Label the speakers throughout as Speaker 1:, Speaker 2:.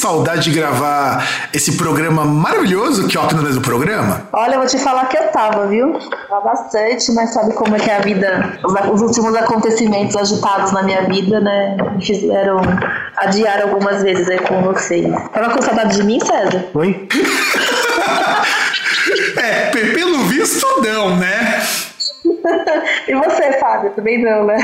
Speaker 1: Saudade de gravar esse programa maravilhoso que é o apenas do programa?
Speaker 2: Olha, eu vou te falar que eu tava, viu? Tava bastante, mas sabe como é que é a vida, os, últimos acontecimentos agitados na minha vida, né? Me fizeram adiar algumas vezes aí com vocês. Tava com saudade de mim, César?
Speaker 1: Oi? é, pelo visto não, né?
Speaker 2: e você, Fábio? Também não, né?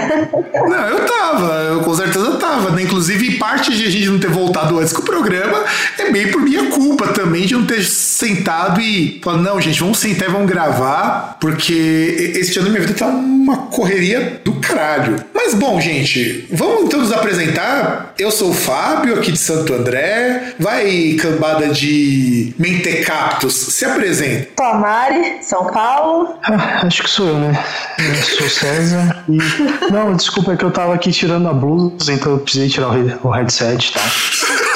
Speaker 1: Não, eu tava, eu com certeza tava, né? Inclusive, parte de a gente não ter voltado antes com o programa é bem por minha culpa também de não ter sentado e falado, não, gente, vamos sentar e vamos gravar, porque esse ano minha vida tá uma correria do caralho. Mas bom, gente, vamos então nos apresentar. Eu sou o Fábio, aqui de Santo André. Vai, cambada de mentecaptos, se apresenta.
Speaker 2: Sou a Mari, São Paulo.
Speaker 3: Ah, acho que sou eu, né? Eu sou César. E... Não, desculpa, é que eu tava aqui tirando a blusa, então eu precisei tirar o headset, tá?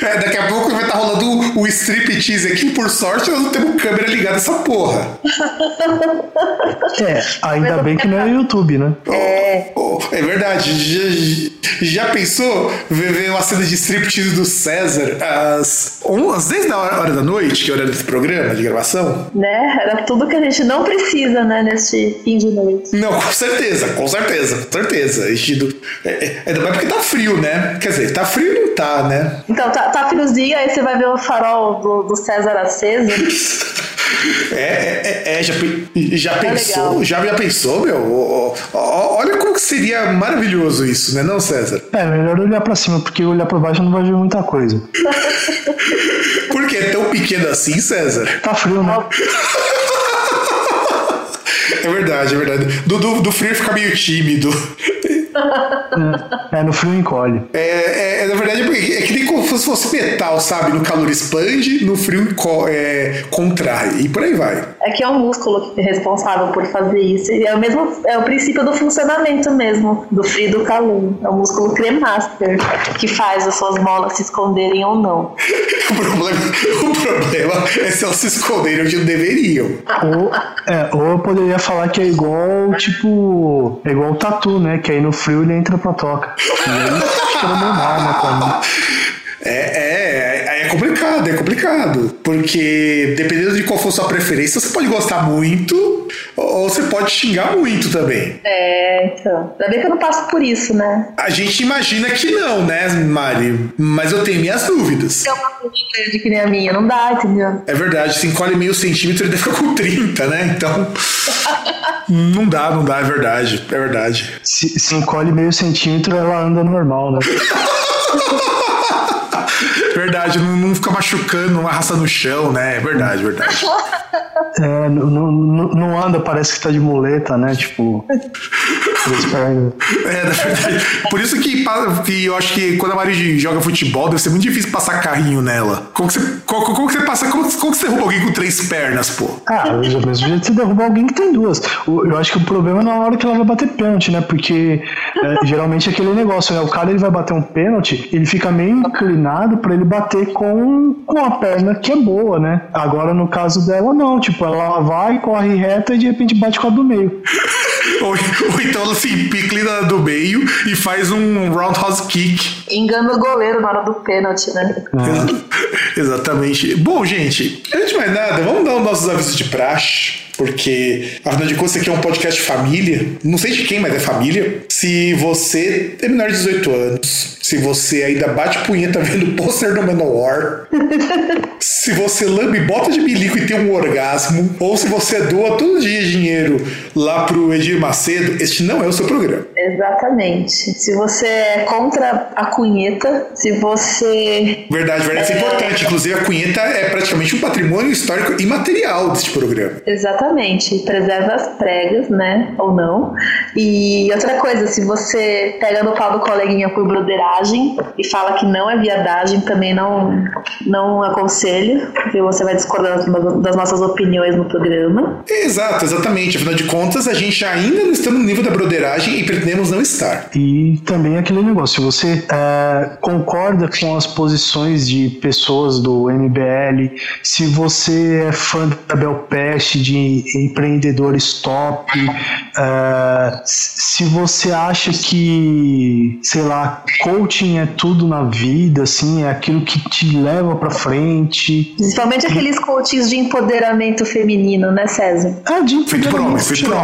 Speaker 1: É, daqui a pouco vai estar tá rolando o, o striptease aqui. Por sorte, nós não temos câmera ligada essa porra.
Speaker 3: É, ainda bem que não é YouTube, né?
Speaker 1: É, oh, oh, é verdade. Já, já pensou ver uma cena de striptease do César às, às 10 da hora, hora da noite, que é o horário desse programa de gravação?
Speaker 2: Né? Era tudo que a gente não precisa, né, nesse fim de noite.
Speaker 1: Não, com certeza, com certeza, com certeza. É, é, ainda mais porque tá frio, né? Quer dizer, tá frio não tá, né?
Speaker 2: Então, tá, tá friozinho, aí você vai ver o farol do, do César aceso.
Speaker 1: É, é, é, já, já é pensou? Já, já pensou, meu? Olha como que seria maravilhoso isso, né, não, César?
Speaker 3: É, melhor olhar pra cima, porque olhar pra baixo não vai ver muita coisa.
Speaker 1: Por que é tão pequeno assim, César?
Speaker 3: Tá frio, né?
Speaker 1: É verdade, é verdade. Do, do, do frio fica meio tímido.
Speaker 3: É, no frio encolhe.
Speaker 1: É, é, é na verdade, é que nem como se fosse metal, sabe? No calor expande, no frio é, contrai. E por aí vai.
Speaker 2: É que é o músculo que é responsável por fazer isso. E é o mesmo, é o princípio do funcionamento mesmo, do frio e do calor. É o músculo cremaster que faz as suas molas se esconderem ou não.
Speaker 1: o, problema, o problema é se elas se esconderem onde deveriam.
Speaker 3: Ou, é, ou eu poderia falar que é igual, tipo, é igual o tatu, né? Que aí no frio ele entra pra toca. E aí né? Pra
Speaker 1: é, é, é complicado, é complicado. Porque dependendo de qual for sua preferência, você pode gostar muito ou você pode xingar muito também.
Speaker 2: É, então. Ainda bem que eu não passo por isso, né?
Speaker 1: A gente imagina que não, né, Mari? Mas eu tenho minhas dúvidas.
Speaker 2: É uma de que nem a minha, não dá, entendeu?
Speaker 1: É verdade, se encolhe meio centímetro, ele fica com 30, né? Então. não dá, não dá, é verdade. É verdade.
Speaker 3: Se, se encolhe meio centímetro, ela anda normal, né?
Speaker 1: Verdade, não, não fica machucando, não arrasta no chão, né? É verdade, verdade.
Speaker 3: É, não, não, não anda, parece que tá de muleta, né? Tipo.
Speaker 1: é, na verdade. Por isso que, que eu acho que quando a Mari joga futebol, deve ser muito difícil passar carrinho nela. Como que você, como, como que você passa. Como, como que você derruba alguém com três pernas, pô?
Speaker 3: Ah, do mesmo jeito você derruba alguém que tem duas. Eu acho que o problema é na hora que ela vai bater pênalti, né? Porque é, geralmente é aquele negócio, né? O cara ele vai bater um pênalti, ele fica meio inclinado para ele bater com, com a perna que é boa, né? Agora no caso dela, não. Tipo, ela vai, corre reta e de repente bate com a do meio.
Speaker 1: ou, ou, então ela se inclina do meio e faz um roundhouse kick.
Speaker 2: Engana o goleiro na hora do pênalti, né?
Speaker 1: É. Exatamente. Bom, gente, antes de mais nada, vamos dar os nossos avisos de praxe. Porque, afinal de contas, isso aqui é um podcast família. Não sei de quem, mas é família. Se você é menor de 18 anos, se você ainda bate punheta vendo pôster do Manowar, se você lambe bota de bilico e tem um orgasmo, ou se você doa todo dia dinheiro lá pro Edir Macedo, este não é o seu programa.
Speaker 2: Exatamente. Se você é contra a cunheta, se você.
Speaker 1: Verdade, verdade. Isso é importante. Inclusive, a cunheta é praticamente um patrimônio histórico imaterial deste programa.
Speaker 2: Exatamente. Preserva as pregas, né? Ou não. E outra coisa, se você pega no pau do coleguinha por broderagem e fala que não é viadagem, também não, não aconselho, porque você vai discordar das- das nossas opiniões no programa.
Speaker 1: Exato, exatamente. Afinal de contas, a gente ainda não está no nível da broderagem e pretendemos não estar.
Speaker 3: E também aquele negócio, se você é, concorda com as posições de pessoas do MBL, se você é fã da Belpeste, de empreendedores top, é, se você acha que, sei lá, coaching é tudo na vida, assim, é aquilo que te leva pra frente.
Speaker 2: Principalmente aqueles coaches de empoderamento feminino, né, César?
Speaker 3: É de
Speaker 1: homens, feito por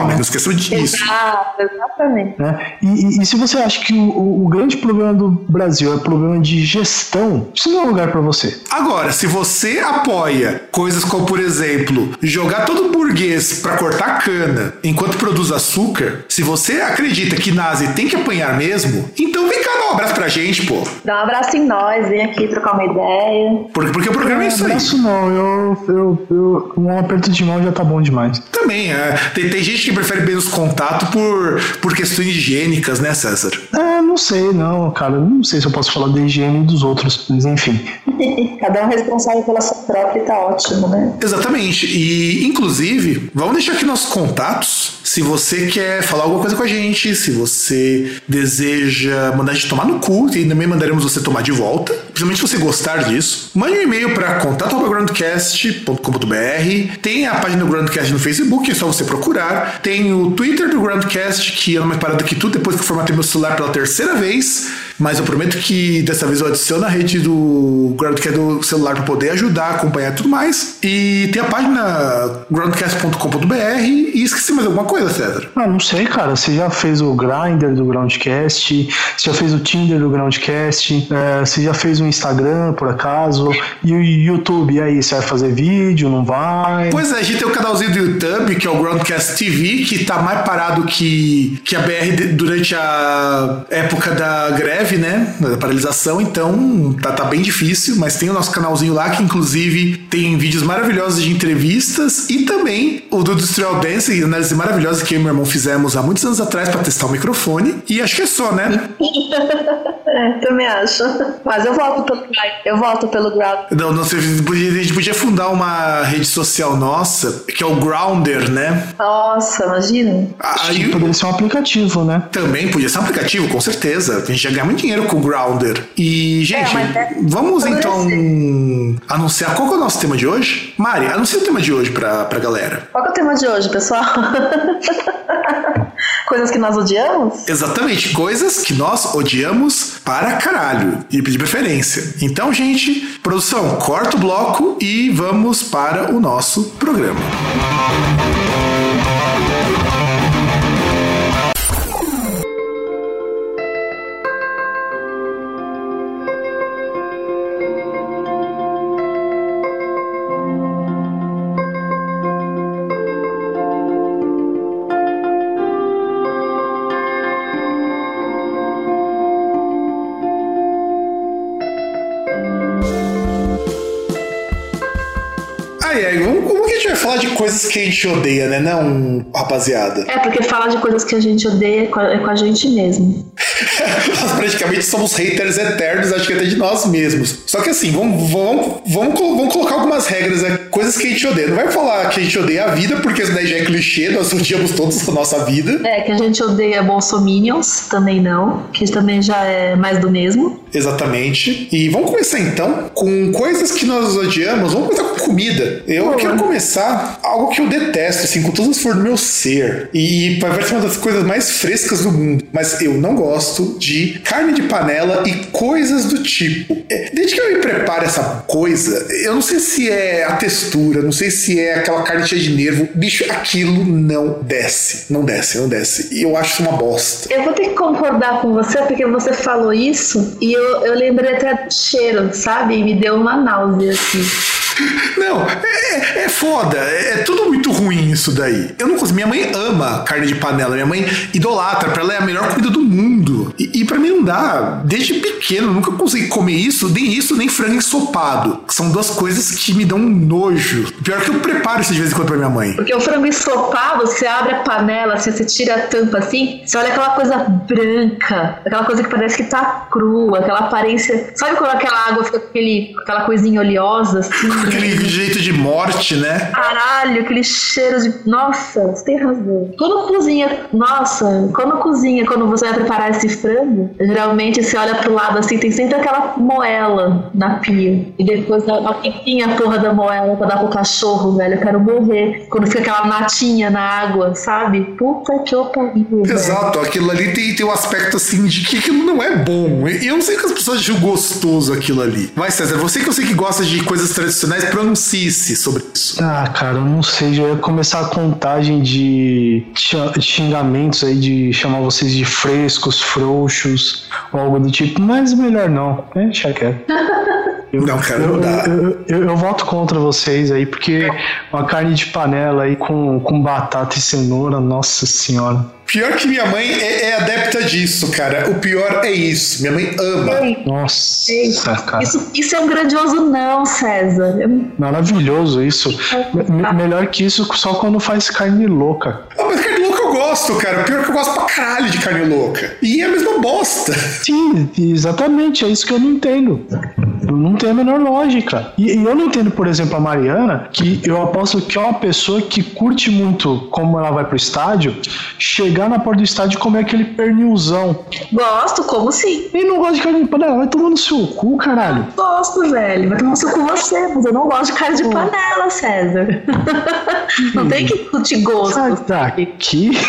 Speaker 3: né?
Speaker 1: não esqueçam disso.
Speaker 2: Exato, exatamente.
Speaker 3: né? E, e- e se você acha que o, o- o grande problema do Brasil é problema de gestão, isso não é lugar pra você.
Speaker 1: Agora, se você apoia coisas como, por exemplo, jogar todo burguês pra cortar cana enquanto produz açúcar, se você acredita que nazi tem que apanhar mesmo, então vem cá dar um abraço pra gente, pô.
Speaker 2: Dá um abraço em nós, vem aqui trocar uma ideia.
Speaker 1: Porque, porque o programa é isso aí.
Speaker 3: Abraço não, eu, eu, eu, um aperto de mão já tá bom demais.
Speaker 1: Também, é. Tem, tem gente que prefere menos contato por, por questões higiênicas, né, César?
Speaker 3: É, não sei, não, cara, não sei se eu posso falar da higiene dos outros, mas enfim.
Speaker 2: Cada um responsável pela sua própria e tá ótimo, né?
Speaker 1: Exatamente. E, inclusive, vamos deixar aqui nossos contatos. Se você quer falar alguma coisa com a gente, se você deseja mandar a gente tomar no cu, e também mandaremos você tomar de volta. Principalmente se você gostar disso. Mande um e-mail para contato.groundcast.com.br. Tem a página do Groundcast no Facebook, é só você procurar. Tem o Twitter do Groundcast, que é mais parado que tudo, depois que eu formatei meu celular pela terceira vez. Mas eu prometo que dessa vez eu adiciono a rede do Groundcast do celular para poder ajudar, acompanhar e tudo mais. E tem a página groundcast.com.br. E esqueci mais alguma coisa, César?
Speaker 3: Ah, não sei, cara, você já fez o Grindr do Groundcast, você já fez o Tinder do Groundcast, é, você já fez o Instagram, por acaso, e o YouTube, e aí, você vai fazer vídeo, não vai?
Speaker 1: Pois é, a gente tem o canalzinho do YouTube, que é o Groundcast TV, que tá mais parado que, que a BR durante a época da greve, né? Da paralisação, então tá, tá bem difícil, mas tem o nosso canalzinho lá, que inclusive tem vídeos maravilhosos de entrevistas e também o do Industrial Dance, análise maravilhosa que eu e meu irmão fizemos há muitos anos atrás pra testar o microfone. E acho que é só, né?
Speaker 2: É, também acho. Mas eu volto pelo eu volto pelo ground.
Speaker 1: Não, não sei, a gente podia fundar uma rede social nossa, que é o Grounder, né?
Speaker 2: Nossa, imagina.
Speaker 1: Aí,
Speaker 3: Poderia ser um aplicativo, né?
Speaker 1: Também podia ser um aplicativo, com certeza. A gente já ganha muito dinheiro com o Grounder. E, gente,
Speaker 2: mas é-
Speaker 1: vamos então anunciar qual é o nosso tema de hoje? Mari, anuncia o tema de hoje pra, pra galera.
Speaker 2: Qual é o tema de hoje, pessoal? Coisas que nós odiamos?
Speaker 1: Exatamente, coisas que nós odiamos para caralho. E de preferência. Então, gente, produção, corta o bloco e vamos para o nosso programa. Ai, coisas que a gente odeia, né? Não, rapaziada.
Speaker 2: É, porque falar de coisas que a gente odeia é com a, é com a gente mesmo.
Speaker 1: Nós praticamente somos haters eternos, acho que até de nós mesmos. Só que assim, vamos, vamos, vamos, vamos colocar algumas regras, né? coisas que a gente odeia. Não vai falar que a gente odeia a vida, porque isso daí já é clichê, nós odiamos todos a nossa vida.
Speaker 2: É, que a gente odeia bolsominions, também não, que também já é mais do mesmo.
Speaker 1: Exatamente. E vamos começar então com coisas que nós odiamos. Vamos começar com comida. Eu quero começar algo que eu detesto, assim, com todas as forças do meu ser. E vai ser uma das coisas mais frescas do mundo. Mas eu não gosto gosto de carne de panela e coisas do tipo. É, desde que eu me prepare essa coisa, eu não sei se é a textura, não sei se é aquela carne cheia de nervo. Bicho, aquilo não desce. Não desce, não desce. E eu acho isso uma bosta.
Speaker 2: Eu vou ter que concordar com você, porque você falou isso e eu, eu lembrei até do cheiro, sabe? E me deu uma náusea, assim.
Speaker 1: Não, é, é foda. É, é tudo muito ruim isso daí. Eu não consigo. Minha mãe ama carne de panela. Minha mãe idolatra. Pra ela é a melhor comida do mundo. E, e pra mim não dá. Desde pequeno, nunca consegui comer isso, nem isso, nem frango ensopado. São duas coisas que me dão nojo. Pior que eu preparo isso de vez em quando pra minha mãe.
Speaker 2: Porque o frango ensopado, você abre a panela, assim, você tira a tampa assim, você olha aquela coisa branca, aquela coisa que parece que tá crua, aquela aparência. Sabe quando aquela água fica com aquele, aquela coisinha oleosa, assim?
Speaker 1: Aquele jeito de morte, né?
Speaker 2: Caralho, aquele cheiro de. Nossa, você tem razão. Quando cozinha, nossa, quando cozinha, quando você vai preparar esse frango, geralmente você olha pro lado assim, tem sempre aquela moela na pia. E depois a piquinha a porra da moela pra dar pro cachorro, velho. Eu quero morrer. Quando fica aquela natinha na água, sabe? Puta que pariu.
Speaker 1: Exato, aquilo ali tem, tem um aspecto assim de que aquilo não é bom. E Eu não sei que as pessoas acham gostoso aquilo ali. Vai, César, você que eu sei que gosta de coisas tradicionais, pronuncie-se sobre isso.
Speaker 3: Ah, cara, eu não sei, já ia começar a contagem de xingamentos aí, de chamar vocês de frescos, frouxos, ou algo do tipo, mas melhor não, né? Deixa quieto. Eu-
Speaker 1: Não, cara,
Speaker 3: eu,
Speaker 1: não dá.
Speaker 3: Eu, eu- eu voto contra vocês aí, porque uma carne de panela aí com, com batata e cenoura, nossa senhora.
Speaker 1: Pior que minha mãe é, é adepta disso, cara. O pior é isso. Minha mãe ama.
Speaker 2: Ei,
Speaker 3: Nossa, cara.
Speaker 2: Isso, isso é um grandioso não, César.
Speaker 3: Maravilhoso isso. Me- melhor que isso só quando faz carne louca.
Speaker 1: Ah, mas gosto, cara. Pior é que eu gosto pra caralho de carne louca. E é a mesma bosta.
Speaker 3: Sim, exatamente, é isso que eu não entendo. Não tenho a menor lógica. E, e eu não entendo, por exemplo, a Mariana, que eu aposto que é uma pessoa que curte muito como ela vai pro estádio, chegar na porta do estádio e comer aquele pernilzão.
Speaker 2: Gosto, como sim.
Speaker 3: E não gosta de carne de panela, vai tomar no seu cu, caralho.
Speaker 2: Gosto, velho. Vai tomar no seu com você, mas eu não gosto de carne de panela, César. não tem que discutir gosto.
Speaker 3: Sai daqui.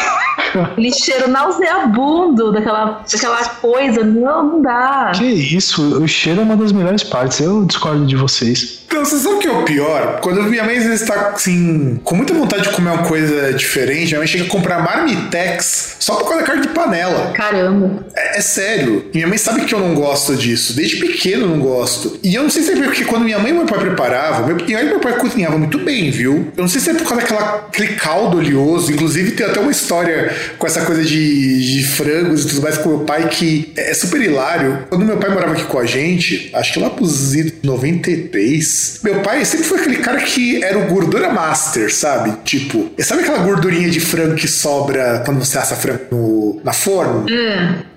Speaker 2: Aquele cheiro nauseabundo daquela, daquela coisa. Não, não dá.
Speaker 3: Que isso, o cheiro é uma das melhores partes, eu discordo de vocês.
Speaker 1: Então, você sabe o que é o pior? Quando minha mãe às vezes tá assim, com muita vontade de comer uma coisa diferente, minha mãe chega a comprar marmitex só por causa da carne de panela.
Speaker 2: Caramba.
Speaker 1: É, é sério. E minha mãe sabe que eu não gosto disso. Desde pequeno eu não gosto. E eu não sei se é porque quando minha mãe e meu pai preparavam, meu, e aí meu pai cozinhava muito bem, viu? Eu não sei se é por causa daquela, aquele caldo oleoso. Inclusive tem até uma história com essa coisa de, de frangos e tudo mais com meu pai que é super hilário. Quando meu pai morava aqui com a gente, acho que lá de 93, meu pai sempre foi aquele cara que era o gordura master, sabe? Tipo, sabe aquela gordurinha de frango que sobra quando você assa frango no- na forno?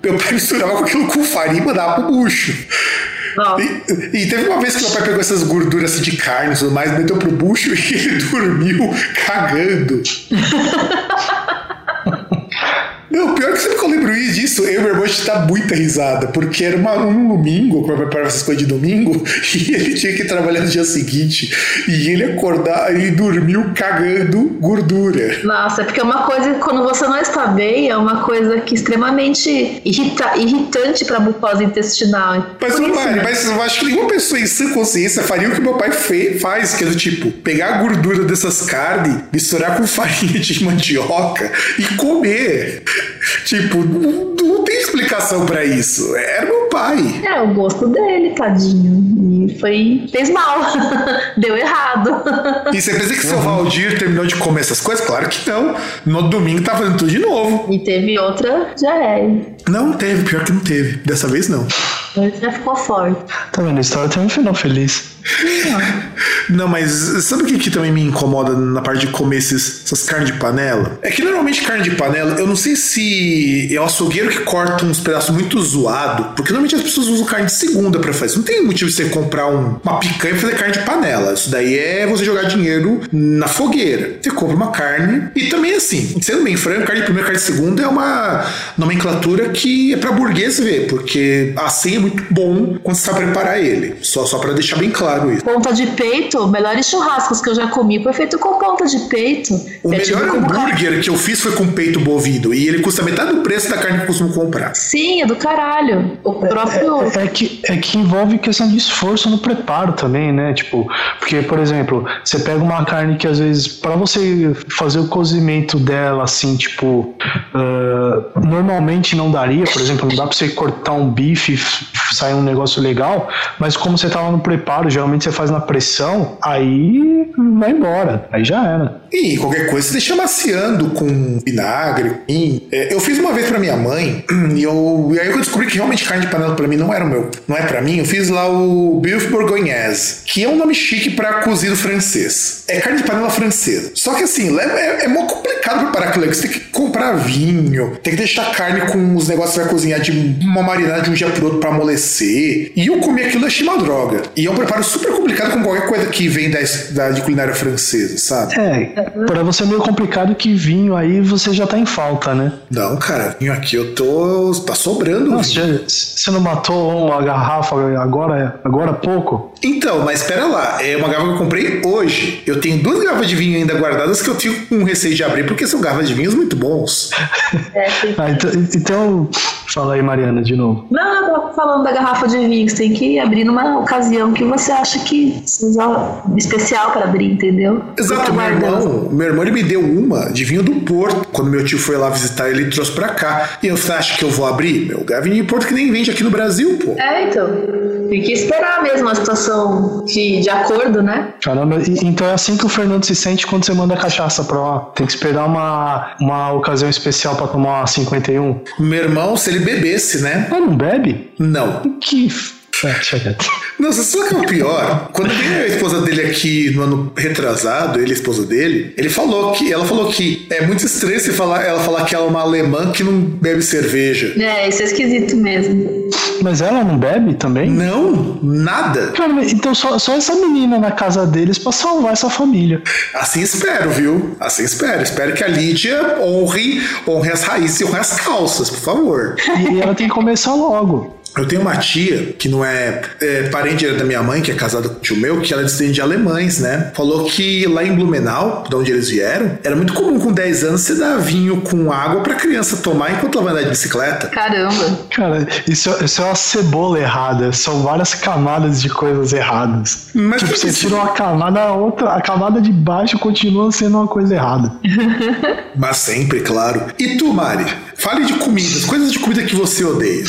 Speaker 1: Meu pai misturava com aquilo com farinha e mandava pro bucho. E, e teve uma vez que meu pai pegou essas gorduras assim de carne e tudo mais, meteu pro bucho e ele dormiu cagando. Não, pior que sempre que eu lembro disso, eu e meu irmão a gente dá muita risada, porque era uma, um domingo, quando eu essas coisas de domingo, e ele tinha que trabalhar no dia seguinte, e ele acordar e dormiu cagando gordura.
Speaker 2: Nossa, é porque é uma coisa que quando você não está bem, é uma coisa que é extremamente irrita- irritante para a mucosa intestinal.
Speaker 1: Mas,
Speaker 2: Por
Speaker 1: não,
Speaker 2: isso, né?
Speaker 1: mas eu acho que nenhuma pessoa em sã consciência faria o que meu pai fe- faz, que é do tipo, pegar a gordura dessas carnes, misturar com farinha de mandioca e comer. Tipo, não, não tem explicação pra isso. Era meu pai.
Speaker 2: É, o gosto dele, tadinho. E foi. fez mal. Deu errado.
Speaker 1: E você pensa que seu Valdir terminou de comer essas coisas? Claro que não. No domingo tá fazendo tudo de novo.
Speaker 2: E teve outra, já é.
Speaker 1: Não teve, pior que não teve. Dessa vez não.
Speaker 2: Ele já ficou forte.
Speaker 3: Tá vendo? A história tem um final feliz.
Speaker 1: Não, mas sabe o que, que também me incomoda na parte de comer esses, essas carnes de panela? É que normalmente carne de panela, eu não sei se é o açougueiro que corta uns pedaços muito zoado, porque normalmente as pessoas usam carne de segunda pra fazer. Não tem motivo de você comprar um- uma picanha pra fazer carne de panela. Isso daí é você jogar dinheiro na fogueira. Você compra uma carne. E também assim, sendo bem franco, carne de primeira, carne de segunda é uma nomenclatura que é pra burguês ver, porque a senha é muito bom quando você sabe preparar ele. Só, só para deixar bem claro isso.
Speaker 2: Ponta de peito, melhores churrascos que eu já comi foi feito com ponta de peito.
Speaker 1: O
Speaker 2: É
Speaker 1: melhor hambúrguer que eu fiz foi com peito bovino. E ele custa metade do preço da carne que eu costumo comprar.
Speaker 2: Sim, é do caralho. O próprio.
Speaker 3: É que, é que envolve questão de esforço no preparo também, né? Tipo, porque, por exemplo, você pega uma carne que às vezes, para você fazer o cozimento dela, assim, tipo, ah, normalmente não daria, por exemplo, não dá pra você cortar um bife e sair um negócio legal, mas como você tá lá no preparo, geralmente você faz na pressão, aí vai embora, aí já era.
Speaker 1: E qualquer coisa você deixa maciando com vinagre. É, eu fiz uma vez pra minha mãe e, eu, e aí eu descobri que realmente carne de panela pra mim não era o meu. Não é pra mim. Eu fiz lá o Beef Bourgognaise, que é um nome chique pra cozido francês. É carne de panela francesa. Só que assim, é, é mó complicado preparar aquilo. Você tem que comprar vinho, tem que deixar a carne com os negócios que vai cozinhar de uma marinada de um dia pro outro pra amolecer. E eu comi aquilo achei uma droga. E é um preparo super complicado com qualquer coisa que vem da, da de culinária francesa, sabe?
Speaker 3: É, pra você é meio complicado que vinho aí você já tá em falta, né?
Speaker 1: Não, cara, vinho aqui eu tô. tá sobrando.
Speaker 3: Nossa,
Speaker 1: vinho.
Speaker 3: já- você não matou uma garrafa agora, agora há pouco?
Speaker 1: Então, mas espera lá, é uma garrafa que eu comprei hoje. Eu tenho duas garrafas de vinho ainda guardadas que eu fico com receio de abrir, porque são garrafas de vinhos muito bons.
Speaker 2: É, tem-
Speaker 3: Ah, então, então, fala aí, Mariana, de novo.
Speaker 2: Não, eu tava falando da garrafa de vinho. Você tem que abrir numa ocasião que você acha que seja especial para abrir, entendeu?
Speaker 1: Exato, meu irmão, meu irmão ele me deu uma de vinho do Porto. Quando meu tio foi lá visitar, ele trouxe pra cá. E eu falei, acha que eu vou abrir? Meu, vinho de Porto que nem vende aqui no Brasil, pô.
Speaker 2: É, então. Tem que esperar mesmo a situação de, de acordo, né?
Speaker 3: Caramba, e- então é assim que o Fernando se sente quando você manda cachaça pra lá. Tem que esperar uma, uma ocasião especial pra tomar uma 51.
Speaker 1: Meu irmão, se ele bebesse, né?
Speaker 3: Ah, não bebe?
Speaker 1: Não.
Speaker 3: Que.
Speaker 1: Não, você sabe o que é o pior? Quando veio a esposa dele aqui no ano retrasado, ele a esposa dele, ele falou que. Ela falou que é muito estranho você falar, ela falar que ela é uma alemã que não bebe cerveja.
Speaker 2: É, isso é esquisito mesmo.
Speaker 3: Mas ela não bebe também?
Speaker 1: Não, nada.
Speaker 3: Cara, então só, só essa menina na casa deles pra salvar essa família.
Speaker 1: Assim espero, viu? Assim espero. Espero que a Lídia honre, honre as raízes e honre as calças, por favor.
Speaker 3: E, e ela tem que começar logo.
Speaker 1: Eu tenho uma tia que não é, é parente da minha mãe, que é casada com o tio meu, que ela é descendente de alemães, né? Falou que lá em Blumenau, de onde eles vieram, era muito comum com 10 anos você dar vinho com água pra criança tomar enquanto ela vai andar de bicicleta.
Speaker 2: Caramba.
Speaker 3: Cara, isso, isso é uma cebola errada. São várias camadas de coisas erradas.
Speaker 1: Mas
Speaker 3: tipo, você tira uma camada, a outra, a camada de baixo continua sendo uma coisa errada.
Speaker 1: Mas sempre, claro. E tu, Mari? Fale de comidas, coisas de comida que você odeia.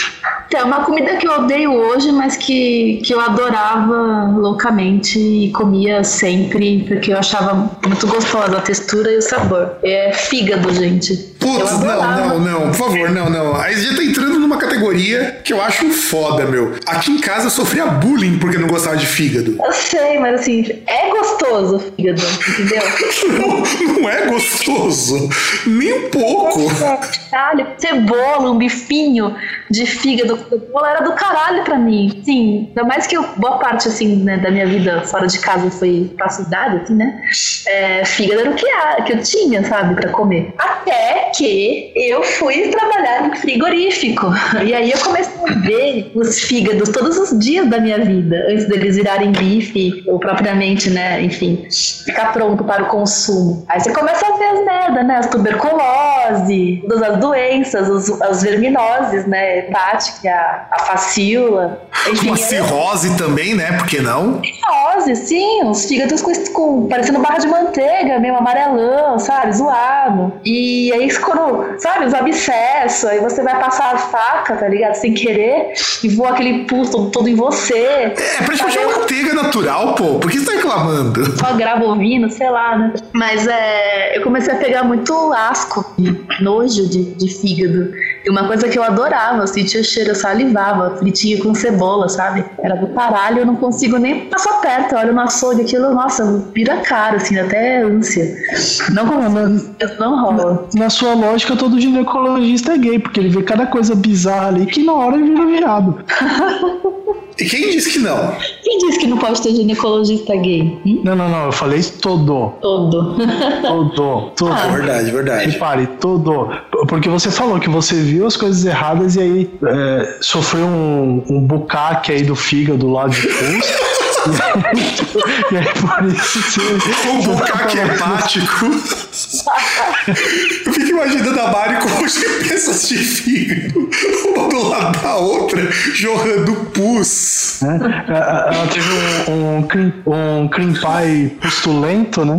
Speaker 2: Então, uma comida que eu odeio hoje, mas que, que eu adorava loucamente e comia sempre, porque eu achava muito gostosa a textura e o sabor. É fígado, gente.
Speaker 1: Putz, não, não, não, por favor, não, não. Aí já tá entrando numa categoria que eu acho foda, meu. Aqui em casa eu sofria bullying porque não gostava de fígado.
Speaker 2: Eu sei, mas assim, é gostoso o fígado, entendeu?
Speaker 1: Não, não é gostoso. Nem um pouco.
Speaker 2: Caralho, cebola, um bifinho de fígado cebola era do caralho pra mim. Sim, ainda mais que eu, boa parte assim, né, da minha vida fora de casa foi pra cidade, assim, né? É, fígado era o que, que eu tinha, sabe, pra comer. Até que eu fui trabalhar em frigorífico. E aí eu comecei a ver os fígados todos os dias da minha vida, antes deles virarem bife, ou propriamente, né, enfim, ficar pronto para o consumo. Aí você começa a ver as merda, né? As tuberculose, todas as doenças, os, as verminoses, né? Hepática, a facíola. Enfim,
Speaker 1: Uma
Speaker 2: era-
Speaker 1: cirrose também, né? Por que não?
Speaker 2: Cirrose, sim, os fígados com, com- parecendo barra de manteiga, meio amarelão, sabe, zoado. E aí quando, sabe, os abscessos, aí você vai passar a faca, tá ligado, sem querer, e voa aquele pus todo, todo em você.
Speaker 1: É praticamente uma manteiga natural, pô. Por que você tá reclamando?
Speaker 2: Só gravo ouvindo, sei lá, né? Mas é, eu comecei a pegar muito asco, nojo de, de fígado. E uma coisa que eu adorava, eu sentia o cheiro, eu salivava, fritinha com cebola, sabe? Era do caralho, eu não consigo nem passar perto. Eu olho no açougue, aquilo, nossa, vira cara, assim, até ânsia. Não consigo, não rola.
Speaker 3: Na sua lógica, todo ginecologista é gay, porque ele vê cada coisa bizarra ali que na hora vira virado.
Speaker 1: E quem disse que não?
Speaker 2: Quem disse que não pode ter ginecologista gay? Hum?
Speaker 3: Não, não, não, eu falei todo.
Speaker 2: Todo.
Speaker 3: Todo. Todo.
Speaker 1: Ah, verdade, verdade.
Speaker 3: Repare, todo. Porque você falou que você viu as coisas erradas e aí é, sofreu um, um bucaque aí do fígado lá de pus. e aí por isso você.
Speaker 1: O bucaque hepático. Eu fico imaginando a Mari com as peças de fígado, uma do lado da outra, jorrando pus.
Speaker 3: Né? Ela teve um, um, cream, um cream pie pustulento, né?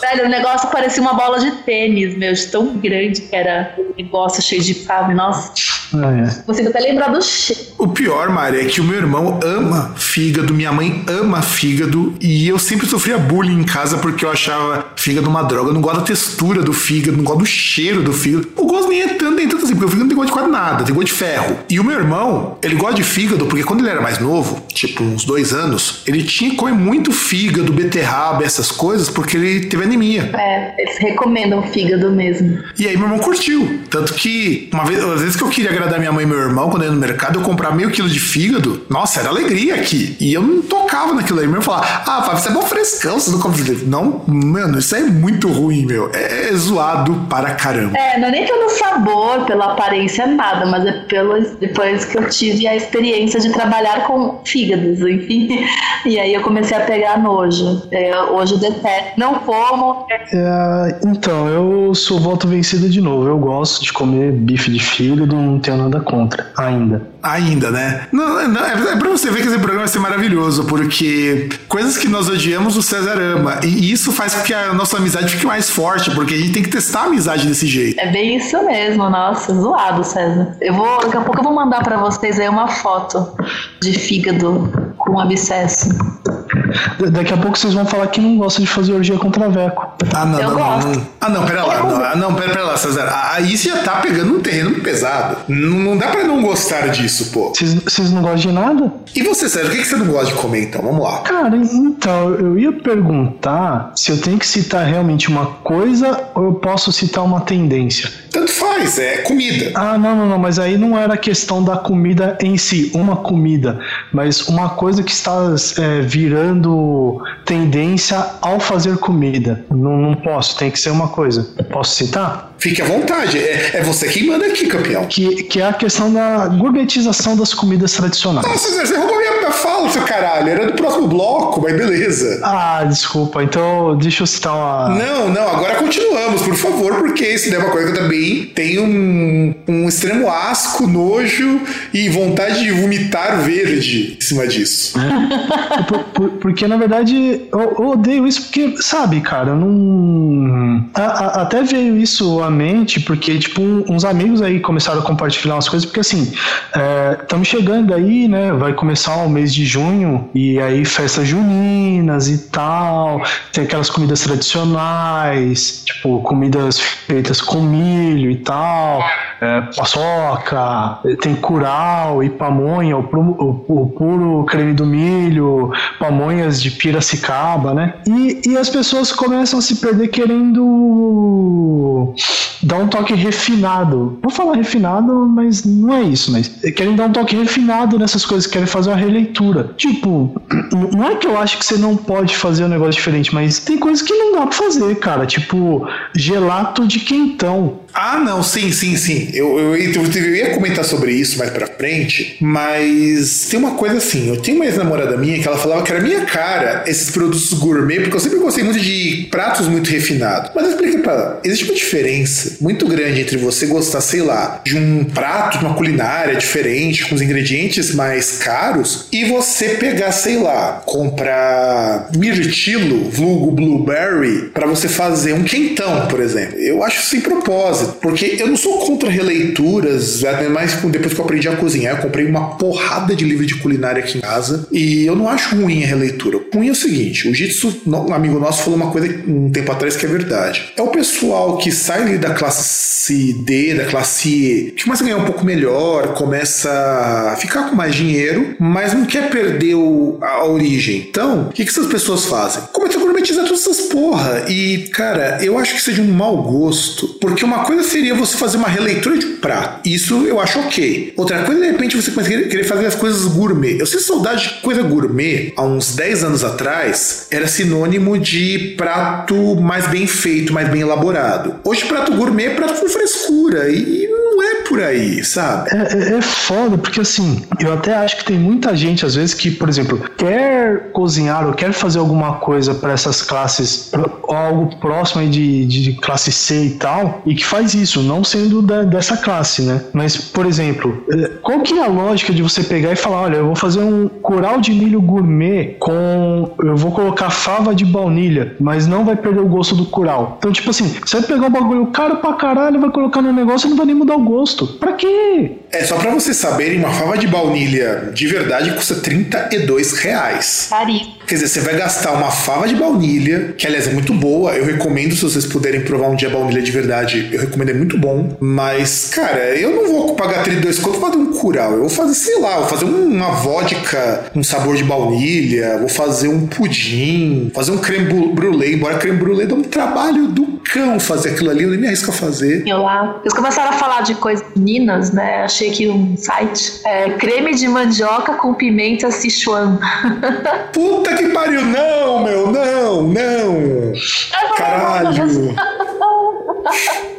Speaker 2: Velho, o negócio parecia uma bola de tênis, meu, de tão grande que era o negócio cheio de carne. Nossa.
Speaker 3: Ah, é.
Speaker 2: Consigo até lembrar do cheiro.
Speaker 1: O pior, Mari, é que o meu irmão ama fígado, minha mãe ama fígado, e eu sempre sofria bullying em casa porque eu achava fígado uma droga. Eu não gosto da textura do fígado, não gosto do cheiro do fígado. O gosto nem é tanto, nem tanto assim, porque o fígado não tem gosto de quase nada, tem gosto de ferro. E o meu irmão, ele gosta de fígado porque quando ele era mais novo, tipo uns dois anos, ele tinha que comer muito fígado, beterraba, essas coisas, porque ele teve anemia.
Speaker 2: É, eles recomendam fígado mesmo.
Speaker 1: E aí meu irmão curtiu. Tanto que, uma vez, às vezes que eu queria agradar minha mãe e meu irmão, quando eu ia no mercado, eu comprava meio quilo de fígado. Nossa, era alegria aqui. E eu não tocava naquilo aí. Meu irmão falava, ah, Fábio, isso é bom frescão, você não come fígado. Não, mano, isso aí é muito ruim, meu. É, é zoado para caramba.
Speaker 2: É, não é nem pelo sabor, pela aparência, nada, mas é pelo depois que eu tive a experiência de trabalhar com fígados, enfim. E aí eu comecei a pegar nojo. É, hoje eu detesto. Não como.
Speaker 3: É, então, eu sou voto vencido de novo. Eu gosto de comer bife de fígado, não tenho nada contra, ainda.
Speaker 1: Ainda, né? Não, não, é, é pra você ver que esse programa vai ser maravilhoso, porque coisas que nós odiamos, o César ama. E isso faz com que a nossa amizade fique mais forte, porque a gente tem que testar a amizade desse jeito.
Speaker 2: É bem isso mesmo, nossa, zoado, César. Eu vou, daqui a pouco eu vou mandar pra vocês aí uma foto de fígado com abscesso.
Speaker 3: Da- Daqui a pouco vocês vão falar que não gostam de fazer orgia contra veco.
Speaker 1: Ah, não,
Speaker 2: Eu
Speaker 1: não, não,
Speaker 2: gosto.
Speaker 1: não. Ah, não, pera lá. Não, ah, não pera, pera lá, César. Ah, Aí você já tá pegando um terreno pesado. Não, não dá pra não gostar disso, pô.
Speaker 3: Vocês, não gostam de nada?
Speaker 1: E você, César, o que, você não gosta de comer, então? Vamos lá.
Speaker 3: Cara, então, eu ia perguntar se eu tenho que citar realmente uma coisa ou eu posso citar uma tendência.
Speaker 1: Tanto faz, é comida.
Speaker 3: Ah, não, não, não, mas aí não era questão da comida em si, uma comida, mas uma coisa que está é, virando tendência ao fazer comida. Não, não posso, tem que ser uma coisa. Posso citar?
Speaker 1: Fique à vontade. É, é você quem manda aqui, campeão.
Speaker 3: Que, que é a questão da gourmetização das comidas tradicionais.
Speaker 1: Nossa, você roubou minha, seu caralho. Era do próximo bloco, mas beleza.
Speaker 3: Ah, desculpa, então deixa eu citar uma.
Speaker 1: Não, não, agora continuamos, por favor, porque isso é uma coisa que eu também tenho um, um extremo asco, nojo e vontade de vomitar verde em cima disso.
Speaker 3: Por- por- porque na verdade eu, eu odeio isso porque, sabe, cara, eu não. a- a- até veio isso à mente porque, tipo, um- uns amigos aí começaram a compartilhar umas coisas, porque assim, estamos chegando aí, né? Vai começar o mês de junho e aí festas juninas e tal, tem aquelas comidas tradicionais, tipo, comidas feitas com milho e tal, é, paçoca, tem curau e pamonha, o, pru- o- o puro creme do milho, pamonhas de Piracicaba, né? E, e as pessoas começam a se perder querendo dar um toque refinado. Vou falar refinado, mas não é isso, mas querem dar um toque refinado nessas coisas, querem fazer uma releitura. Tipo, não é que eu acho que você não pode fazer um negócio diferente, mas tem coisas que não dá pra fazer, cara. Tipo, gelato de quentão.
Speaker 1: Ah, não, sim, sim, sim. Eu, eu, eu, eu ia comentar sobre isso mais pra frente, mas tem uma coisa assim. Eu tenho uma ex-namorada minha que ela falava que era minha cara esses produtos gourmet, porque eu sempre gostei muito de pratos muito refinados. Mas eu expliquei pra ela: existe uma diferença muito grande entre você gostar, sei lá, de um prato, de uma culinária diferente, com os ingredientes mais caros, e você pegar, sei lá, comprar mirtilo, vulgo blueberry, pra você fazer um quentão, por exemplo. Eu acho sem propósito, porque eu não sou contra releituras, até mais depois que eu aprendi a cozinhar, eu comprei uma porrada de livro de culinária aqui em casa, e eu não acho ruim a releitura. O ruim é o seguinte, o Jitsu, um amigo nosso falou uma coisa um tempo atrás que é verdade. É o pessoal que sai da classe D, da classe E, que começa a ganhar um pouco melhor, começa a ficar com mais dinheiro, mas não quer perder o- a origem. Então, o que, que essas pessoas fazem? Começam a gourmetizar todas essas porra. E, cara, eu acho que seja um mau gosto. Porque uma coisa seria você fazer uma releitura de prato. Isso eu acho ok. Outra coisa, de repente, você querer fazer as coisas gourmet. Eu sei saudade de coisa gourmet, há uns 10 anos atrás, era sinônimo de prato mais bem feito, mais bem elaborado. Hoje, prato gourmet é prato com frescura. E não é por aí, sabe?
Speaker 3: É, é, é foda, porque assim, eu até acho que tem muita gente, às vezes, que, por exemplo, quer cozinhar ou quer fazer alguma coisa para essas classes, algo próximo de, de classe C e tal, e que faz isso, não sendo da, dessa classe, né? Mas, por exemplo, é, qual que é a lógica de você pegar e falar, olha, eu vou fazer um coral de milho gourmet com. Eu vou colocar fava de baunilha, mas não vai perder o gosto do coral. Então, tipo assim, você vai pegar um bagulho caro pra caralho, vai colocar no negócio e não vai nem mudar o gosto. Pra quê?
Speaker 1: É, só pra vocês saberem, uma fava de baunilha de verdade custa 32 reais.
Speaker 2: Caríssimo.
Speaker 1: Quer dizer, você vai gastar uma fava de baunilha, que aliás é muito boa. Eu recomendo se vocês puderem provar um dia baunilha de verdade. Eu recomendo, é muito bom. Mas, cara, eu não vou pagar 32 conto pra fazer um curau. Eu vou fazer, sei lá, vou fazer uma vodka com um sabor de baunilha, vou fazer um pudim, fazer um creme brulee. Embora creme brulee dá um trabalho do cão fazer aquilo ali, eu nem me arrisco a fazer.
Speaker 2: Eu lá. Eles começaram a falar de coisas minas, né? Achei aqui um site. É, creme de mandioca com pimenta Sichuan.
Speaker 1: Puta que pariu! Não, meu, não, não! Caralho!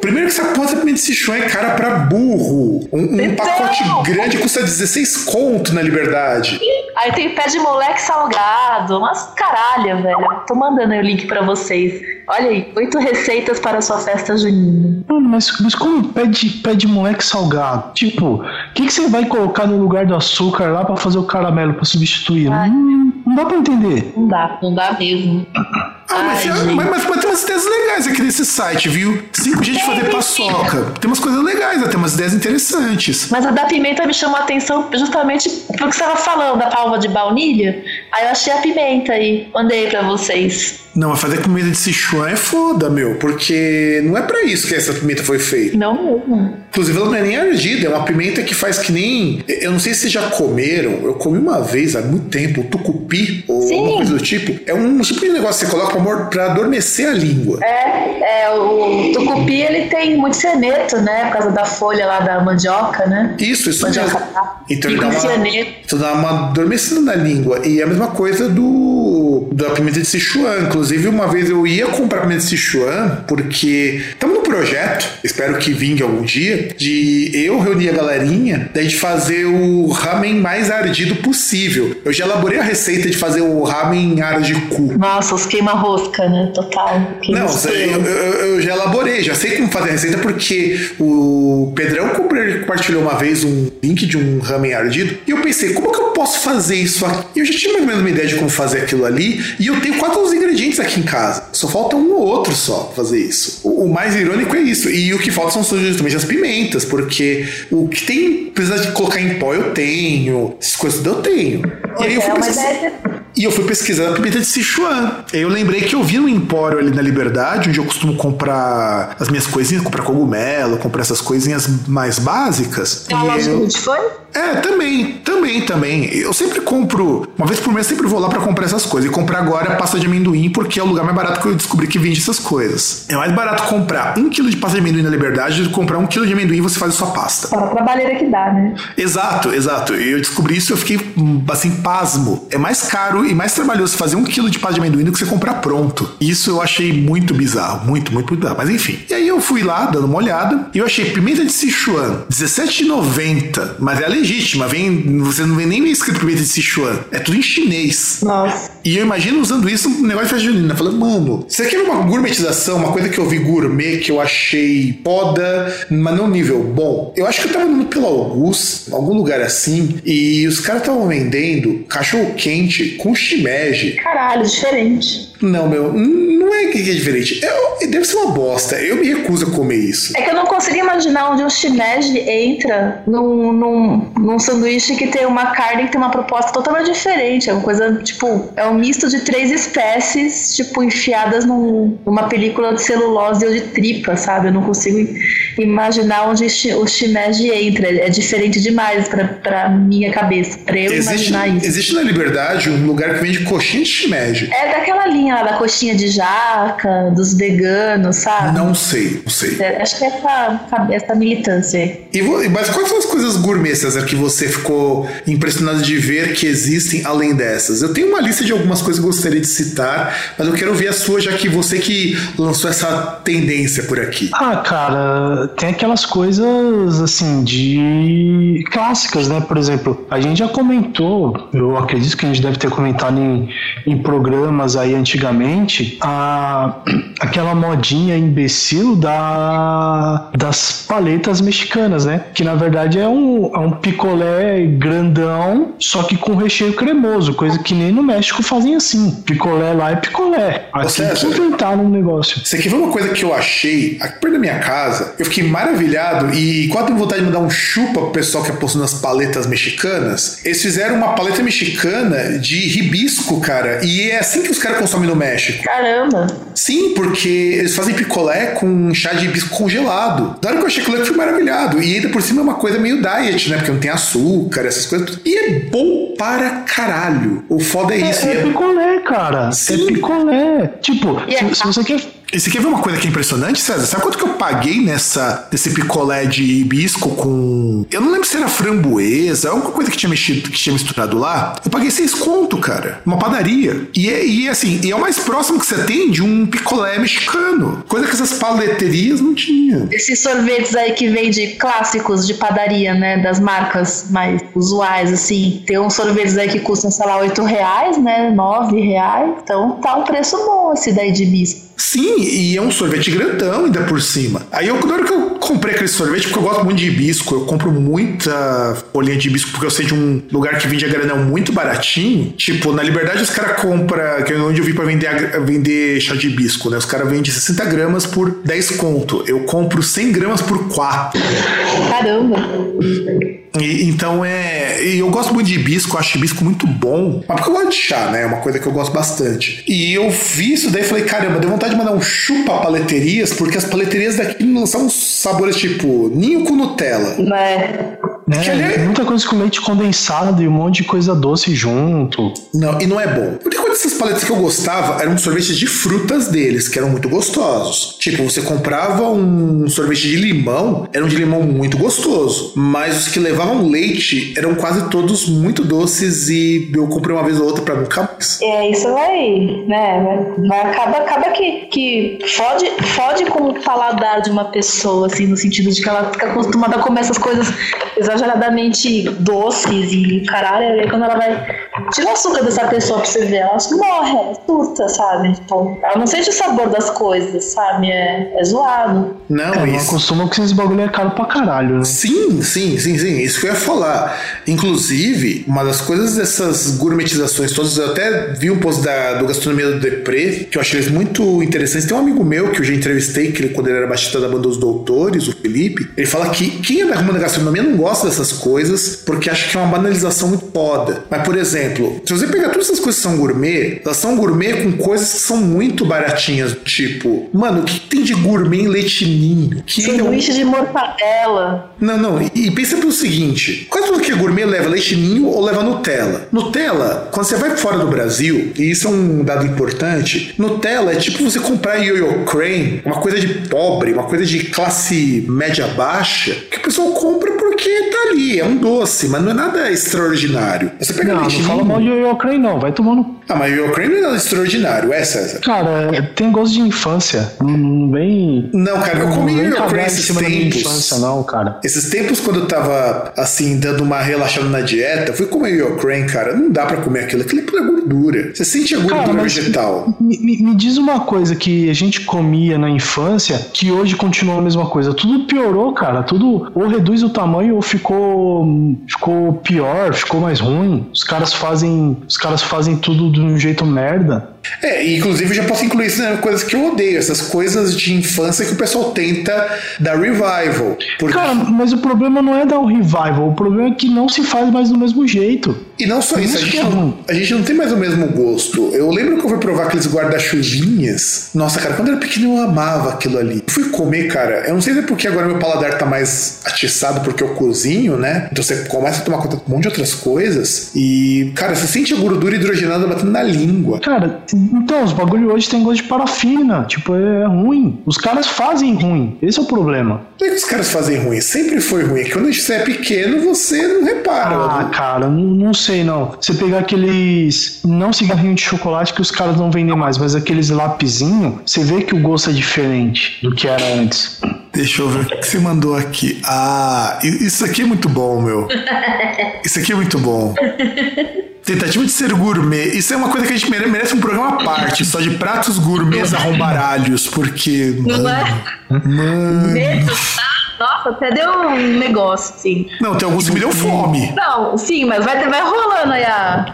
Speaker 1: Primeiro que essa porra de pimenta Sichuan é cara pra burro. Um, um
Speaker 2: Então.
Speaker 1: pacote grande custa 16 conto na Liberdade.
Speaker 2: Aí tem pé de moleque salgado, umas caralha, velho. Tô mandando aí o link pra vocês. Olha aí, oito receitas para a sua festa junina.
Speaker 3: Mano, mas, mas como pede, pede moleque salgado? Tipo, o que, que você vai colocar no lugar do açúcar lá pra fazer o caramelo pra substituir?
Speaker 2: Ai.
Speaker 3: Não, não dá pra entender.
Speaker 2: Não dá, não dá mesmo.
Speaker 1: Ah, mas,
Speaker 2: Ai,
Speaker 1: é-
Speaker 2: gente.
Speaker 1: mas, mas, mas tem umas ideias legais aqui nesse site, viu? Cinco jeitos de fazer paçoca. Tem umas coisas legais, tem umas ideias interessantes.
Speaker 2: Mas a da pimenta me chamou a atenção justamente pelo que você estava falando, da palma de baunilha. Aí eu achei a pimenta aí. Mandei pra vocês.
Speaker 1: Não, mas fazer comida de Sichuan é foda, meu, porque não é pra isso que essa pimenta foi feita.
Speaker 2: Não.
Speaker 1: Inclusive, ela não é nem ardida, é uma pimenta que faz que nem. Eu não sei se vocês já comeram, eu comi uma vez há muito tempo, tucupi, ou
Speaker 2: Sim.
Speaker 1: alguma coisa do tipo. É um tipo de negócio que você coloca pra adormecer a língua.
Speaker 2: É, é, o tucupi ele tem muito cianeto, né? Por causa da folha lá da mandioca, né?
Speaker 1: Isso, isso
Speaker 2: Mandioca.
Speaker 1: mesmo. Então ele dá
Speaker 2: um
Speaker 1: uma, então dá uma adormecida na língua. E é a mesma coisa do da pimenta de Sichuan. Inclusive, uma vez eu ia comprar pimenta de Sichuan, porque estamos no projeto, espero que vingue algum dia, de eu reunir a galerinha, da gente fazer o ramen mais ardido possível. Eu já elaborei a receita de fazer o ramen arde cu.
Speaker 2: Nossa, os queima-rosca, né? Total. Queima
Speaker 1: Não, eu, eu- eu já elaborei, já sei como fazer a receita, porque o Pedrão compartilhou uma vez um link de um ramen ardido, e eu pensei, como que eu posso fazer isso aqui? Eu já tinha mais ou menos uma ideia de como fazer aquilo ali, e eu tenho quatro dos aqui em casa. Só falta um ou outro só pra fazer isso. O, o mais irônico é isso, e o que falta são justamente as pimentas, porque o que tem, precisa de colocar em pó eu tenho, essas coisas eu tenho. E aí eu
Speaker 2: É
Speaker 1: fui
Speaker 2: ideia.
Speaker 1: E eu fui pesquisar a pimenta de Sichuan. Aí eu lembrei que eu vi no Empório ali na Liberdade, onde eu costumo comprar as minhas coisinhas, comprar cogumelo, comprar essas coisinhas mais básicas.
Speaker 2: Tem uma loja
Speaker 1: eu-
Speaker 2: de foi?
Speaker 1: É, também, também, também. Eu sempre compro, uma vez por mês, sempre vou lá pra comprar essas coisas. E comprar agora pasta de amendoim, porque é o lugar mais barato que eu descobri que vende essas coisas. É mais barato comprar um quilo de pasta de amendoim na Liberdade do que comprar um quilo de amendoim e você faz a sua pasta.
Speaker 2: Só a trabalheira que dá, né?
Speaker 1: Exato, exato. E eu descobri isso e eu fiquei hum, assim, pasmo. É mais caro e mais trabalhoso fazer um quilo de pasta de amendoim do que você comprar pronto. Isso eu achei muito bizarro. Muito, muito bizarro. Mas enfim. E aí eu fui lá, dando uma olhada, e eu achei pimenta de Sichuan, R$17,90. Mas é legítima. Vem, você não vê nem escrito pimenta de Sichuan. É tudo em chinês.
Speaker 2: Nossa.
Speaker 1: E eu imagino usando isso no negócio de festa junina. Falando, mano, isso aqui é uma gourmetização, uma coisa que eu vi gourmet, que eu achei foda, mas não nível bom. Eu acho que eu tava indo pelo Augusto, em algum lugar assim, e os caras estavam vendendo cachorro quente com shimeji.
Speaker 2: Caralho, diferente.
Speaker 1: Não, meu, Não é que é diferente. É, deve ser uma bosta. Eu me recuso a comer isso.
Speaker 2: É que eu não consigo imaginar onde um shimeji entra num, num, num sanduíche que tem uma carne que tem uma proposta totalmente diferente. É uma coisa, tipo, é um misto de três espécies, tipo, enfiadas num, numa película de celulose ou de tripa, sabe? Eu não consigo imaginar onde o shimeji entra. É diferente demais pra, pra minha cabeça, pra eu
Speaker 1: existe,
Speaker 2: imaginar isso.
Speaker 1: Existe na Liberdade um lugar que vende coxinha de shimeji.
Speaker 2: É daquela linha lá, da coxinha de jaca, dos veganos, sabe?
Speaker 1: Não sei, não sei.
Speaker 2: É, acho que é essa, essa militância aí.
Speaker 1: E, mas quais são as coisas gourmet, César, que você ficou impressionado de ver que existem além dessas? Eu tenho uma lista de algumas coisas que eu gostaria de citar, mas eu quero ver a sua, já que você que lançou essa tendência por aqui.
Speaker 3: Ah, cara, tem aquelas coisas assim de clássicas, né? Por exemplo, a gente já comentou, eu acredito que a gente deve ter comentado em, em programas aí antigamente, a, aquela modinha imbecil da, das paletas mexicanas, né? Que na verdade é um, é um picolé grandão, só que com recheio cremoso, coisa que nem no México fazem assim. Picolé lá é picolé. Aqui
Speaker 1: César,
Speaker 3: inventaram um negócio.
Speaker 1: Isso aqui foi uma coisa que eu achei aqui perto da minha casa. Eu fiquei maravilhado e quase tenho vontade de mandar um chupa pro pessoal que apostou nas paletas mexicanas. Eles fizeram uma paleta mexicana de ribisco, cara. E é assim que os caras consomem no México.
Speaker 2: Caramba!
Speaker 1: Sim, porque eles fazem picolé com chá de hibisco congelado. Na hora que eu achei aquilo, eu fui maravilhado. E ainda por cima é uma coisa meio diet, né? Porque não tem açúcar, essas coisas. E é bom para caralho. O foda é isso.
Speaker 3: É, é picolé, cara. É Sim. É picolé. Tipo, se, se você quer
Speaker 1: e você quer ver uma coisa que é impressionante, César? Sabe quanto que eu paguei nessa desse picolé de hibisco com. Eu não lembro se era framboesa, alguma coisa que tinha mexido, que tinha misturado lá. Eu paguei seis conto, cara. Uma padaria. E é, e assim, e é o mais próximo que você tem de um picolé mexicano. Coisa que essas paleterias não tinham.
Speaker 2: Esses sorvetes aí que vem de clássicos de padaria, né? Das marcas mais usuais, assim. Tem uns sorvetes aí que custam, sei lá, oito reais, né? Nove reais. Então tá um preço bom esse daí de hibisco.
Speaker 1: Sim, e é um sorvete grandão ainda por cima. Aí eu, na hora que eu comprei aquele sorvete, porque eu gosto muito de hibisco, eu compro muita folhinha de hibisco porque eu sei de um lugar que vende a granel muito baratinho. Tipo, na Liberdade os caras compram, que é onde eu vi pra vender, vender chá de hibisco, né? Os caras vendem 60 gramas por 10 conto. Eu compro 100 gramas por 4.
Speaker 2: Caramba!
Speaker 1: E, então é. E eu gosto muito de hibisco, acho hibisco muito bom. Mas porque eu gosto de chá, né? É uma coisa que eu gosto bastante. E eu vi isso daí e falei, caramba, deu vontade de mandar um chupa paleterias, porque as paleterias daqui lançam sabores tipo ninho com Nutella.
Speaker 2: É.
Speaker 3: É, muita coisa com leite condensado e um monte de coisa doce junto.
Speaker 1: Não, e não é bom. Porque quando essas paletas que eu gostava eram sorvetes de frutas deles, que eram muito gostosos. Tipo, você comprava um sorvete de limão, era um de limão muito gostoso. Mas os que levavam leite eram quase todos muito doces e eu comprei uma vez ou outra pra nunca mais.
Speaker 2: É, isso vai, né? Vai, acaba, acaba que, que fode, fode com o paladar de uma pessoa, assim, no sentido de que ela fica acostumada a comer essas coisas exageradamente doces e caralho, aí quando ela vai tirar o açúcar dessa pessoa pra você ver, ela morre, ela surta, sabe? Tipo, ela não sente o sabor das coisas, sabe? É, é zoado.
Speaker 1: Não,
Speaker 3: é,
Speaker 1: isso.
Speaker 3: Não acostuma que esse bagulho é caro pra caralho, né?
Speaker 1: Sim, sim, sim, sim. Isso que eu ia falar. Inclusive, uma das coisas dessas gourmetizações todas, eu até vi um post da, do Gastronomia do Depré, que eu achei muito interessantes. Tem um amigo meu que eu já entrevistei, que ele, quando ele era baixista da banda dos Doutores, Felipe, ele fala que quem é da da gastronomia não gosta dessas coisas porque acha que é uma banalização muito foda. Mas, por exemplo, se você pegar todas essas coisas que são gourmet, elas são gourmet com coisas que são muito baratinhas. Tipo, mano, o que tem de gourmet em leitinho? Que
Speaker 2: Sanduíche é um... de mortadela.
Speaker 1: Não, não. E, e pensa pelo seguinte: quase tudo que é gourmet leva leitinho ou leva Nutella. Nutella, quando você vai fora do Brasil, e isso é um dado importante, Nutella é tipo você comprar Yo-Yo Crane, uma coisa de pobre, uma coisa de classe média baixa, que o pessoal compra porque tá ali, é um doce, mas não é nada extraordinário. Você pega
Speaker 3: não, não fala mal de Yo-Yo Crane não, vai tomando...
Speaker 1: Ah, mas Crane não é nada extraordinário, é, César?
Speaker 3: Cara, tem gosto de infância, não vem...
Speaker 1: Não, cara, eu comi Yo-Yo Crane esses tempos.
Speaker 3: Infância, não, cara.
Speaker 1: Esses tempos quando eu tava, assim, dando uma relaxada na dieta, fui comer Yo-Yo Crane, cara, não dá pra comer aquilo, aquilo é pura gordura. Você sente a gordura cara, vegetal.
Speaker 3: Me, me, me diz uma coisa que a gente comia na infância, que hoje continua a mesma coisa. Tudo piorou, cara, tudo ou reduz o tamanho ou ficou, ficou pior, ficou mais ruim. Os caras fazem, os caras fazem tudo de um jeito merda.
Speaker 1: É, inclusive eu já posso incluir isso nas coisas que eu odeio, essas coisas de infância que o pessoal tenta dar revival.
Speaker 3: Porque... Cara, mas o problema não é dar o revival, o problema é que não se faz mais do mesmo jeito.
Speaker 1: E não só isso, a, gente é não, a gente não tem mais o mesmo gosto. Eu lembro que eu fui provar aqueles guarda-chuvinhas. Nossa, cara, quando eu era pequeno eu amava aquilo ali. fui comer, cara, eu não sei se é porque agora meu paladar tá mais atiçado porque eu cozinho, né? Então você começa a tomar conta de um monte de outras coisas e, cara, você sente a gordura hidrogenada batendo na língua.
Speaker 3: Cara, então, os bagulho hoje tem gosto de parafina. Tipo, é ruim. Os caras fazem ruim. Esse é o problema.
Speaker 1: Não é que os caras fazem ruim. Sempre foi ruim. É que quando você é pequeno, você não repara.
Speaker 3: Ah,
Speaker 1: não...
Speaker 3: cara, não, não sei não. Você pegar aqueles. Não cigarrinho de chocolate que os caras não vendem mais, mas aqueles lapizinho, você vê que o gosto é diferente do que era antes.
Speaker 1: Deixa eu ver o que você mandou aqui. Ah, isso aqui é muito bom, meu. Isso aqui é muito bom. Tentativa de ser gourmet. Isso é uma coisa que a gente merece um programa à parte, só de pratos gourmets arrombaralhos, porque.
Speaker 2: Não é? Mano. Nossa, até deu um negócio, sim.
Speaker 1: Não, tem alguns que me deu fome.
Speaker 2: Não, sim, mas vai, vai rolando aí a.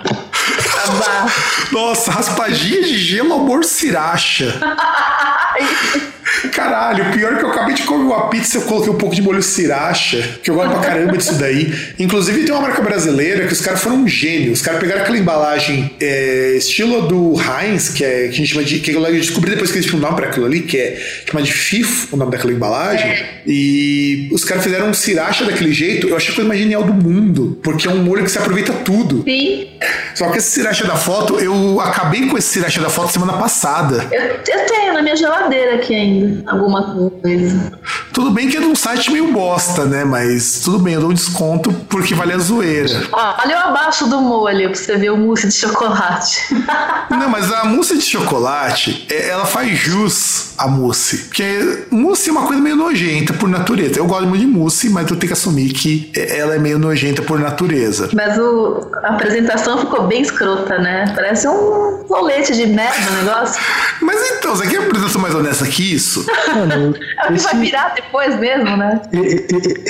Speaker 1: Nossa, raspadinha de gelo amor sriracha. Caralho, pior é que eu acabei de comer uma pizza, eu coloquei um pouco de molho sriracha, que eu gosto pra caramba disso daí. Inclusive tem uma marca brasileira que os caras foram um gênio. Os caras pegaram aquela embalagem é, estilo do Heinz, que, é, que a gente chama de. que eu descobri depois que eles tinham um nome pra aquilo ali, que é chama de FIFO, o nome daquela embalagem. E os caras fizeram um sriracha daquele jeito. Eu achei a coisa mais genial do mundo, porque é um molho que se aproveita tudo.
Speaker 2: Sim.
Speaker 1: Só que esse sriracha da foto, eu acabei com esse sriracha da foto semana passada.
Speaker 2: Eu, eu tenho na minha geladeira aqui ainda alguma coisa.
Speaker 1: Tudo bem que é de um site meio bosta, né? Mas tudo bem, eu dou um desconto porque vale a zoeira.
Speaker 2: olha abaixo do molho pra você ver o mousse de chocolate.
Speaker 1: Não, mas a mousse de chocolate, é, ela faz jus à mousse. Porque mousse é uma coisa meio nojenta por natureza. Eu gosto muito de mousse, mas eu tenho que assumir que ela é meio nojenta por natureza.
Speaker 2: Mas o, a apresentação ficou bem escrota, né? Parece um rolete de merda o negócio.
Speaker 1: Mas então, você quer a apresentação mais honesta que isso? Isso. Mano,
Speaker 2: é esse... vai virar depois mesmo, né?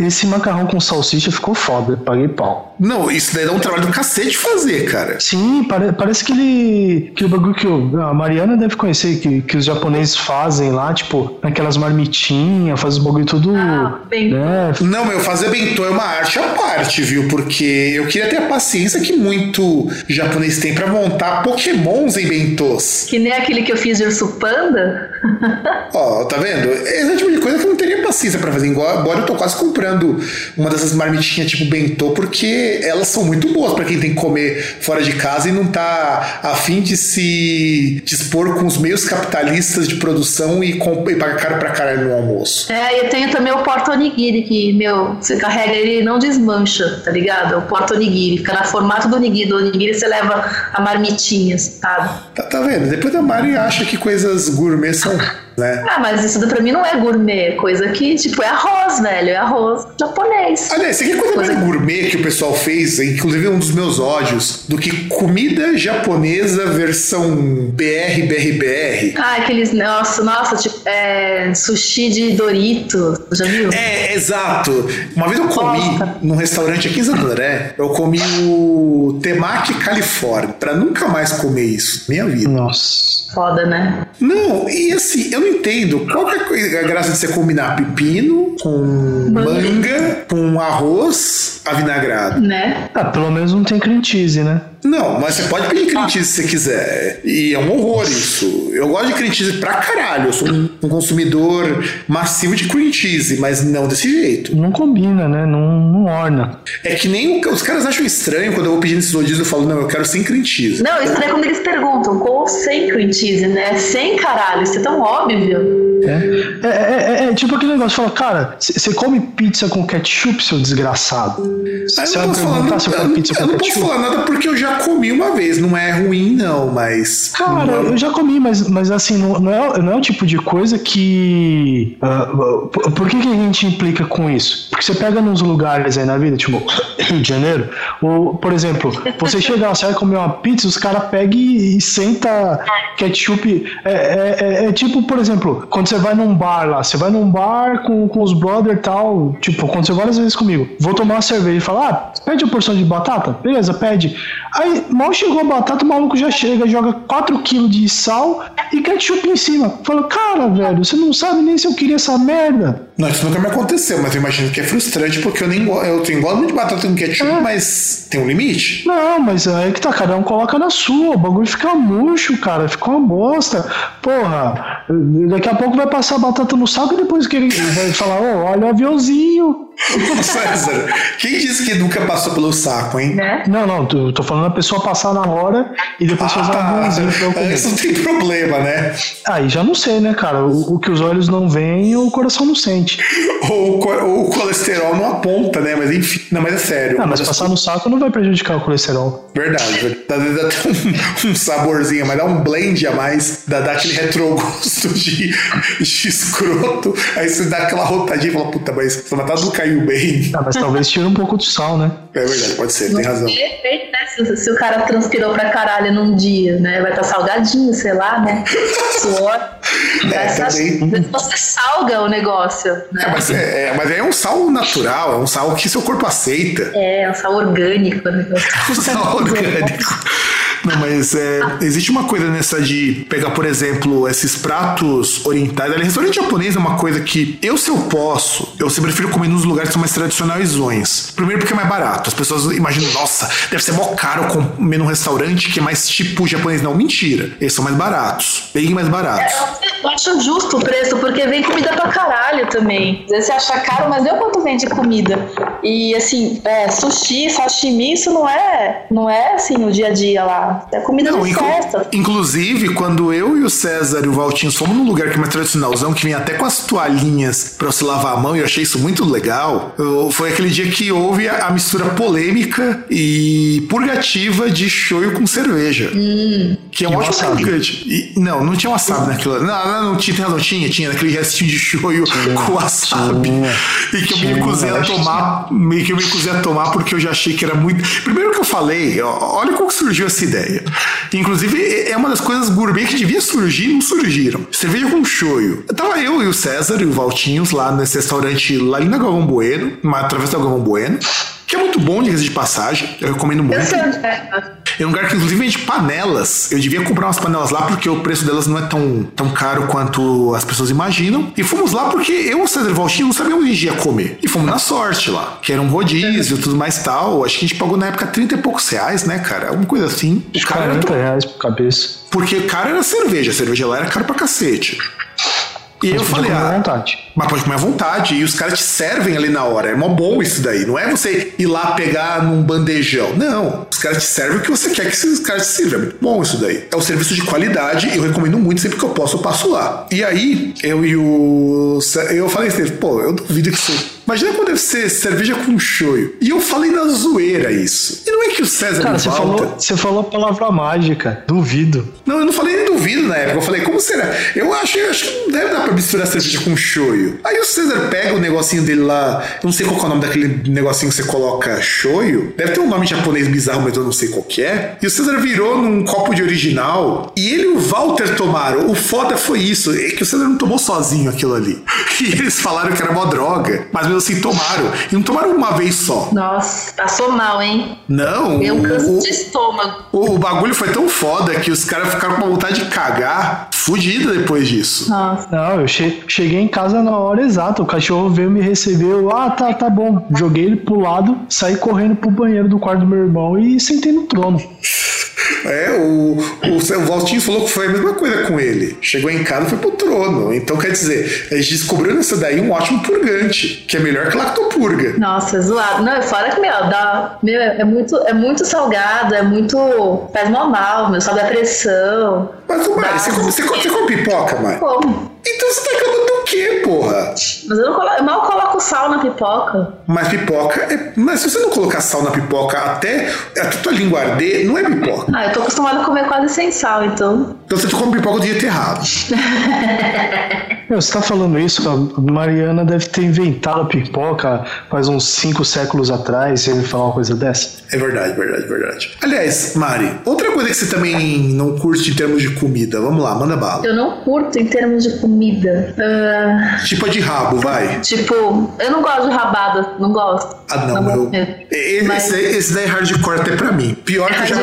Speaker 3: Esse macarrão com salsicha ficou foda, paguei pau.
Speaker 1: Não, isso daí dá um trabalho do cacete fazer, cara.
Speaker 3: Sim, pare, parece que ele. que o bagulho que eu, a Mariana deve conhecer, que, que os japoneses fazem lá, tipo, naquelas marmitinhas, faz o bagulho tudo. Ah,
Speaker 1: né? Não, meu, fazer bentô é uma arte à parte, viu? Porque eu queria ter a paciência que muito japonês tem para montar pokémons em bentôs.
Speaker 2: Que nem aquele que eu fiz de urso panda.
Speaker 1: Ó, tá vendo? Esse é o tipo de coisa que eu não teria paciência para fazer. Agora eu tô quase comprando uma dessas marmitinhas tipo bentô, porque elas são muito boas para quem tem que comer fora de casa e não tá afim de se dispor com os meios capitalistas de produção e, e pagar caro pra caralho no almoço.
Speaker 2: É, eu tenho também o porto onigiri, que, meu, você carrega ele não desmancha, tá ligado? O porto onigiri, fica no formato do onigiri. Do onigiri você leva a marmitinha, sabe?
Speaker 1: Tá, tá vendo? Depois a Mari acha que coisas gourmet são né?
Speaker 2: Ah, mas isso pra mim não é gourmet, é coisa que, tipo, é arroz, velho, é arroz japonês.
Speaker 1: Aliás, isso aqui é coisa, coisa mais gourmet que o pessoal fez, inclusive um dos meus ódios, do que comida japonesa versão BR, BR, BR.
Speaker 2: Ah, aqueles, nossa, nossa, tipo, é, sushi de Dorito, já viu?
Speaker 1: É, exato. Uma vez eu comi nossa. num restaurante aqui em Santo André, eu comi o Temaki California, pra nunca mais comer isso, minha vida.
Speaker 3: Nossa.
Speaker 2: Foda, né?
Speaker 1: Não, e assim, eu não entendo. Qual é a graça de você combinar pepino com manga, manga com arroz avinagrado?
Speaker 2: Né?
Speaker 3: Ah, pelo menos não tem cream cheese, né?
Speaker 1: Não, mas você pode pedir cream cheese se você quiser. E é um horror isso. Eu gosto de cream cheese pra caralho. Eu sou um, um consumidor massivo de cream cheese, mas não desse jeito.
Speaker 3: Não combina, né? Não, não orna.
Speaker 1: É que nem o, os caras acham estranho quando eu vou pedindo esses rodízios, eu falo, não, eu quero sem cream cheese.
Speaker 2: Não, isso é quando eles perguntam, com ou sem cream cheese, né? Sem caralho, isso é tão óbvio.
Speaker 3: É, é, é, é tipo aquele negócio, fala, cara, você come pizza com ketchup, seu desgraçado?
Speaker 1: Você vai perguntar se eu como pizza com ketchup? Eu não posso falar nada porque eu já já comi uma vez, não é ruim não, mas...
Speaker 3: Cara, eu já comi, mas, mas assim, não, não, é, não é o tipo de coisa que... Uh, por que, que a gente implica com isso? Porque você pega nos lugares aí na vida, tipo, Rio de Janeiro, ou, por exemplo, você chega lá, você vai comer uma pizza, os caras pegam e, e senta ketchup. É, é, é, é, tipo, por exemplo, quando você vai num bar lá, você vai num bar com, com os brothers e tal, tipo, aconteceu várias vezes comigo. Vou tomar uma cerveja e falar, ah, pede uma porção de batata? Beleza, pede. Aí, mal chegou a batata, o maluco já chega, joga 4kg de sal e ketchup em cima. Fala, cara, velho, você não sabe nem se eu queria essa merda.
Speaker 1: Não, isso nunca me aconteceu, mas eu imagino que é frustrante porque eu nem eu tenho gosto muito de batata com ketchup, é. mas tem um limite.
Speaker 3: Não, mas aí que tá, cada um coloca na sua, o bagulho fica murcho, cara, fica uma bosta. Porra, daqui a pouco vai passar batata no saco e depois que ele vai falar, oh, olha o aviãozinho.
Speaker 1: César, quem disse que nunca passou pelo saco, hein?
Speaker 3: Né? Não, não, tô, tô falando a pessoa passar na hora e depois ah, fazer um pra eu comer.
Speaker 1: Isso não tem problema, né?
Speaker 3: Aí já não sei, né, cara? O, o que os olhos não veem, o coração não sente.
Speaker 1: ou, ou o colesterol não aponta, né? Mas enfim, não, mas é sério.
Speaker 3: Não, mas passar no saco não vai prejudicar o colesterol.
Speaker 1: Verdade, dá, dá um, um saborzinho, mas dá um blend a mais, dá, dá aquele retrogosto de, de escroto. Aí você dá aquela rotadinha e fala, puta, mas essa batata não caiu bem.
Speaker 3: Ah, mas talvez tire um pouco de sal, né?
Speaker 1: É verdade, pode ser, tem razão.
Speaker 2: Perfeito, né? Se, se, o cara transpirou pra caralho num dia, né? Vai estar tá salgadinho, sei lá, né? Suor. É, também. Você salga o negócio. Né?
Speaker 1: É, mas, é, é, mas é um sal natural, é um sal que seu corpo aceita.
Speaker 2: É, é um sal orgânico. Né?
Speaker 1: um sal orgânico. Não, mas é, existe uma coisa nessa de pegar, por exemplo, esses pratos orientais. Ali, restaurante japonês é uma coisa que eu, se eu posso, eu sempre prefiro comer nos lugares que são mais tradicionais. Primeiro porque é mais barato. As pessoas imaginam, nossa, deve ser mó caro comer num restaurante que é mais tipo japonês. Não, mentira. Eles são mais baratos. Bem mais baratos.
Speaker 2: É, eu acho justo o preço, porque vem comida pra caralho também. Às vezes você acha caro, mas deu quanto vende comida. E assim, é, sushi, sashimi, isso não é, não é assim o dia a dia lá. É comida Não, de inclu festa.
Speaker 1: Inclusive, quando eu e o César e o Valtinho fomos num lugar que é mais tradicionalzão, que vem até com as toalhinhas pra se lavar a mão, e eu achei isso muito legal, eu, foi aquele dia que houve a, a, mistura polêmica e purgativa de shoyu com cerveja. Hum. Que é um ótimo purgante. não, não tinha wasabi naquilo. Não, não, não tinha, razão, tinha, tinha aquele restinho de shoyu tinha, com wasabi. Tinha, e que eu me recusei a tomar, meio que eu me recusei a tomar porque eu já achei que era muito. Primeiro que eu falei, olha como surgiu essa ideia ideia. Inclusive, é uma das coisas gourmet que devia surgir não surgiram. Cerveja com choio. Tava eu e o César e o Valtinhos lá nesse restaurante lá ali na Galvão Bueno, através da Galvão Bueno que é muito bom, diga de passagem. Eu recomendo muito. Eu sei onde é. Um lugar que inclusive vende panelas. Eu devia comprar umas panelas lá porque o preço delas não é tão, tão caro quanto as pessoas imaginam. E fomos lá porque eu, o César Valtinho, não sabíamos onde a gente ia comer. E fomos na sorte lá, que era um rodízio e tudo mais tal. Acho que a gente pagou na época 30 e poucos reais, né, cara? Alguma coisa assim.
Speaker 3: O cara 40 era... reais por cabeça.
Speaker 1: Porque caro era cerveja. A cerveja lá era caro pra cacete. E eu falei, ah, vontade. mas pode comer à vontade. E os caras te servem ali na hora. É mó bom isso daí. Não é você ir lá pegar num bandejão. Não. Os caras te servem o que você quer que esses caras te sirvam. É muito bom isso daí. É um serviço de qualidade. Eu recomendo muito. Sempre que eu posso, eu passo lá. E aí, eu e o. Eu falei assim, pô, eu duvido que você Imagina como deve ser cerveja com shoyu. E eu falei na zoeira isso. E não é que o César
Speaker 3: Cara, você falou, você falou a palavra mágica. Duvido.
Speaker 1: Não, eu não falei nem duvido na época. Eu falei, como será? Eu acho, eu acho que não deve dar pra misturar cerveja com shoyu. Aí o César pega o negocinho dele lá. Eu não sei qual é o nome daquele negocinho que você coloca shoyu. Deve ter um nome japonês bizarro, mas eu não sei qual que é. E o César virou num copo de original. E ele e o Walter tomaram. O foda foi isso. É que o César não tomou sozinho aquilo ali. E eles falaram que era uma droga. Mas assim, tomaram. E não tomaram uma vez só.
Speaker 2: Nossa, passou mal, hein?
Speaker 1: Não.
Speaker 2: Deu um câncer de estômago.
Speaker 1: O, o, bagulho foi tão foda que os caras ficaram com vontade de cagar fudida depois disso.
Speaker 3: Nossa. Não, eu che cheguei em casa na hora exata. O cachorro veio me receber. Eu, ah, tá, tá bom. Joguei ele pro lado, saí correndo pro banheiro do quarto do meu irmão e sentei no trono.
Speaker 1: É, o, o, o Valtinho falou que foi a mesma coisa com ele. Chegou em casa e foi pro trono. Então, quer dizer, a gente descobriu nessa daí um ótimo purgante, que é melhor que lactopurga.
Speaker 2: Nossa, zoado. Não, fora que, meu, dá, meu é, muito, é muito salgado, é muito. faz mal mal, meu, sobe a pressão.
Speaker 1: Mas, Mari, você, você, você come pipoca, Mari?
Speaker 2: Como?
Speaker 1: Então você tá acabando quê, porra?
Speaker 2: Mas eu, não colo... eu mal coloco sal na pipoca.
Speaker 1: Mas pipoca é. Mas se você não colocar sal na pipoca até, até tua língua arder, não é pipoca.
Speaker 2: Ah, eu tô acostumada a comer quase sem sal, então.
Speaker 1: Então você come pipoca do jeito errado.
Speaker 3: Meu, você tá falando isso, a Mariana deve ter inventado a pipoca faz uns 5 séculos atrás, se ele falar uma coisa dessa.
Speaker 1: É verdade, verdade, verdade. Aliás, Mari, outra coisa que você também não curte em termos de comida, vamos lá, manda bala.
Speaker 2: Eu não curto em termos de comida. Ah,
Speaker 1: Tipo a de rabo, vai.
Speaker 2: tipo, eu não gosto de rabada, não gosto.
Speaker 1: Ah, não,
Speaker 2: Não
Speaker 1: eu.
Speaker 2: mesmo.
Speaker 1: Esse,
Speaker 2: Mas-
Speaker 1: esse daí é hardcore até pra mim. Pior que eu já.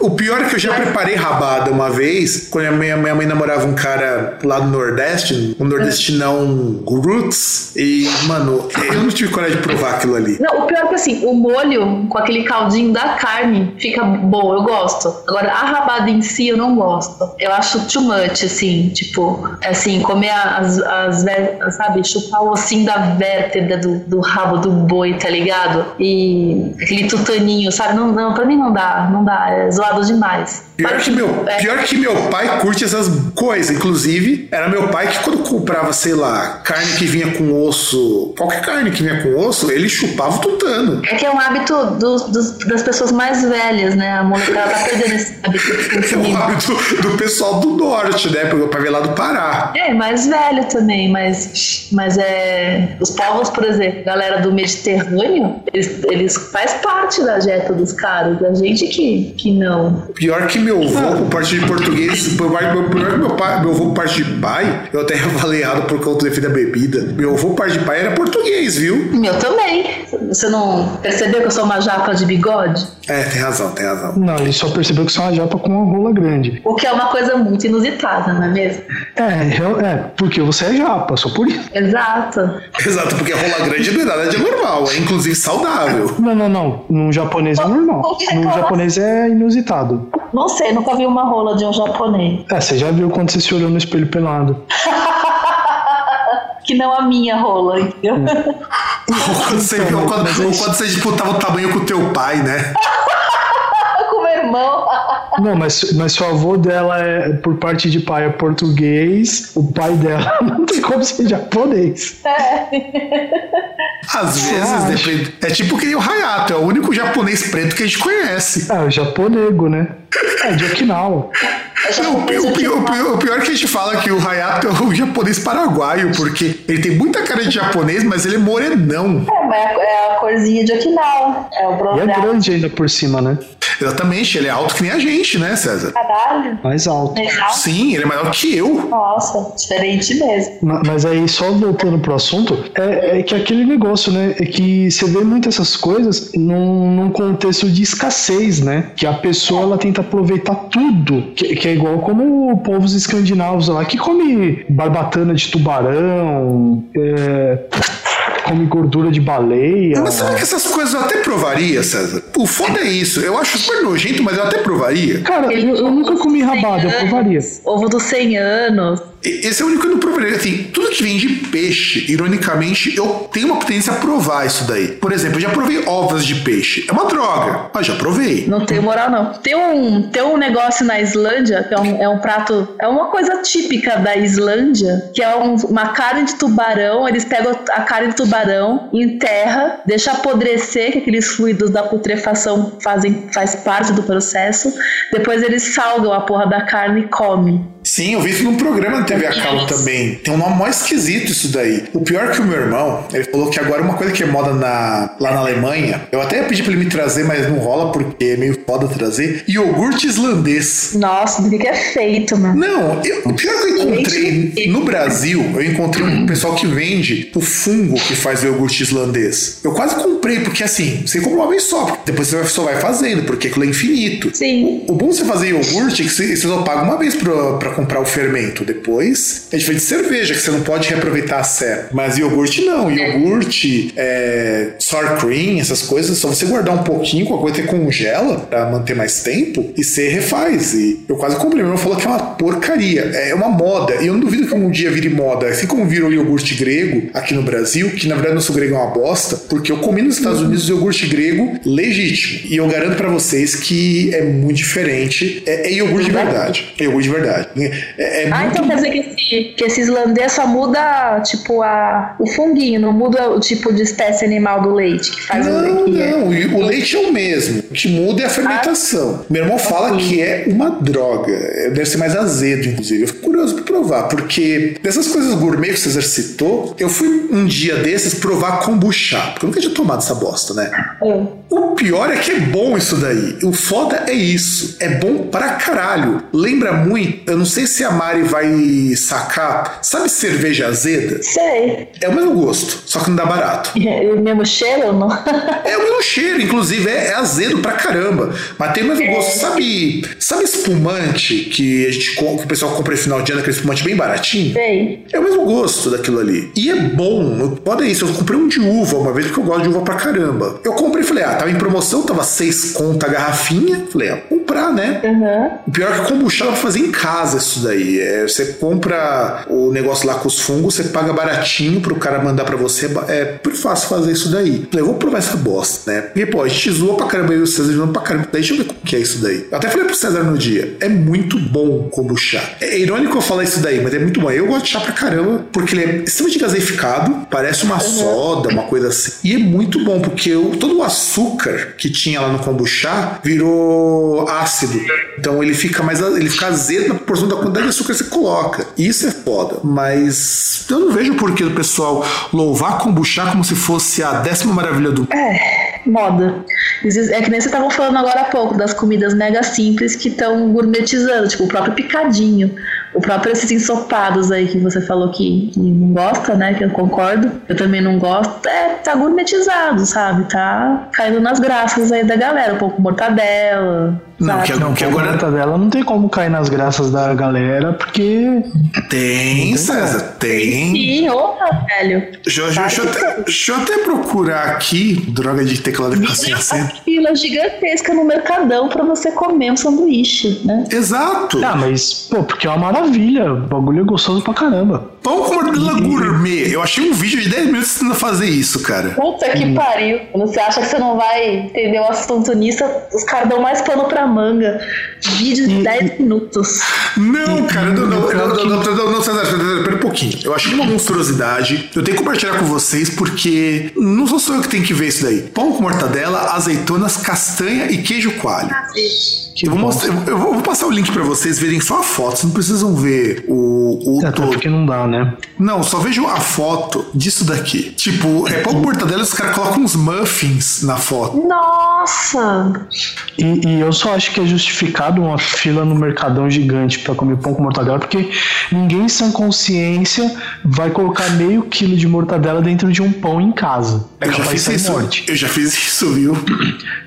Speaker 1: O pior é que eu já preparei rabada uma vez, quando a minha, minha mãe namorava um cara lá do Nordeste, um nordestinão roots, e, mano, eu não tive coragem de provar aquilo ali.
Speaker 2: Não, o pior é que assim, o molho com aquele caldinho da carne fica bom, eu gosto. Agora, a rabada em si eu não gosto. Eu acho too much, assim, tipo, assim, comer as, as ver- sabe, chupar o ossinho da vértebra do, do rabo do boi, tá ligado? E aquele tutaninho, sabe? Não, não, pra mim não dá, não dá, é zoado demais.
Speaker 1: Pior que, meu,
Speaker 2: É.
Speaker 1: pior que meu pai curte essas coisas. Inclusive, era meu pai que quando comprava, sei lá, carne que vinha com osso, qualquer carne que vinha com osso, ele chupava o tutano.
Speaker 2: É que é um hábito dos- dos- das pessoas mais velhas, né? A molecada tá perdendo esse hábito de
Speaker 1: É
Speaker 2: consumir.
Speaker 1: hábito do pessoal do norte, né? Pra ver lá do Pará.
Speaker 2: É, mais velho também, mas, mas é. Os povos, por exemplo, galera do Mediterrâneo, eles, eles faz parte da dieta dos caras, a gente que, que não.
Speaker 1: Pior que meu avô, por parte de português, pior que meu pai, meu avô, por parte de pai, eu até falei errado por conta do da bebida. Meu avô, por parte de pai, era português, viu?
Speaker 2: Meu também. Você não percebeu que eu sou uma japa de bigode?
Speaker 1: É, tem razão, tem razão.
Speaker 3: Não, ele só percebeu que é uma japa com uma rola grande.
Speaker 2: O que é uma coisa muito inusitada, não é mesmo?
Speaker 3: É, é, porque você é japa, só por isso.
Speaker 2: Exato.
Speaker 1: Exato, porque a rola grande não é nada de normal, é inclusive saudável.
Speaker 3: Não, não, não. Num japonês é normal. Num japonês é inusitado.
Speaker 2: Não sei, nunca vi uma rola de um japonês.
Speaker 3: É, você já viu quando você se olhou no espelho pelado.
Speaker 2: Que não a minha rola, entendeu?
Speaker 1: Ou quando você,
Speaker 3: Então,
Speaker 1: ou quando,
Speaker 3: é
Speaker 1: quando você disputava o tamanho com o teu pai, né?
Speaker 2: Irmão.
Speaker 3: Não, mas, mas seu avô dela é, por parte de pai, é português. O pai dela não tem como ser japonês.
Speaker 1: Às
Speaker 3: Você
Speaker 1: vezes, depende. É tipo que nem o Hayato, é o único japonês preto que a gente conhece.
Speaker 3: É, o japonego, né? É, de Okinawa.
Speaker 1: Não, o, pi- o pior, o pior- o pior é que a gente fala que o Hayato é o japonês paraguaio, porque ele tem muita cara de japonês, mas ele é morenão.
Speaker 2: É, mas é a corzinha de Okinawa. É o
Speaker 3: E é grande ainda por cima, né?
Speaker 1: Exatamente, ele é alto que nem a gente, né, César?
Speaker 2: Caralho.
Speaker 3: Mais alto.
Speaker 2: Legal.
Speaker 1: Sim, ele é maior que eu.
Speaker 2: Nossa, diferente mesmo.
Speaker 3: Ma- Mas aí, só voltando pro assunto, é, é que aquele negócio, né? É que você vê muitas essas coisas num, num contexto de escassez, né? Que a pessoa ela tenta aproveitar tudo. Que, que é igual como povos escandinavos lá, que come barbatana de tubarão, é, come gordura de baleia.
Speaker 1: Mas sabe que essas coisas eu até provaria, César? O foda é isso. Eu acho super nojento, mas eu até provaria.
Speaker 3: Cara, eu, eu nunca comi rabada, eu provaria.
Speaker 2: Ovo dos 100 anos.
Speaker 1: Esse é o único que eu não provaria. Assim, tudo que vem de peixe, ironicamente, eu tenho uma tendência a provar isso daí. Por exemplo, eu já provei ovas de peixe. É uma droga, mas já provei.
Speaker 2: Não tem moral, não. Tem um, tem um negócio na Islândia, que é um, é um prato, é uma coisa típica da Islândia, que é um- uma carne de tubarão. Eles pegam a carne de tubarão, enterra, deixa apodrecer, que aqueles fluidos da putrefação fazem, faz parte do processo. Depois eles salgam a porra da carne e comem.
Speaker 1: Sim, eu vi isso num programa na TV a cabo também. Tem um nome mó esquisito isso daí. O pior que o meu irmão, ele falou que agora uma coisa que é moda na, lá na Alemanha, eu até pedi pra ele me trazer, mas não rola porque é meio foda trazer, iogurte islandês.
Speaker 2: Nossa, do que é feito, mano?
Speaker 1: Não, eu, o pior que eu encontrei no Brasil, eu encontrei um pessoal que vende o fungo que faz o iogurte islandês. Eu quase comprei, porque assim, você compra uma vez só, porque depois você só vai fazendo, porque aquilo é infinito.
Speaker 2: Sim.
Speaker 1: O, o bom de você fazer iogurte é que você, você só paga uma vez pra, pra comprar o fermento. Depois é diferente de cerveja, que você não pode reaproveitar a serra. Mas iogurte não. Iogurte, é, sour cream, essas coisas, só você guardar um pouquinho, com a coisa você congela pra manter mais tempo e você refaz. E eu quase comprei. Meu irmão falou que é uma porcaria. É uma moda. E eu não duvido que um dia vire moda. Assim como virou o iogurte grego aqui no Brasil, que na verdade nosso grego é uma bosta, porque eu comi nos Estados Unidos iogurte grego legítimo. E eu garanto pra vocês que é muito diferente. É, é iogurte de verdade. É iogurte de verdade.
Speaker 2: É, é ah, muito... então quer dizer que esse, que esse islandês só muda, tipo, a, o funguinho, não muda o tipo de espécie animal do leite que faz
Speaker 1: não,
Speaker 2: o
Speaker 1: leite. Não, é... o leite é o mesmo. O que muda é a fermentação. Ah, Meu irmão fala que é uma droga. Deve ser mais azedo, inclusive. Eu fico curioso pra provar, porque dessas coisas gourmet que o César citou, eu fui um dia desses provar kombucha, porque eu nunca tinha tomado essa bosta, né? É. O pior é que é bom isso daí. O foda é isso. É bom pra caralho. Lembra muito, eu não sei se a Mari vai sacar, sabe cerveja azeda?
Speaker 2: Sei.
Speaker 1: É o mesmo gosto, só que não dá barato.
Speaker 2: É o mesmo cheiro ou não?
Speaker 1: é o mesmo cheiro, inclusive, é, é azedo pra caramba. Mas tem o mesmo é. gosto. Sabe, sabe espumante que, a gente, que o pessoal compra no final de ano, aquele espumante bem baratinho?
Speaker 2: Sei.
Speaker 1: É o mesmo gosto daquilo ali. E é bom. Pode isso. Eu comprei um de uva uma vez porque eu gosto de uva pra caramba. Eu comprei e falei, ah, tava em promoção, tava seis conta a garrafinha. Falei, ah, comprar, né?
Speaker 2: Uhum.
Speaker 1: O pior é que kombucha dá pra fazer em casa isso daí. É, você compra o negócio lá com os fungos, você paga baratinho pro cara mandar pra você. É muito fácil fazer isso daí. Falei, vou provar essa bosta, né? E, pô, a gente zoou pra caramba e o César zoou pra caramba. Deixa eu ver como que é isso daí. Eu até falei pro César no dia, é muito bom kombucha. É irônico eu falar isso daí, mas é muito bom. Eu gosto de chá pra caramba, porque ele é extremamente gaseificado, parece uma uhum. soda, uma coisa assim. E é muito bom, porque eu, todo o açúcar que tinha lá no kombucha virou ácido. Então ele fica mais ele fica azedo na porção da quantidade de açúcar que você coloca. Isso é foda. Mas eu não vejo porquê do pessoal louvar kombucha como se fosse a décima maravilha do mundo.
Speaker 2: É, moda. É que nem você estavam falando agora há pouco das comidas mega simples que estão gourmetizando, tipo o próprio picadinho. O próprio esses ensopados aí que você falou que, não gosta, né? Que eu concordo. Eu também não gosto. É, tá gourmetizado, sabe? Tá caindo nas graças aí da galera. Um pouco mortadela.
Speaker 3: Não, que, não, que agora... mortadela não tem como cair nas graças da galera, porque.
Speaker 1: Tem, César, tem.
Speaker 2: Sim, opa, velho.
Speaker 1: Deixa, deixa, eu até, deixa eu até procurar aqui, droga de teclado de
Speaker 2: assim, assim. fila gigantesca no mercadão pra você comer um sanduíche, né?
Speaker 1: Exato.
Speaker 3: Ah, mas, pô, porque é uma maravilha. O bagulho é gostoso pra caramba.
Speaker 1: Pão com mortadela gourmet. Eu achei um vídeo de 10 minutos ensinando a fazer isso, cara.
Speaker 2: Puta que hum. pariu. Você acha que você não vai entender o assunto nisso? Os caras dão mais pano pra manga. Vídeo de 10 minutos.
Speaker 1: Não, cara, não, não, não, não, não, não, não, pera um pouquinho. Eu achei uma monstruosidade. Eu tenho que compartilhar com vocês porque não sou só eu que tenho que ver isso daí. Pão com mortadela, azeitonas, castanha e queijo coalho. Ah, eu vou, mostrar, eu vou, passar o link para vocês verem só a foto, vocês não precisam ver o, o
Speaker 3: é, todo. porque não dá, né?
Speaker 1: Não, só vejo a foto disso daqui. Tipo, é pão mortadela os caras colocam uns muffins na foto.
Speaker 2: Nossa!
Speaker 3: E, e, eu só acho que é justificado uma fila no Mercadão gigante para comer pão com mortadela, porque ninguém sem consciência vai colocar meio quilo de mortadela dentro de um pão em casa.
Speaker 1: Eu já fiz isso. Morte. Eu já fiz isso, viu?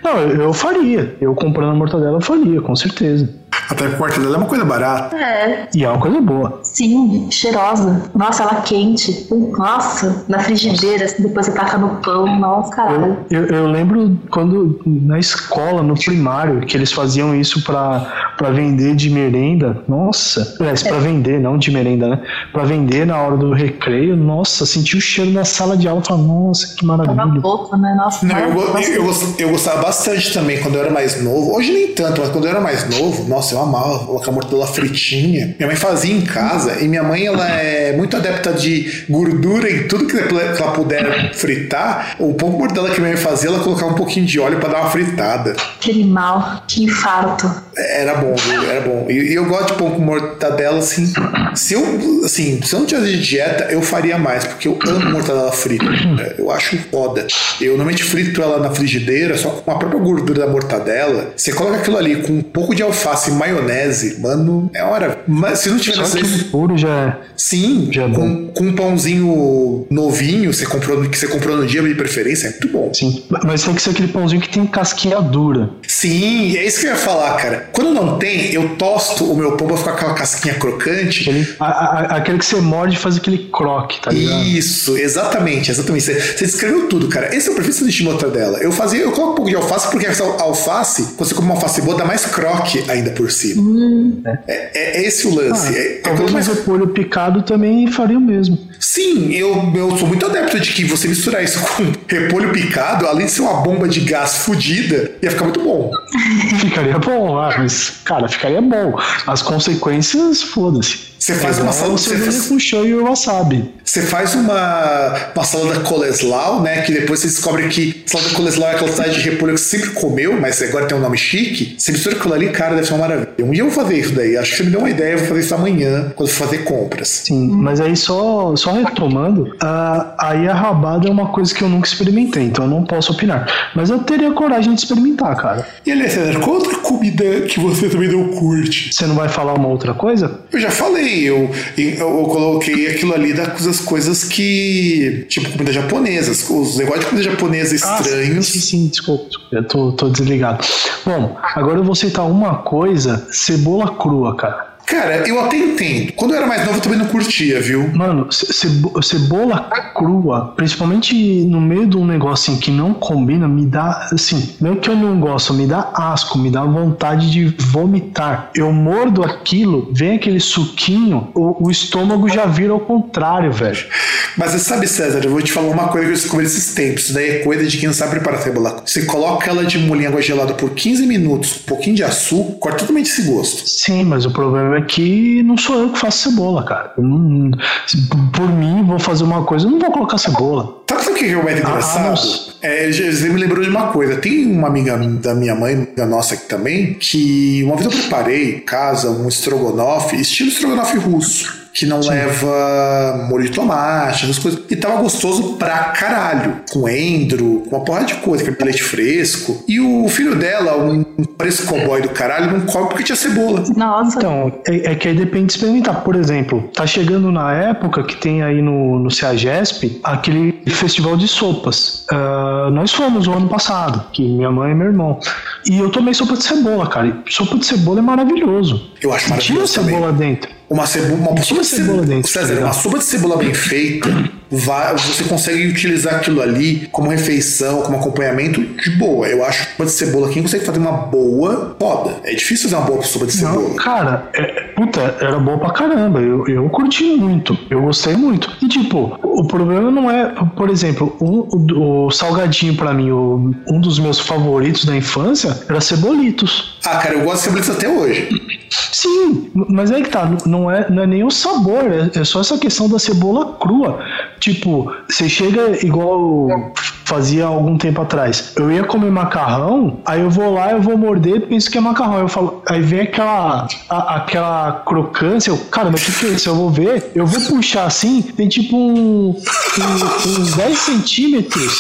Speaker 3: Não, eu, eu faria. Eu comprando a mortadela, eu faria com certeza.
Speaker 1: Até porque quarta dela é uma coisa barata.
Speaker 2: É.
Speaker 3: E é uma coisa boa.
Speaker 2: Sim, cheirosa. Nossa, ela quente. Nossa, na frigideira, assim, depois você taca no pão. Nossa, caralho.
Speaker 3: Eu, eu, eu, lembro quando na escola, no primário, que eles faziam isso pra, pra vender de merenda. Nossa. É, pra vender, não de merenda, né? Pra vender na hora do recreio. Nossa, senti o cheiro na sala de aula. Falei, nossa, que maravilha. Tava
Speaker 2: boca, né? Nossa,
Speaker 1: não, eu, eu, eu, eu gostava bastante também quando eu era mais novo. Hoje nem tanto, mas quando eu era mais novo, nossa, eu amava colocar mortadela fritinha. Minha mãe fazia em casa e minha mãe ela é muito adepta de gordura em tudo que ela puder fritar. O pouco mortadela que minha mãe fazia, ela colocava um pouquinho de óleo para dar uma fritada.
Speaker 2: Que animal, que infarto.
Speaker 1: Era bom, viu? Era bom. E, eu gosto de pão com mortadela, assim. Se eu, assim, se eu não tivesse de dieta, eu faria mais, porque eu amo mortadela frita. Eu acho foda. Eu normalmente frito ela na frigideira, só com a própria gordura da mortadela. Você coloca aquilo ali com um pouco de alface e maionese, mano, é hora. Mas se não tivesse.
Speaker 3: Só puro já é.
Speaker 1: Sim, já é com, com um pãozinho novinho, você comprou, que você comprou no dia de preferência, é muito bom.
Speaker 3: Sim, mas tem que ser aquele pãozinho que tem casquinha dura.
Speaker 1: Sim, é isso que eu ia falar, cara. Quando não tem, eu tosto o meu pão pra ficar com aquela casquinha crocante.
Speaker 3: Ele a, a, aquele que você morde faz aquele croque, tá ligado?
Speaker 1: Isso, exatamente, exatamente. Você, você descreveu tudo, cara. Esse é o perfil de mortadela. Eu fazia, eu coloco um pouco de alface, porque essa alface, quando você come uma alface boa, dá mais croque ainda por cima. Hum. É, é, é, esse o lance. Ah, é,
Speaker 3: talvez mais... o repolho picado também faria o mesmo.
Speaker 1: Sim, eu, eu sou muito adepto de que você misturar isso com repolho picado, além de ser uma bomba de gás fodida, ia ficar muito bom.
Speaker 3: Ficaria bom, ah, mas, cara, ficaria bom. As consequências, foda-se.
Speaker 1: Você faz é uma salada
Speaker 3: você faz... com show e wasabi.
Speaker 1: Você faz uma, uma salada coleslau, né? Que depois você descobre que salada coleslau é aquela salada de repolho que você sempre comeu, mas agora tem um nome chique. Você mistura aquilo ali, cara, deve ser uma maravilha. Um dia eu vou fazer isso daí. Acho que você me deu uma ideia, eu vou fazer isso amanhã, quando for fazer compras.
Speaker 3: Sim, mas aí só, só retomando, uh, aí a rabada é uma coisa que eu nunca experimentei, então eu não posso opinar. Mas eu teria coragem de experimentar, cara.
Speaker 1: E Alessandro, qual outra comida que você também não curte?
Speaker 3: Você não vai falar uma outra coisa?
Speaker 1: Eu já falei eu, eu coloquei aquilo ali das coisas que. Tipo, comida japonesa, os negócios de comida japonesa ah, estranhos.
Speaker 3: Ah, sim, sim, desculpa, eu tô, tô desligado. Bom, agora eu vou citar uma coisa: cebola crua, cara.
Speaker 1: Cara, eu até entendo. Quando eu era mais novo, eu também não curtia, viu?
Speaker 3: Mano, cebola crua, principalmente no meio de um negócio assim, que não combina, me dá, assim, não é que eu não gosto, me dá asco, me dá vontade de vomitar. Eu mordo aquilo, vem aquele suquinho, o, o estômago já vira ao contrário, velho.
Speaker 1: Mas você sabe, César, eu vou te falar uma coisa que eu descobri esses tempos. Isso daí é coisa de quem não sabe preparar cebola. Você coloca ela de molho em água gelada por 15 minutos, um pouquinho de açúcar, corta totalmente esse gosto.
Speaker 3: Sim, mas o problema é que não sou eu que faço cebola, cara. Não, por mim, vou fazer uma coisa, eu não vou colocar cebola.
Speaker 1: Sabe o que é o mais ah, engraçado? Ah, é, você me lembrou de uma coisa. Tem uma amiga da minha mãe, da nossa aqui também, que uma vez eu preparei em casa um estrogonofe, estilo estrogonofe russo que não Sim. leva molho de tomate, essas coisas. E tava gostoso pra caralho. Com endro, com uma porrada de coisa, que é leite fresco. E o filho dela, um preço cowboy do caralho, não come porque tinha cebola.
Speaker 2: Nossa.
Speaker 3: Então, é, é, que aí depende de experimentar. Por exemplo, tá chegando na época que tem aí no, no CEAGESP aquele festival de sopas. Uh, nós fomos o ano passado, que minha mãe e meu irmão. E eu tomei sopa de cebola, cara. E sopa de cebola é maravilhoso.
Speaker 1: Eu acho maravilhoso.
Speaker 3: Tinha cebola dentro.
Speaker 1: Uma, cebola, uma sopa de cebola, César, uma sopa de cebola bem feita vai, você consegue utilizar aquilo ali como refeição, como acompanhamento de boa. Eu acho que sopa de cebola, quem consegue fazer uma boa, foda. É difícil fazer uma boa sopa de cebola.
Speaker 3: Não, cara, é, puta, era boa pra caramba. Eu, eu curti muito. Eu gostei muito. E tipo, o problema não é, por exemplo, um, o, o salgadinho pra mim, o, um dos meus favoritos da infância era cebolitos.
Speaker 1: Ah, cara, eu gosto de cebolitos até hoje.
Speaker 3: Sim, mas é que tá, não é, não é nem o sabor, é, é só essa questão da cebola crua. Tipo, você chega igual fazia algum tempo atrás. Eu ia comer macarrão, aí eu vou lá, eu vou morder, penso que é macarrão. Eu falo, aí vem aquela, a, aquela crocância, eu, cara, mas o que, que é isso? Eu vou ver, eu vou puxar assim, tem tipo um, um, uns 10 centímetros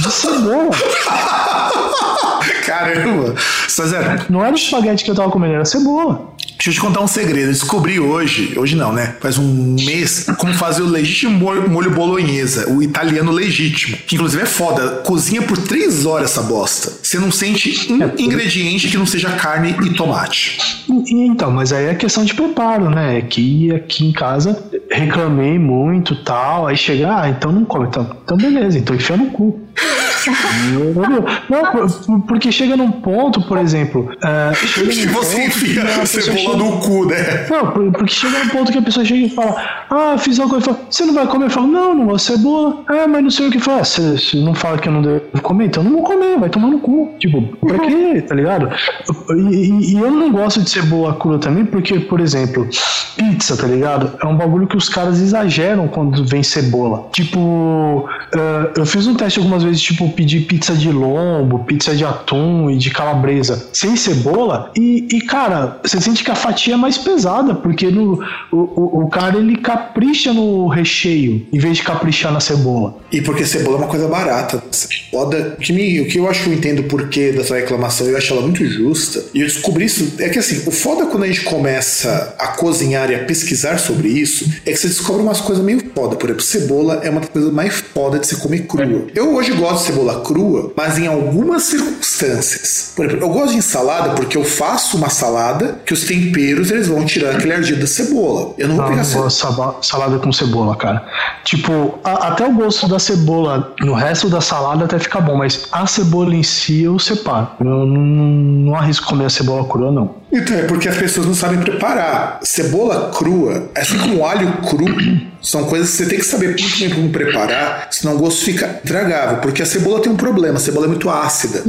Speaker 3: de cebola.
Speaker 1: Caramba! César.
Speaker 3: Não era o espaguete que eu tava comendo, era cebola.
Speaker 1: Deixa eu te contar um segredo. Eu descobri hoje, hoje não, né? Faz um mês, como fazer o legítimo molho bolonhesa, o italiano legítimo. Que inclusive é foda. Cozinha por três horas essa bosta. Você não sente um é, ingrediente que não seja carne e tomate.
Speaker 3: Então, mas aí é questão de preparo, né? Que aqui em casa reclamei muito tal. Aí chega, ah, então não come. Então, então beleza, então enfia no cu. Não, porque chega num ponto, por exemplo. Uh,
Speaker 1: que você enfia a cebola chega... no cu, né?
Speaker 3: Não, porque chega num ponto que a pessoa chega e fala: Ah, fiz uma coisa. Fala, você não vai comer? Eu falo: Não, não de cebola. Ah, mas não sei o que faz. Você, você não fala que eu não devo comer, então eu não vou comer, vai tomar no cu. Tipo, pra quê? Tá ligado? E, e, eu não gosto de cebola crua também, porque, por exemplo, pizza, tá ligado? É um bagulho que os caras exageram quando vem cebola. Tipo, uh, eu fiz um teste algumas vezes, tipo, pedir pizza de lombo, pizza de atum e de calabresa sem cebola. E, e cara, você sente que a fatia é mais pesada, porque no, o, o, cara ele capricha no recheio em vez de caprichar na cebola.
Speaker 1: E porque cebola é uma coisa barata. Foda, o que, me, o que eu acho que eu entendo o porquê dessa reclamação, eu acho ela muito justa. E eu descobri isso. É que assim, o foda quando a gente começa a cozinhar e a pesquisar sobre isso, é que você descobre umas coisas meio foda. Por exemplo, cebola é uma das coisas mais foda de se comer crua. Eu hoje gosto de cebola cebola crua, mas em algumas circunstâncias. Por exemplo, eu gosto de ensalada porque eu faço uma salada que os temperos eles vão tirar aquele ardido da cebola. Eu não vou
Speaker 3: Ah,
Speaker 1: pegar cebola.
Speaker 3: salada com cebola, cara. Tipo, a- até o gosto da cebola no resto da salada até fica bom, mas a cebola em si eu separo. Eu não, não arrisco comer a cebola crua, não.
Speaker 1: Então, é porque as pessoas não sabem preparar. Cebola crua, assim como alho cru, são coisas que você tem que saber muito bem como preparar, senão o gosto fica intragável. Porque a cebola tem um problema, a cebola é muito ácida.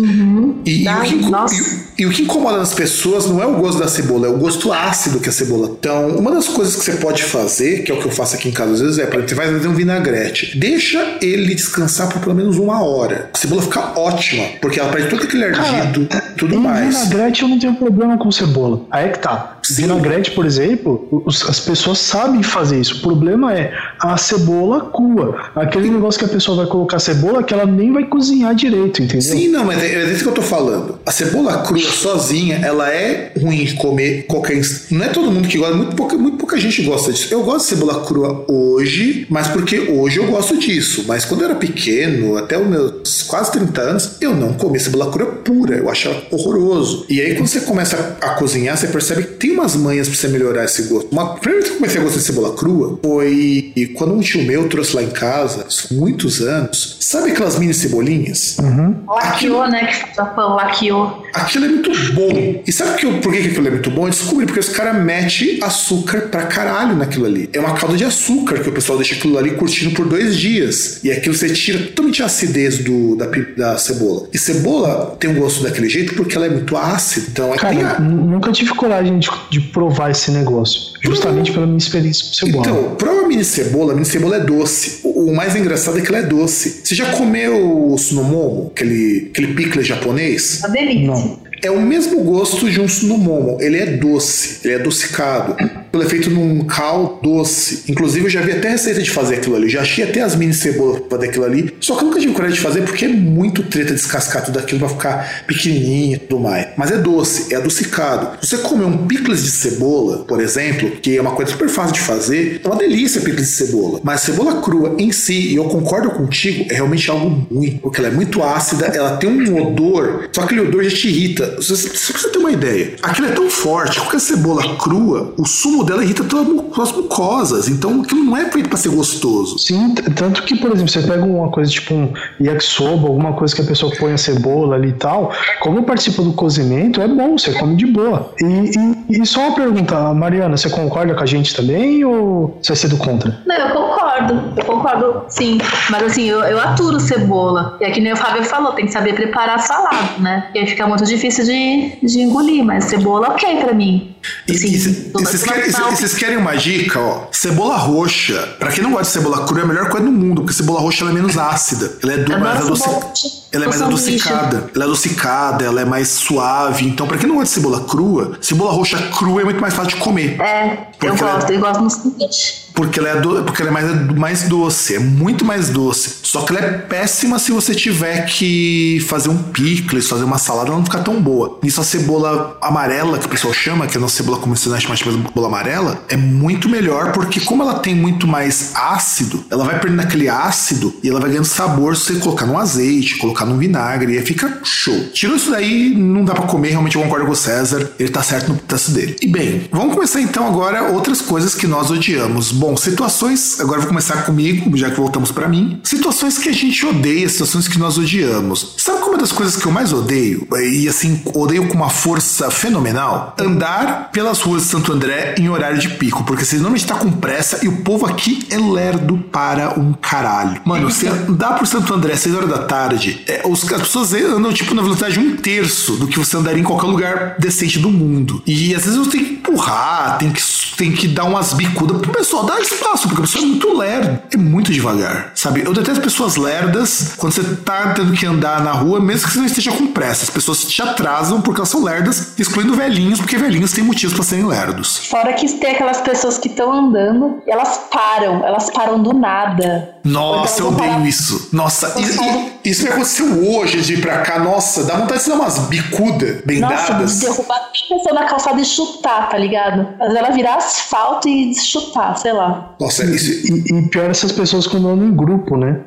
Speaker 1: E, e o
Speaker 2: Ai,
Speaker 1: que, inco-
Speaker 2: nossa.
Speaker 1: e o- e o que incomoda as pessoas não é o gosto da cebola, é o gosto ácido que a cebola. Então, uma das coisas que você pode fazer, que é o que eu faço aqui em casa às vezes, é, por exemplo, você vai fazer um vinagrete. Deixa ele descansar por pelo menos uma hora. A cebola fica ótima, porque ela perde todo aquele ardido e tudo mais.
Speaker 3: vinagrete eu não tenho problema com cebola. Aí é que tá. Vinagrete, por exemplo, os- as pessoas sabem fazer isso. O problema é a cebola crua. Aquele negócio que a pessoa vai colocar cebola que ela nem vai cozinhar direito, entendeu?
Speaker 1: Sim, não, mas é, é disso que eu tô falando. A cebola crua sozinha, ela é ruim de comer qualquer. Não é todo mundo que gosta, muito pouca, muito pouca gente gosta disso. Eu gosto de cebola crua hoje, mas porque hoje eu gosto disso. Mas quando eu era pequeno, até os meus quase 30 anos, eu não comia cebola crua pura. Eu achava horroroso. E aí, quando você começa a cozinhar, você percebe que tem umas manhas pra você melhorar esse gosto. Uma, a primeira vez que eu comecei a gostar de cebola crua foi quando um tio meu trouxe lá em casa, há muitos anos. Sabe aquelas mini cebolinhas?
Speaker 2: Laqueou, né? Que faz pão, laqueou.
Speaker 1: Aquilo é muito bom. E sabe que eu- por que que aquilo é muito bom? Eu descobri porque os caras metem açúcar pra caralho naquilo ali. É uma calda de açúcar que o pessoal deixa aquilo ali curtindo por dois dias. E aquilo você tira totalmente a acidez do, da, da cebola. E cebola tem um gosto daquele jeito porque ela é muito ácida. Então é
Speaker 3: Cara,
Speaker 1: tem a-
Speaker 3: nunca tive coragem de, de provar esse negócio. Justamente pela minha experiência com cebola.
Speaker 1: Então, prova a mini cebola. A mini cebola é doce. O, o mais engraçado é que ela é doce. Você já comeu o sunomomo? Aquele, aquele pickle japonês?
Speaker 2: Uma delícia.
Speaker 3: Não.
Speaker 1: É o mesmo gosto de um sunomomo. Ele é doce, ele é adocicado. Ele é feito num cal doce. Inclusive, eu já vi até receita de fazer aquilo ali. Já achei até as mini cebolas pra fazer aquilo ali. Só que eu nunca tive coragem de fazer porque é muito treta descascar tudo aquilo pra ficar pequenininho e tudo mais. Mas é doce, é adocicado. Se você comer um picles de cebola, por exemplo, que é uma coisa super fácil de fazer, é uma delícia picles de cebola. Mas cebola crua em si, e eu concordo contigo, é realmente algo ruim. Porque ela é muito ácida, ela tem um odor, só que aquele odor já te irrita. Você, você precisa ter uma ideia. Aquilo é tão forte, qualquer cebola crua, o sumo dela irrita todas as mucosas. Então aquilo não é feito pra ser gostoso.
Speaker 3: Sim, tanto que, por exemplo, você pega uma coisa tipo um yakisoba, alguma coisa que a pessoa põe a cebola ali e tal, como participa do cozimento, é bom, você come de boa. E, e- e só uma pergunta, Mariana, você concorda com a gente também ou você vai ser do contra?
Speaker 2: Não, eu concordo. Eu concordo, sim. Mas assim, eu, eu aturo cebola. E é que nem o Fábio falou, tem que saber preparar salada, né? E aí fica muito difícil de, de engolir, mas cebola ok pra mim. Assim,
Speaker 1: e vocês querem, uma dica, ó? Cebola roxa. Pra quem não gosta de cebola crua, é a melhor coisa do mundo, porque cebola roxa é menos ácida. Ela é do, mais adocicada.
Speaker 2: roxa.
Speaker 1: Ela é mais adocicada. Ela é adocicada, ela é mais suave. Então, pra quem não gosta de cebola crua, cebola roxa crua é muito mais fácil de comer.
Speaker 2: É, eu
Speaker 1: ela-
Speaker 2: gosto, eu gosto no seguinte.
Speaker 1: Porque ela é, do- porque ela é mais, mais doce, é muito mais doce. Só que ela é péssima se você tiver que fazer um picles, fazer uma salada, ela não fica tão boa. Nisso a cebola amarela, que o pessoal chama, que é nossa cebola convencional, de cebola amarela, é muito melhor, porque como ela tem muito mais ácido, ela vai perdendo aquele ácido e ela vai ganhando sabor se você colocar no azeite, colocar no vinagre, e aí fica show. Tirou isso daí, não dá pra comer, realmente eu concordo com o César, ele tá certo no pedaço dele. E bem, vamos começar então agora outras coisas que nós odiamos. Bom, situações, agora vou começar comigo, já que voltamos pra mim. Situações que a gente odeia, situações que nós odiamos. Sabe qual é uma das coisas que eu mais odeio? E assim, odeio com uma força fenomenal? Andar pelas ruas de Santo André em horário de pico, porque você normalmente tá com pressa e o povo aqui é lerdo para um caralho. Mano, você andar por Santo André às 6 horas da tarde, é, os, as pessoas andam tipo na velocidade de um terço do que você andaria em qualquer lugar decente do mundo. E às vezes você tem que empurrar, tem que, tem que dar umas bicudas pro pessoal dar espaço, porque a pessoa é muito lerdo, é muito devagar, sabe? Eu detesto pessoas lerdas quando você tá tendo que andar na rua, mesmo que você não esteja com pressa. As pessoas te atrasam porque elas são lerdas, excluindo velhinhos, porque velhinhos têm motivos pra serem lerdos.
Speaker 2: Fora que tem aquelas pessoas que estão andando e elas param, elas param do nada.
Speaker 1: Nossa, eu odeio
Speaker 2: parar-
Speaker 1: isso. Nossa, e- isso me aconteceu hoje de ir pra cá. Nossa, dá vontade de dar umas bicudas bem
Speaker 2: Nossa,
Speaker 1: dadas.
Speaker 2: derrubar a pessoa na calçada e chutar, tá ligado? Mas ela virar asfalto e chutar, sei lá.
Speaker 1: Nossa, isso,
Speaker 3: E, e pior essas pessoas quando andam em grupo, né?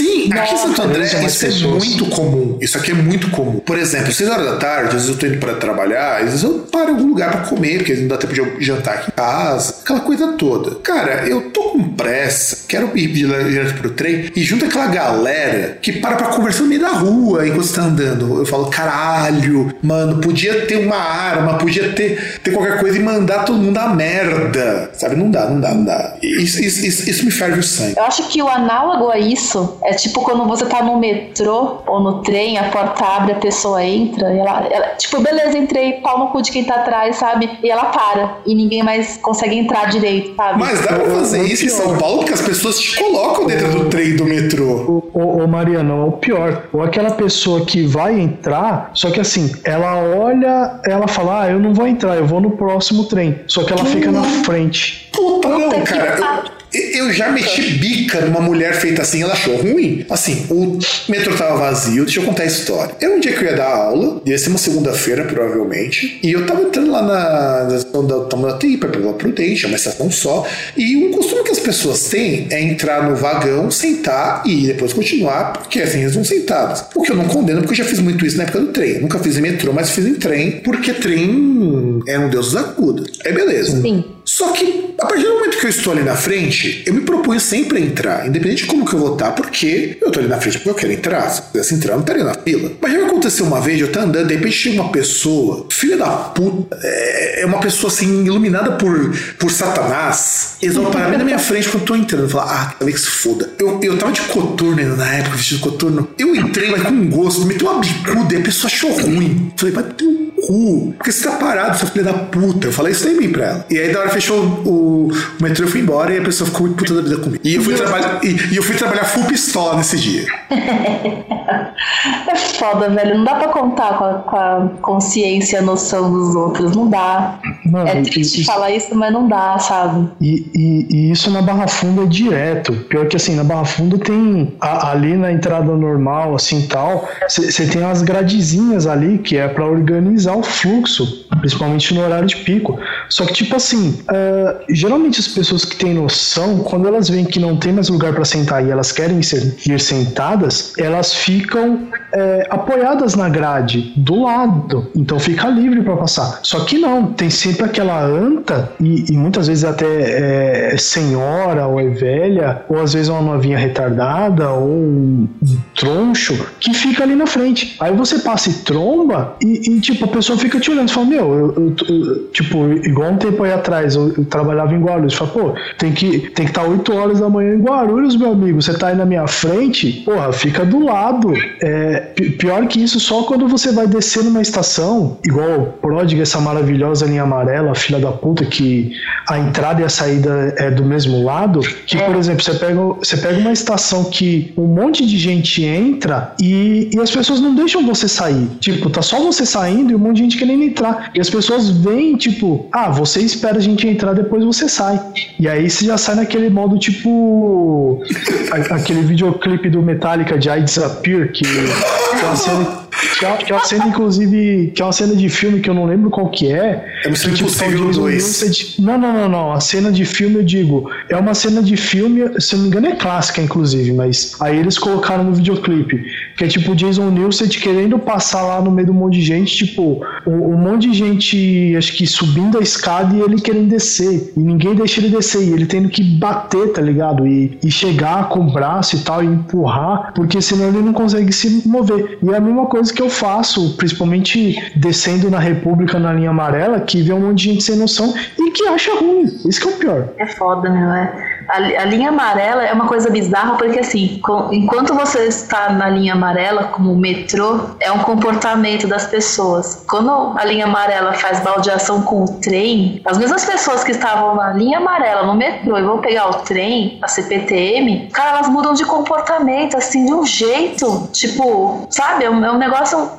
Speaker 1: Sim, Sim, aqui em Santo André isso é pessoas. muito comum. Isso aqui é muito comum. Por exemplo, 6 horas da tarde, às vezes eu tô indo pra trabalhar, às vezes eu paro em algum lugar pra comer, porque não dá tempo de jantar aqui em casa, aquela coisa toda. Cara, eu tô com pressa, quero ir direto pro trem, e junto aquela galera que para pra conversar no meio da rua enquanto você tá andando. Eu falo, caralho, mano, podia ter uma arma, podia ter, ter qualquer coisa e mandar todo mundo a merda. Sabe? Não dá, não dá, não dá. Isso, isso, isso, isso me ferve o sangue.
Speaker 2: Eu acho que o análogo a isso é tipo quando você tá no metrô ou no trem, a porta abre, a pessoa entra, e ela, ela tipo, beleza, entrei, pau no cu de quem tá atrás, sabe? E ela para, e ninguém mais consegue entrar direito, sabe?
Speaker 1: Mas dá pra fazer isso em São Paulo porque as pessoas te colocam dentro do trem do metrô.
Speaker 3: Ô, ô, Mariana, é o pior. Ou aquela pessoa que vai entrar, só que assim, ela olha, ela fala, ah, eu não vou entrar, eu vou no próximo trem. Só que ela fica na frente.
Speaker 1: Puta, não, cara. Eu... Eu já meti bica numa mulher feita assim, ela achou ruim. Assim, o metrô tava vazio, deixa eu contar a história. Era um dia que eu ia dar aula, ia ser uma segunda-feira, provavelmente, e eu tava entrando lá na estação da, TI pra pegar Prudente, é uma estação só, e um costume que as pessoas têm é entrar no vagão, sentar e depois continuar, porque assim eles vão sentados. O que eu não condeno, porque eu já fiz muito isso na época do trem. Eu nunca fiz em metrô, mas fiz em trem, porque trem é um deus agudo. É beleza.
Speaker 2: Sim.
Speaker 1: Só que, a partir do momento que eu estou ali na frente, eu me proponho sempre a entrar, independente de como que eu vou estar, porque eu estou ali na frente porque eu quero entrar. Se eu pudesse entrar, eu não estaria na fila. Mas já aconteceu uma vez, eu estou andando, de repente chega uma pessoa, filha da puta, é, é uma pessoa assim, iluminada por, por Satanás, bem na minha frente quando eu tô entrando. Falar, ah, também que se foda. Eu, eu tava de coturno na época, vestido de coturno. Eu entrei, mas com gosto, meteu uma bicuda e a pessoa achou ruim. Falei, vai ter um cu. Porque você tá parado, sua filha da puta. Eu falei isso mim pra ela. E aí, da hora fechou o, o metrô, eu fui embora e a pessoa ficou muito puta da vida comigo. E eu fui, trabalhar, e, e, eu fui trabalhar full pistola nesse dia.
Speaker 2: é foda, velho. Não dá pra contar com a, com a consciência, a noção dos outros. Não dá. Mano, é triste isso, falar isso, mas não dá, sabe?
Speaker 3: E, e, e, isso na Barra Funda é direto. Pior que assim, na Barra Funda tem a, ali na entrada normal, assim tal, você tem umas gradezinhas ali que é para organizar o fluxo, principalmente no horário de pico. Só que, tipo assim, uh, geralmente as pessoas que têm noção, quando elas veem que não tem mais lugar para sentar e elas querem ser, ir sentadas, elas ficam é, apoiadas na grade do lado, então fica livre para passar. Só que não, tem sempre aquela anta e, e muitas vezes até é senhora ou é velha, ou às vezes uma novinha retardada ou um troncho que fica ali na frente. Aí você passa e tromba e, e tipo a pessoa fica te olhando e fala meu, eu, eu, eu, tipo igual um tempo aí atrás eu, eu trabalhava em Guarulhos, fala pô tem que tem que estar tá 8 horas da manhã em Guarulhos meu amigo, você tá aí na minha frente, porra fica do lado. É, pior que isso, só quando você vai descer numa estação, igual Pródiga, essa maravilhosa linha amarela, filha da puta, que a entrada e a saída é do mesmo lado, que, por exemplo, você pega, você pega uma estação que um monte de gente entra e, e as pessoas não deixam você sair. Tipo, tá só você saindo e um monte de gente querendo entrar. E as pessoas vêm, tipo, ah, você espera a gente entrar, depois você sai. E aí você já sai naquele modo, tipo, aquele videoclipe do Metallica de I Disappear, que é uma que é, que é uma cena inclusive, que é uma cena de filme que eu não lembro qual que é.
Speaker 1: É um filme tipo, Impossível 2.
Speaker 3: Não, não, não, não. A cena de filme, eu digo, é uma cena de filme, se eu não me engano é clássica, inclusive, mas aí eles colocaram no videoclipe, que é tipo Jason Newsted querendo passar lá no meio do monte de gente, tipo, um, um monte de gente, acho que subindo a escada e ele querendo descer, e ninguém deixa ele descer, e ele tendo que bater, tá ligado? E, e chegar com o braço e tal, e empurrar, porque senão ele não consegue se mover. E é a mesma coisa que eu faço, principalmente descendo na República na linha amarela, que vê um monte de gente sem noção e que acha ruim. Isso que é o pior.
Speaker 2: É foda, meu. É a, a, linha amarela é uma coisa bizarra porque assim, com, enquanto você está na linha amarela, como o metrô, é um comportamento das pessoas. Quando a linha amarela faz baldeação com o trem, as mesmas pessoas que estavam na linha amarela no metrô e vão pegar o trem, a CPTM, cara, elas mudam de comportamento assim de um jeito, tipo, sabe? É um, é um negócio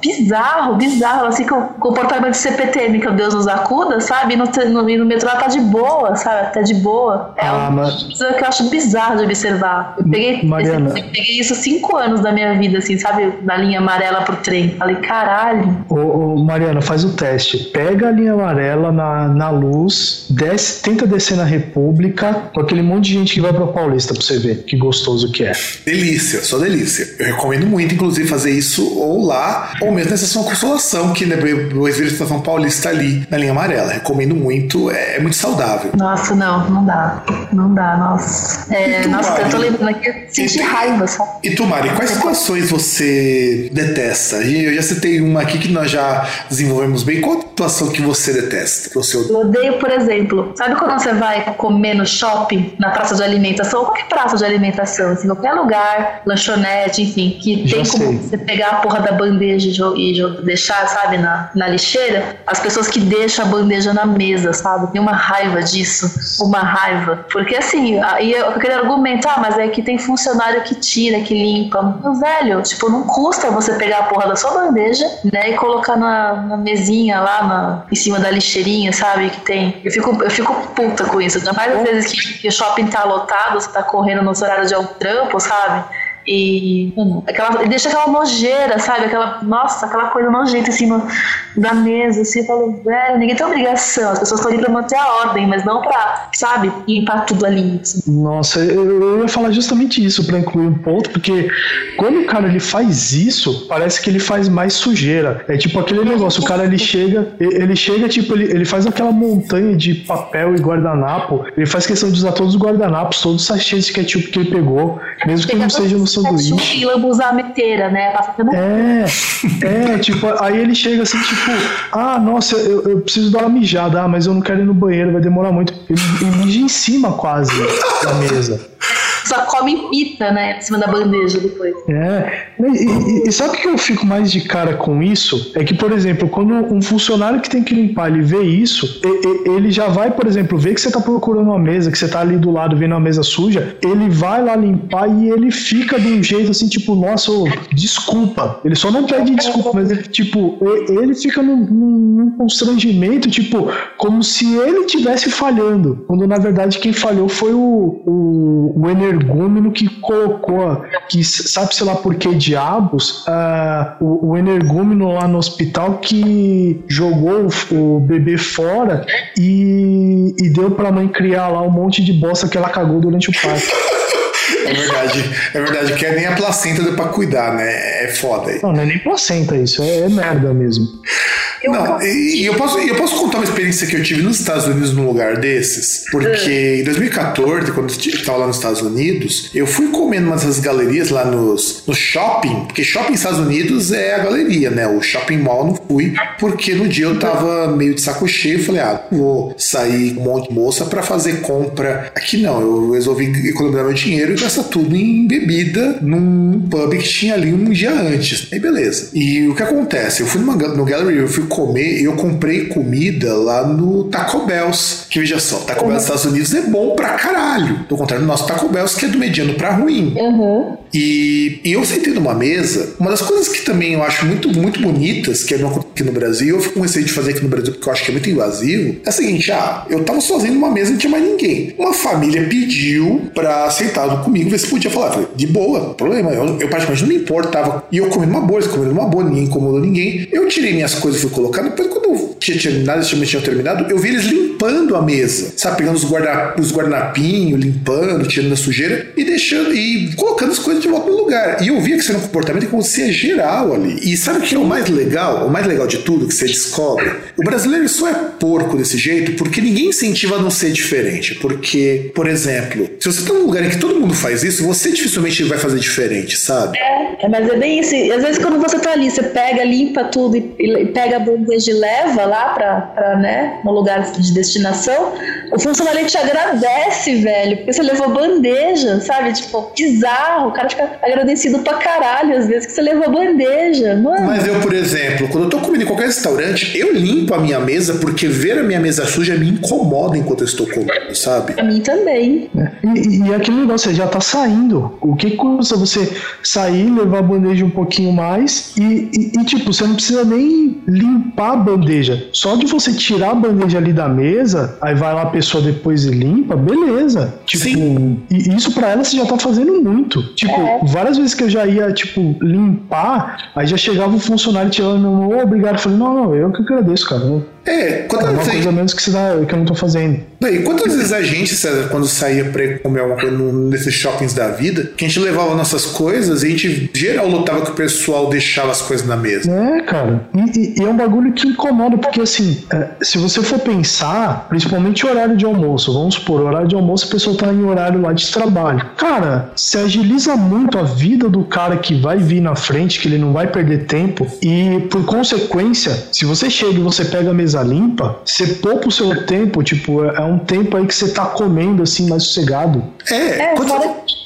Speaker 2: bizarro, bizarro, assim, com o comportamento de CPTM, que Deus nos acuda, sabe? E no, no, no metrô ela tá de boa, sabe? Tá de boa. É
Speaker 3: ah,
Speaker 2: um...
Speaker 3: mas
Speaker 2: coisa que eu acho bizarro de observar. Eu peguei,
Speaker 3: Mariana.
Speaker 2: esse- eu peguei isso cinco anos da minha vida, assim, sabe? Na linha amarela pro trem. Falei, caralho.
Speaker 3: Ô, ô, Mariana, faz o teste. Pega a linha amarela na, na luz, desce, tenta descer na República, com aquele monte de gente que vai pra Paulista pra você ver que gostoso que é.
Speaker 1: Delícia, só delícia. Eu recomendo muito, inclusive, fazer isso ou lá, ou mesmo na Estação Consolação, que né, eu vejo a Estação Paulista ali na linha amarela. Recomendo muito, é, é muito saudável.
Speaker 2: Nossa, não, não dá. Não dá, nossa. É,
Speaker 1: tu,
Speaker 2: nossa, eu tô
Speaker 1: Mari?
Speaker 2: lembrando aqui, eu senti
Speaker 1: E
Speaker 2: raiva, sabe?
Speaker 1: E tu, Mari, quais situações você detesta? E Eu já citei uma aqui que nós já desenvolvemos bem. Qual a situação que você detesta? Que você
Speaker 2: Eu odeio, por exemplo, sabe quando você vai comer no shopping, na praça de alimentação, qualquer praça de alimentação, assim, qualquer lugar, lanchonete, enfim, que
Speaker 3: Já
Speaker 2: tem como você pegar a porra da bandeja e deixar, sabe, na, na lixeira, as pessoas que deixam a bandeja na mesa, sabe? Tem uma raiva disso, uma raiva. Porque assim, aí eu- aquele argumento, ah, mas é que tem funcionário que tira, que limpa. Meu velho, tipo, não custa você pegar a porra da sua bandeja, né, e colocar na, na mesinha lá na, em cima da lixeirinha, sabe? Que tem. Eu fico, eu fico puta com isso. Ainda mais às vezes que, que o shopping tá lotado, você tá correndo no horário de algum trampo, sabe? E aquela, deixa aquela nojeira, sabe? Aquela, nossa, aquela coisa nojenta em cima da mesa, assim, eu falo, velho, ninguém tem obrigação, as pessoas estão ali pra manter a ordem, mas não pra, sabe, limpar tudo ali. assim.
Speaker 3: Nossa, eu, eu ia falar justamente isso pra incluir um ponto, porque quando o cara ele faz isso, parece que ele faz mais sujeira. É tipo aquele negócio, o cara ele chega, ele chega, tipo, ele, ele faz aquela montanha de papel e guardanapo, ele faz questão de usar todos os guardanapos, todos os sachês de ketchup que ele pegou, mesmo que não seja no sanduíche.
Speaker 2: E lambuzar a meteira, né? Passando
Speaker 3: É, é, tipo, aí ele chega assim, tipo, ah, nossa, eu, eu preciso dar uma mijada, ah, mas eu não quero ir no banheiro, vai demorar muito. Ele, ele mija em cima quase da mesa.
Speaker 2: Só come pita, né? Em cima da bandeja depois.
Speaker 3: É, e, e- e sabe o que eu fico mais de cara com isso? É que, por exemplo, quando um funcionário que tem que limpar, ele vê isso, ele já vai, por exemplo, ver que você tá procurando uma mesa, que você tá ali do lado vendo uma mesa suja, ele vai lá limpar e ele fica de um jeito assim, tipo, nossa, desculpa. Ele só não pede desculpa, mas ele, tipo, ele fica num, num- constrangimento, tipo, como se ele tivesse falhando, quando na verdade quem falhou foi o, o, o energúmeno que colocou, que sabe sei lá por que diabos, ah, o, o energúmeno lá no hospital que jogou o, o bebê fora e, e deu pra mãe criar lá um monte de bosta que ela cagou durante o parto.
Speaker 1: É verdade, é verdade, que é nem a placenta deu pra cuidar, né? É foda.
Speaker 3: Não, não é nem placenta isso, é, é merda mesmo.
Speaker 1: Não, e e eu posso, eu posso contar uma experiência que eu tive nos Estados Unidos num lugar desses, porque em 2014, quando eu estava lá nos Estados Unidos, eu fui comer numa dessas galerias lá nos, no shopping, porque shopping nos Estados Unidos é a galeria, né? O shopping mall não fui, porque no dia eu tava meio de saco cheio e falei, ah, vou sair com um monte de moça pra fazer compra. Aqui não, eu resolvi economizar meu dinheiro gastar tudo em bebida num pub que tinha ali um dia antes. Aí beleza. E o que acontece? Eu fui numa, no gallery, eu fui comer e eu comprei comida lá no Taco Bell's. Que veja só, Taco Bell nos Estados Unidos é bom pra caralho. Do contrário do nosso Taco Bell's, que é do mediano pra ruim.
Speaker 2: Uhum.
Speaker 1: E, e eu sentei numa mesa. Uma das coisas que também eu acho muito, muito bonitas, que acontece aqui no Brasil, eu fico com receio de fazer aqui no Brasil porque eu acho que é muito invasivo. É o seguinte: ah, eu tava sozinho numa mesa e não tinha mais ninguém. Uma família pediu pra comigo ver se podia falar. Falei, de boa, problema. Eu, eu praticamente não me importava. E eu comendo uma boa, eles comendo uma boa, ninguém incomodou ninguém. Eu tirei minhas coisas e fui colocar. Depois, quando tinha terminado, eles tinham- terminado, eu vi eles limpando a mesa. Sabe, pegando os, guarda, os guardanapinhos, limpando, tirando a sujeira e deixando e colocando as coisas de volta no lugar. E eu via que isso era um comportamento que acontecia geral ali. E sabe o que é o mais legal? O mais legal de tudo que você descobre? O brasileiro só é porco desse jeito porque ninguém incentiva a não ser diferente. Porque, por exemplo, se você tá num lugar em que todo mundo faz isso, você dificilmente vai fazer diferente, sabe?
Speaker 2: É, mas é bem isso. Às vezes quando você tá ali, você pega, limpa tudo e, e pega a bandeja e leva lá pra, pra, né, no lugar de destinação, o funcionário te agradece, velho, porque você levou bandeja, sabe? Tipo, bizarro. O cara fica agradecido pra caralho às vezes que você levou bandeja. Mano,
Speaker 1: Mas eu, por exemplo, quando eu tô comendo em qualquer restaurante, eu limpo a minha mesa porque ver a minha mesa suja me incomoda enquanto eu estou comendo, sabe?
Speaker 2: pra mim também.
Speaker 3: E, e aquele negócio, você já tá saindo. O que custa você sair, levar a bandeja um pouquinho mais e, e, e, tipo, você não precisa nem limpar a bandeja. Só de você tirar a bandeja ali da mesa, aí vai lá a pessoa depois e limpa, beleza. Tipo, Sim. e isso para ela você já tá fazendo muito. Tipo, é. várias vezes que eu já ia, tipo, limpar, aí já chegava o funcionário tirando meu mão, oh, obrigado. Eu falei, não, não, eu que agradeço, cara.
Speaker 1: É,
Speaker 3: quantas é uma coisa menos que, você dá, que eu não tô fazendo.
Speaker 1: E quantas vezes a gente, César, quando saía pra comer alguma coisa nesses shoppings da vida, que a gente levava nossas coisas e a gente geral lutava que o pessoal deixava as coisas na mesa.
Speaker 3: É, cara. E, e, e é um bagulho que incomoda, porque assim, é, se você for pensar, principalmente o horário de almoço, vamos supor, o horário de almoço a pessoa tá em horário lá de trabalho. Cara, se agiliza muito a vida do cara que vai vir na frente, que ele não vai perder tempo, e por consequência, se você chega e você pega a mesa mesa limpa, você poupa o seu tempo, tipo, é um tempo aí que você tá comendo assim mais sossegado.
Speaker 2: É, é,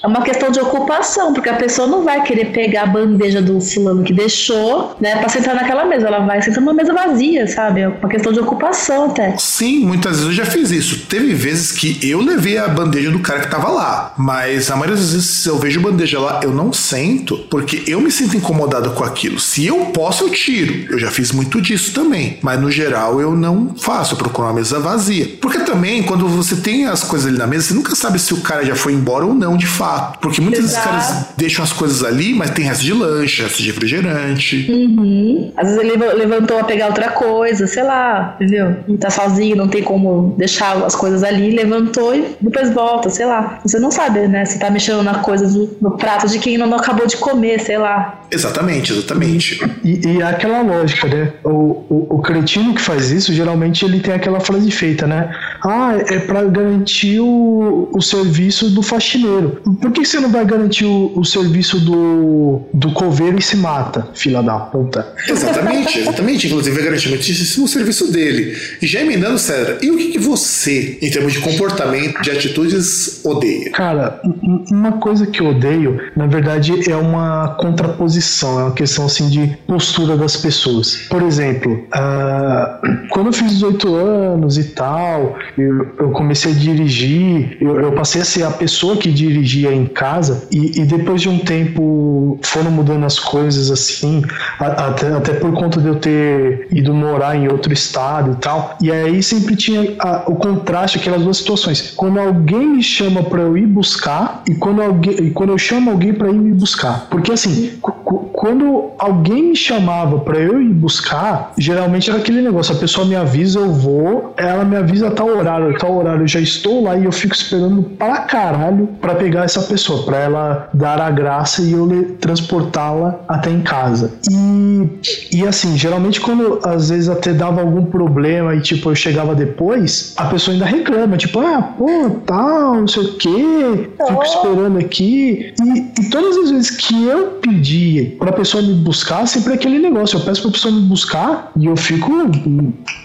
Speaker 2: é uma questão de ocupação, porque a pessoa não vai querer pegar a bandeja do fulano que deixou, né, pra sentar naquela mesa. Ela vai sentar numa mesa vazia, sabe? É uma questão de ocupação até.
Speaker 1: Sim, muitas vezes eu já fiz isso. Teve vezes que eu levei a bandeja do cara que tava lá, mas a maioria das vezes se eu vejo bandeja lá, eu não sento, porque eu me sinto incomodado com aquilo. Se eu posso, eu tiro. Eu já fiz muito disso também, mas no geral eu não faço, eu procuro uma mesa vazia. Porque também, quando você tem as coisas ali na mesa, você nunca sabe se o cara já foi embora ou não, de fato. Porque muitas vezes os caras deixam as coisas ali, mas tem resto de lanche, resto de refrigerante.
Speaker 2: Uhum. Às vezes ele levantou a pegar outra coisa, sei lá, entendeu? Tá sozinho, não tem como deixar as coisas ali, levantou e depois volta, sei lá. Você não sabe, né? Você tá mexendo na coisa do, no prato de quem não acabou de comer, sei lá.
Speaker 1: Exatamente, exatamente.
Speaker 3: E, e é aquela lógica, né? O, o, o cretino que faz isso, geralmente ele tem aquela frase feita, né? Ah, é para garantir o, o serviço do faxineiro. Por que você não vai garantir o, o serviço do, do coveiro e se mata, fila da puta?
Speaker 1: Exatamente, exatamente. Inclusive, vai garantir muitíssimo o serviço dele. E já emendando, César, e o que, que você, em termos de comportamento, de atitudes, odeia?
Speaker 3: Cara, uma coisa que eu odeio, na verdade, é uma contraposição, é uma questão assim de postura das pessoas. Por exemplo, uh, quando eu fiz 18 anos e tal, eu, eu comecei a dirigir, eu, eu, passei a ser a pessoa que dirigia em casa, e, e depois de um tempo foram mudando as coisas assim, a, até, até por conta de eu ter ido morar em outro estado e tal. E aí sempre tinha a, o contraste, aquelas duas situações. Quando alguém me chama para eu ir buscar, e quando, alguém, e quando eu chamo alguém para ir me buscar. Porque assim, quando alguém me chamava para eu ir buscar, geralmente era aquele negócio, a pessoa me avisa, eu vou, ela me avisa a tal horário, tal horário eu já estou lá e eu fico esperando pra caralho pra pegar essa pessoa, pra ela dar a graça e eu transportá-la até em casa. E, e assim, geralmente quando às vezes até dava algum problema e tipo eu chegava depois, a pessoa ainda reclama, tipo, ah, pô, tal, não sei o que, fico esperando aqui. E, e todas as vezes que eu pedia pra pessoa me buscar, sempre é aquele negócio, eu peço pra pessoa me buscar e eu fico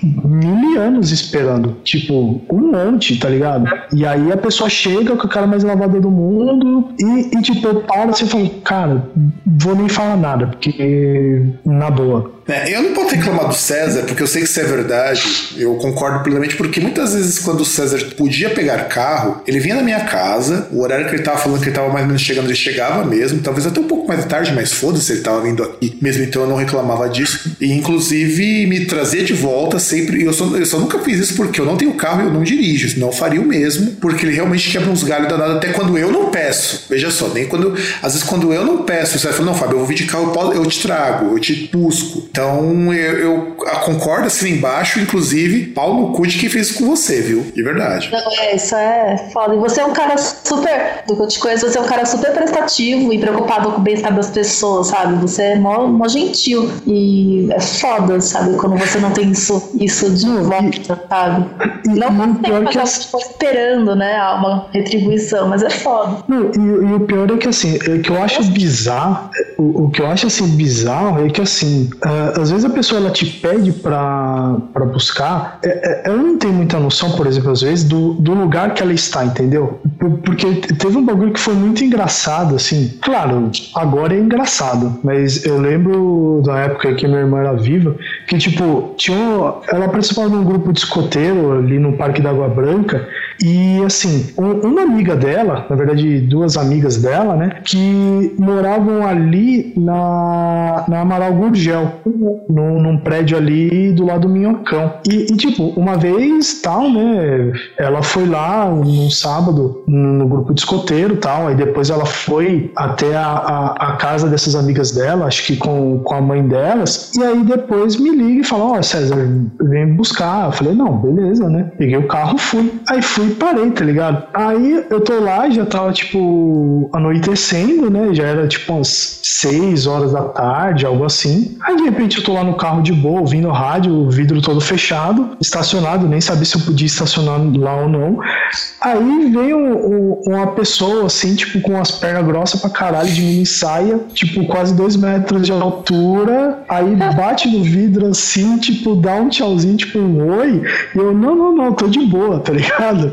Speaker 3: mil anos esperando. Tipo, um monte, tá ligado? E aí a pessoa chega com o cara mais lavado do mundo e, e tipo, eu paro assim e falo, cara, vou nem falar nada, porque na boa.
Speaker 1: É, eu não posso reclamar do César, porque eu sei que isso é verdade, eu concordo plenamente, porque muitas vezes quando o César podia pegar carro, ele vinha na minha casa, o horário que ele tava falando que ele tava mais ou menos chegando, ele chegava mesmo, talvez até um pouco mais tarde, mas foda-se, ele tava vindo aqui, mesmo então eu não reclamava disso, e inclusive me trazia de volta sempre, eu só, eu só nunca fiz isso porque eu não tenho carro e eu não dirijo, senão eu faria o mesmo, porque ele realmente quebra uns galhos danados até quando eu não peço, veja só, nem quando, às vezes quando eu não peço, você vai falar, não Fábio, eu vou vir de carro, eu te trago, eu te busco, então então eu, eu concordo assim embaixo, inclusive, pau no cu de quem fez isso com você, viu? De verdade.
Speaker 2: Não, é, isso é foda. E você é um cara super, do que eu te conheço, você é um cara super prestativo e preocupado com o bem-estar das pessoas, sabe? Você é mó, mó gentil. E é foda, sabe? Quando você não tem isso, isso de volta, sabe? Não, não tem que eu... esperando, né? Uma retribuição, mas é foda.
Speaker 3: Não, e, e, o pior é que assim, é que eu acho bizarro, o, o que eu acho assim bizarro é que assim, uh, às vezes a pessoa ela te pede para buscar, é, é, ela não tem muita noção, por exemplo, às vezes, do, do lugar que ela está, entendeu? Porque teve um bagulho que foi muito engraçado, assim. Claro, agora é engraçado, mas eu lembro da época que minha irmã era viva, que, tipo, tinha, ela participava de um grupo de escoteiro ali no Parque da Água Branca, E assim, um, uma amiga dela, na verdade, duas amigas dela, né, que moravam ali na, na Amaral Gurgel, num, num prédio ali do lado do Minhocão. E, e, tipo, uma vez, tal, né, ela foi lá num sábado no, grupo de escoteiro tal, aí depois ela foi até a, a, a, casa dessas amigas dela, acho que com, com a mãe delas, e aí depois me liga e fala, ó, oh, César, vem buscar. Eu falei, não, beleza, né? Peguei o carro, fui. Aí fui parei, tá ligado? Aí eu tô lá, já tava, tipo, anoitecendo, né? Já era, tipo, umas 6 horas da tarde, algo assim. Aí, de repente, eu tô lá no carro de boa, ouvindo o rádio, o vidro todo fechado, estacionado, nem sabia se eu podia estacionar lá ou não. Aí veio um, um, uma pessoa, assim, tipo, com as pernas grossas pra caralho, de mini saia, tipo, quase dois metros de altura. Aí bate no vidro, assim, tipo, dá um tchauzinho, tipo, um oi. E eu, não, não, não, tô de boa, tá ligado?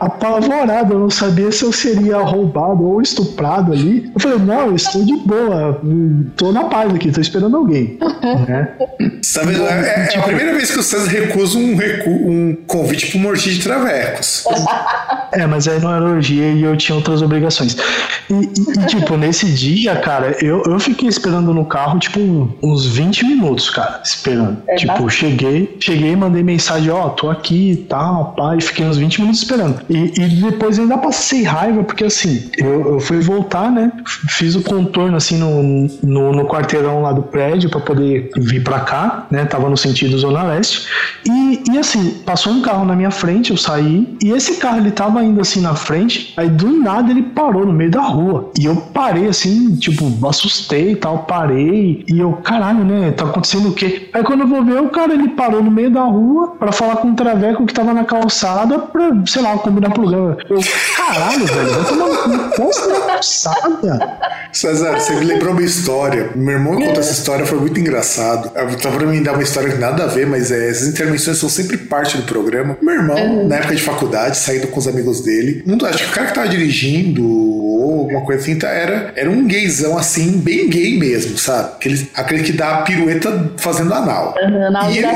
Speaker 3: apavorado, eu não sabia se eu seria roubado ou estuprado ali. Eu falei, não, eu estou de boa, tô na paz aqui, tô esperando alguém. né?
Speaker 1: Sabe, é, é, tipo, a primeira vez que o César recusa um, recu um convite pro Morti de Travecos.
Speaker 3: É, mas aí não era orgia e eu tinha outras obrigações. E, e, e, tipo, nesse dia, cara, eu, eu fiquei esperando no carro, tipo, uns 20 minutos, cara, esperando. É tipo, bastante. cheguei, cheguei, mandei mensagem, ó, oh, tô aqui e tal, pá, e fiquei uns 20 minutos esperando. E, e depois ainda passei raiva, porque assim, eu, eu fui voltar, né? Fiz o contorno assim no, no, no quarteirão lá do prédio para poder vir para cá, né? Tava no sentido Zona Leste. E, e assim, passou um carro na minha frente, eu saí, e esse carro ele tava indo assim na frente, aí do nada ele parou no meio da rua. E eu parei assim, tipo, assustei e tal, parei. E eu, caralho, né? Tá acontecendo o quê? Aí quando eu vou ver, o cara ele parou no meio da rua para falar com um traveco que tava na calçada pra, sei lá, combinar programa. Eu, caralho, velho, vai tomar posta na calçada.
Speaker 1: César, você me lembrou uma história. Meu irmão contou essa história, foi muito engraçado. Tava pra mim dar uma história que nada a ver, mas é, essas intervenções são sempre parte do programa. Meu irmão, uhum. na época de faculdade, saindo com os amigos dele, não, acho que o cara que tava dirigindo ou alguma coisa assim, tá, era, era um gaysão assim, bem gay mesmo, sabe? Aquele, aquele que dá a pirueta fazendo anal.
Speaker 2: Uhum, anal e, ele,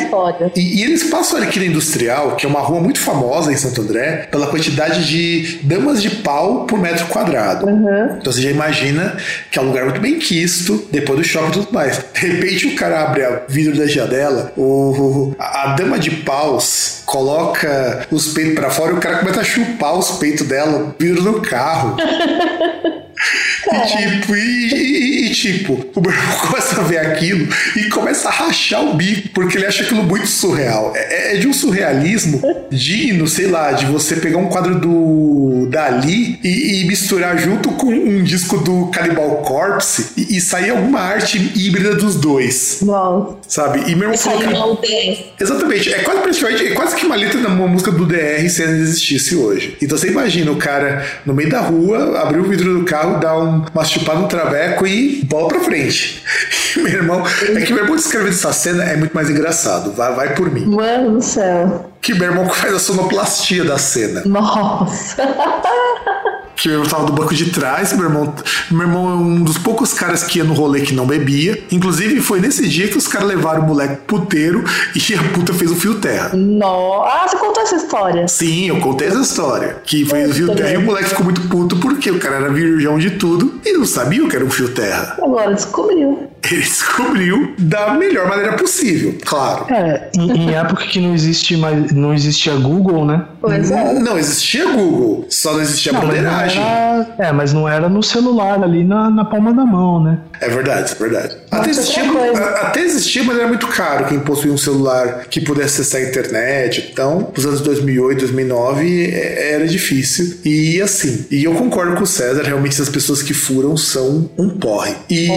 Speaker 1: e, e eles passam ali aqui na Industrial, que é uma rua muito famosa em Santo André, pela quantidade de damas de pau por metro quadrado. Uhum. Então você já imagina que é um lugar muito bem quisto, depois do shopping e tudo mais. De repente o cara abre o vidro da janela, o, a, a dama de paus coloca os peitos para fora e o cara começa a chupar os peitos dela, vidro no carro. E tipo, e, e, e, tipo, o meu irmão começa a ver aquilo e começa a rachar o bico, porque ele acha aquilo muito surreal. É, é de um surrealismo digno, sei lá, de você pegar um quadro do Dali e, e misturar junto com um disco do Cannibal Corpse e, sair alguma arte híbrida dos dois.
Speaker 2: Uau.
Speaker 1: Sabe? E meu irmão falou. Que... Exatamente. É quase praticamente, é quase que uma letra da música do DR se ela existisse hoje. Então você imagina o cara no meio da rua, abrir o vidro do carro, dar um, uma chupada no traveco e bola pra frente. Meu irmão, é que meu irmão descrevendo essa cena é muito mais engraçado. Vai, vai por mim.
Speaker 2: Mano do céu.
Speaker 1: Que meu irmão faz a sonoplastia da cena.
Speaker 2: Nossa.
Speaker 1: que eu tava do banco de trás, meu irmão, meu irmão é um dos poucos caras que ia no rolê que não bebia. Inclusive, foi nesse dia que os caras levaram o moleque puteiro e a puta fez o fio terra.
Speaker 2: Nossa, ah, você contou essa história?
Speaker 1: Sim, eu contei essa história. Que fez o fio terra e o moleque ficou muito puto porque o cara era virgão de tudo e não sabia o que era um fio terra.
Speaker 2: Agora descobriu
Speaker 1: ele descobriu da melhor maneira possível, claro.
Speaker 3: É, em, em, época que não existe mais, não existia Google, né?
Speaker 2: Pois é.
Speaker 1: Não existia Google, só não existia não,
Speaker 3: é, mas não era no celular ali na, na palma da mão, né?
Speaker 1: É verdade, é verdade. Até existia, até existia, mas era muito caro quem possuía um celular que pudesse acessar a internet. Então, nos anos 2008, 2009, é, era difícil. E assim, e eu concordo com o César, realmente as pessoas que furam são um porre. E,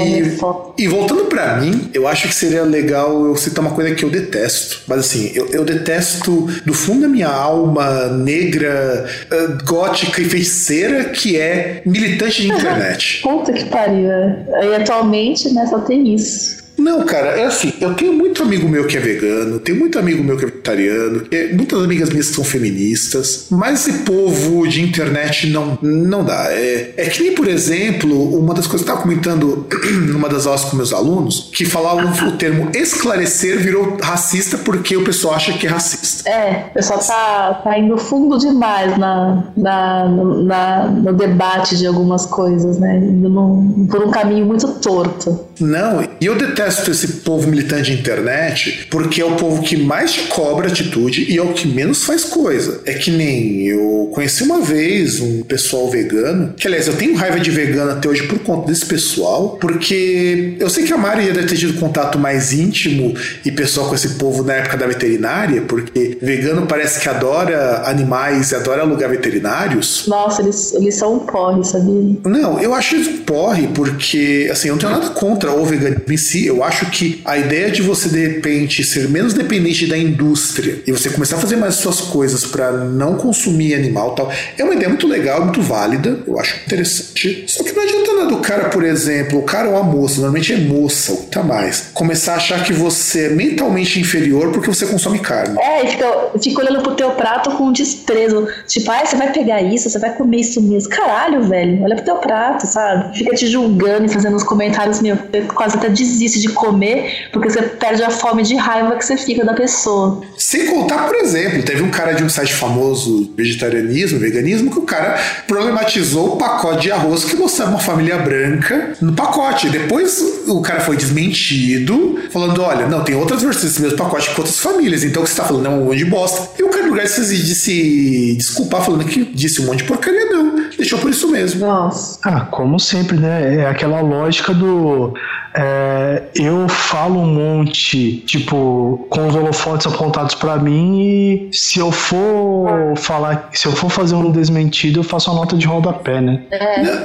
Speaker 1: e voltando para mim, eu acho que seria legal eu citar uma coisa que eu detesto. Mas assim, eu, eu detesto do fundo da minha alma negra, uh, gótica e feiticeira, que é militante de internet.
Speaker 2: Puta que pariu. É. E atualmente, né, só tem isso.
Speaker 1: Não, cara, é assim, eu tenho muito amigo meu que é vegano, tenho muito amigo meu que é vegetariano, é, muitas amigas minhas são feministas, mas esse povo de internet não, não dá. É, é que nem, por exemplo, uma das coisas que eu estava comentando numa das aulas com meus alunos, que falavam o termo esclarecer virou racista porque o pessoal acha que é racista.
Speaker 2: É, o pessoal tá, tá indo fundo demais na, na, na, no debate de algumas coisas, né? Indo num, por um caminho muito torto.
Speaker 1: Não, e eu detesto esse povo militante de internet porque é o povo que mais te cobra atitude e é o que menos faz coisa. É que nem eu conheci uma vez um pessoal vegano, que aliás eu tenho raiva de vegano até hoje por conta desse pessoal, porque eu sei que a Mari deve ter tido contato mais íntimo e pessoal com esse povo na época da veterinária, porque vegano parece que adora animais e adora alugar veterinários.
Speaker 2: Nossa, eles, eles são um porre, sabia?
Speaker 1: Não, eu acho eles um porre porque, assim, eu não tenho nada contra o veganismo em si, eu acho que a ideia de você de repente ser menos dependente da indústria e você começar a fazer mais suas coisas para não consumir animal tal, é uma ideia muito legal, muito válida, eu acho interessante. Só que não adianta nada o cara, por exemplo, o cara ou a moça, normalmente é moça, ou tá mais, começar a achar que você é mentalmente inferior porque você consome carne.
Speaker 2: É, e fica, fica olhando pro teu prato com desprezo. Tipo, ah, você vai pegar isso, você vai comer isso mesmo. Caralho, velho, olha pro teu prato, sabe? Fica te julgando e fazendo uns comentários, meu, quase até desiste de comer porque você perde a fome de raiva que você fica da pessoa.
Speaker 1: Sem contar, por exemplo, teve um cara de um site famoso vegetarianismo, veganismo, que o cara problematizou o pacote de arroz que mostrava uma família branca no pacote. Depois o cara foi desmentido, falando: olha, não, tem outras versões desse mesmo pacote com outras famílias, então o que você tá falando é um monte de bosta. E o cara, no lugar de se desculpar falando que disse um monte de porcaria, não. Deixou por isso mesmo.
Speaker 2: Nossa.
Speaker 3: Ah, como sempre, né? É aquela lógica do. É, eu falo um monte, tipo, com os holofotes apontados para mim e se eu for falar, se eu for fazer um desmentido, eu faço uma nota de rodapé, né?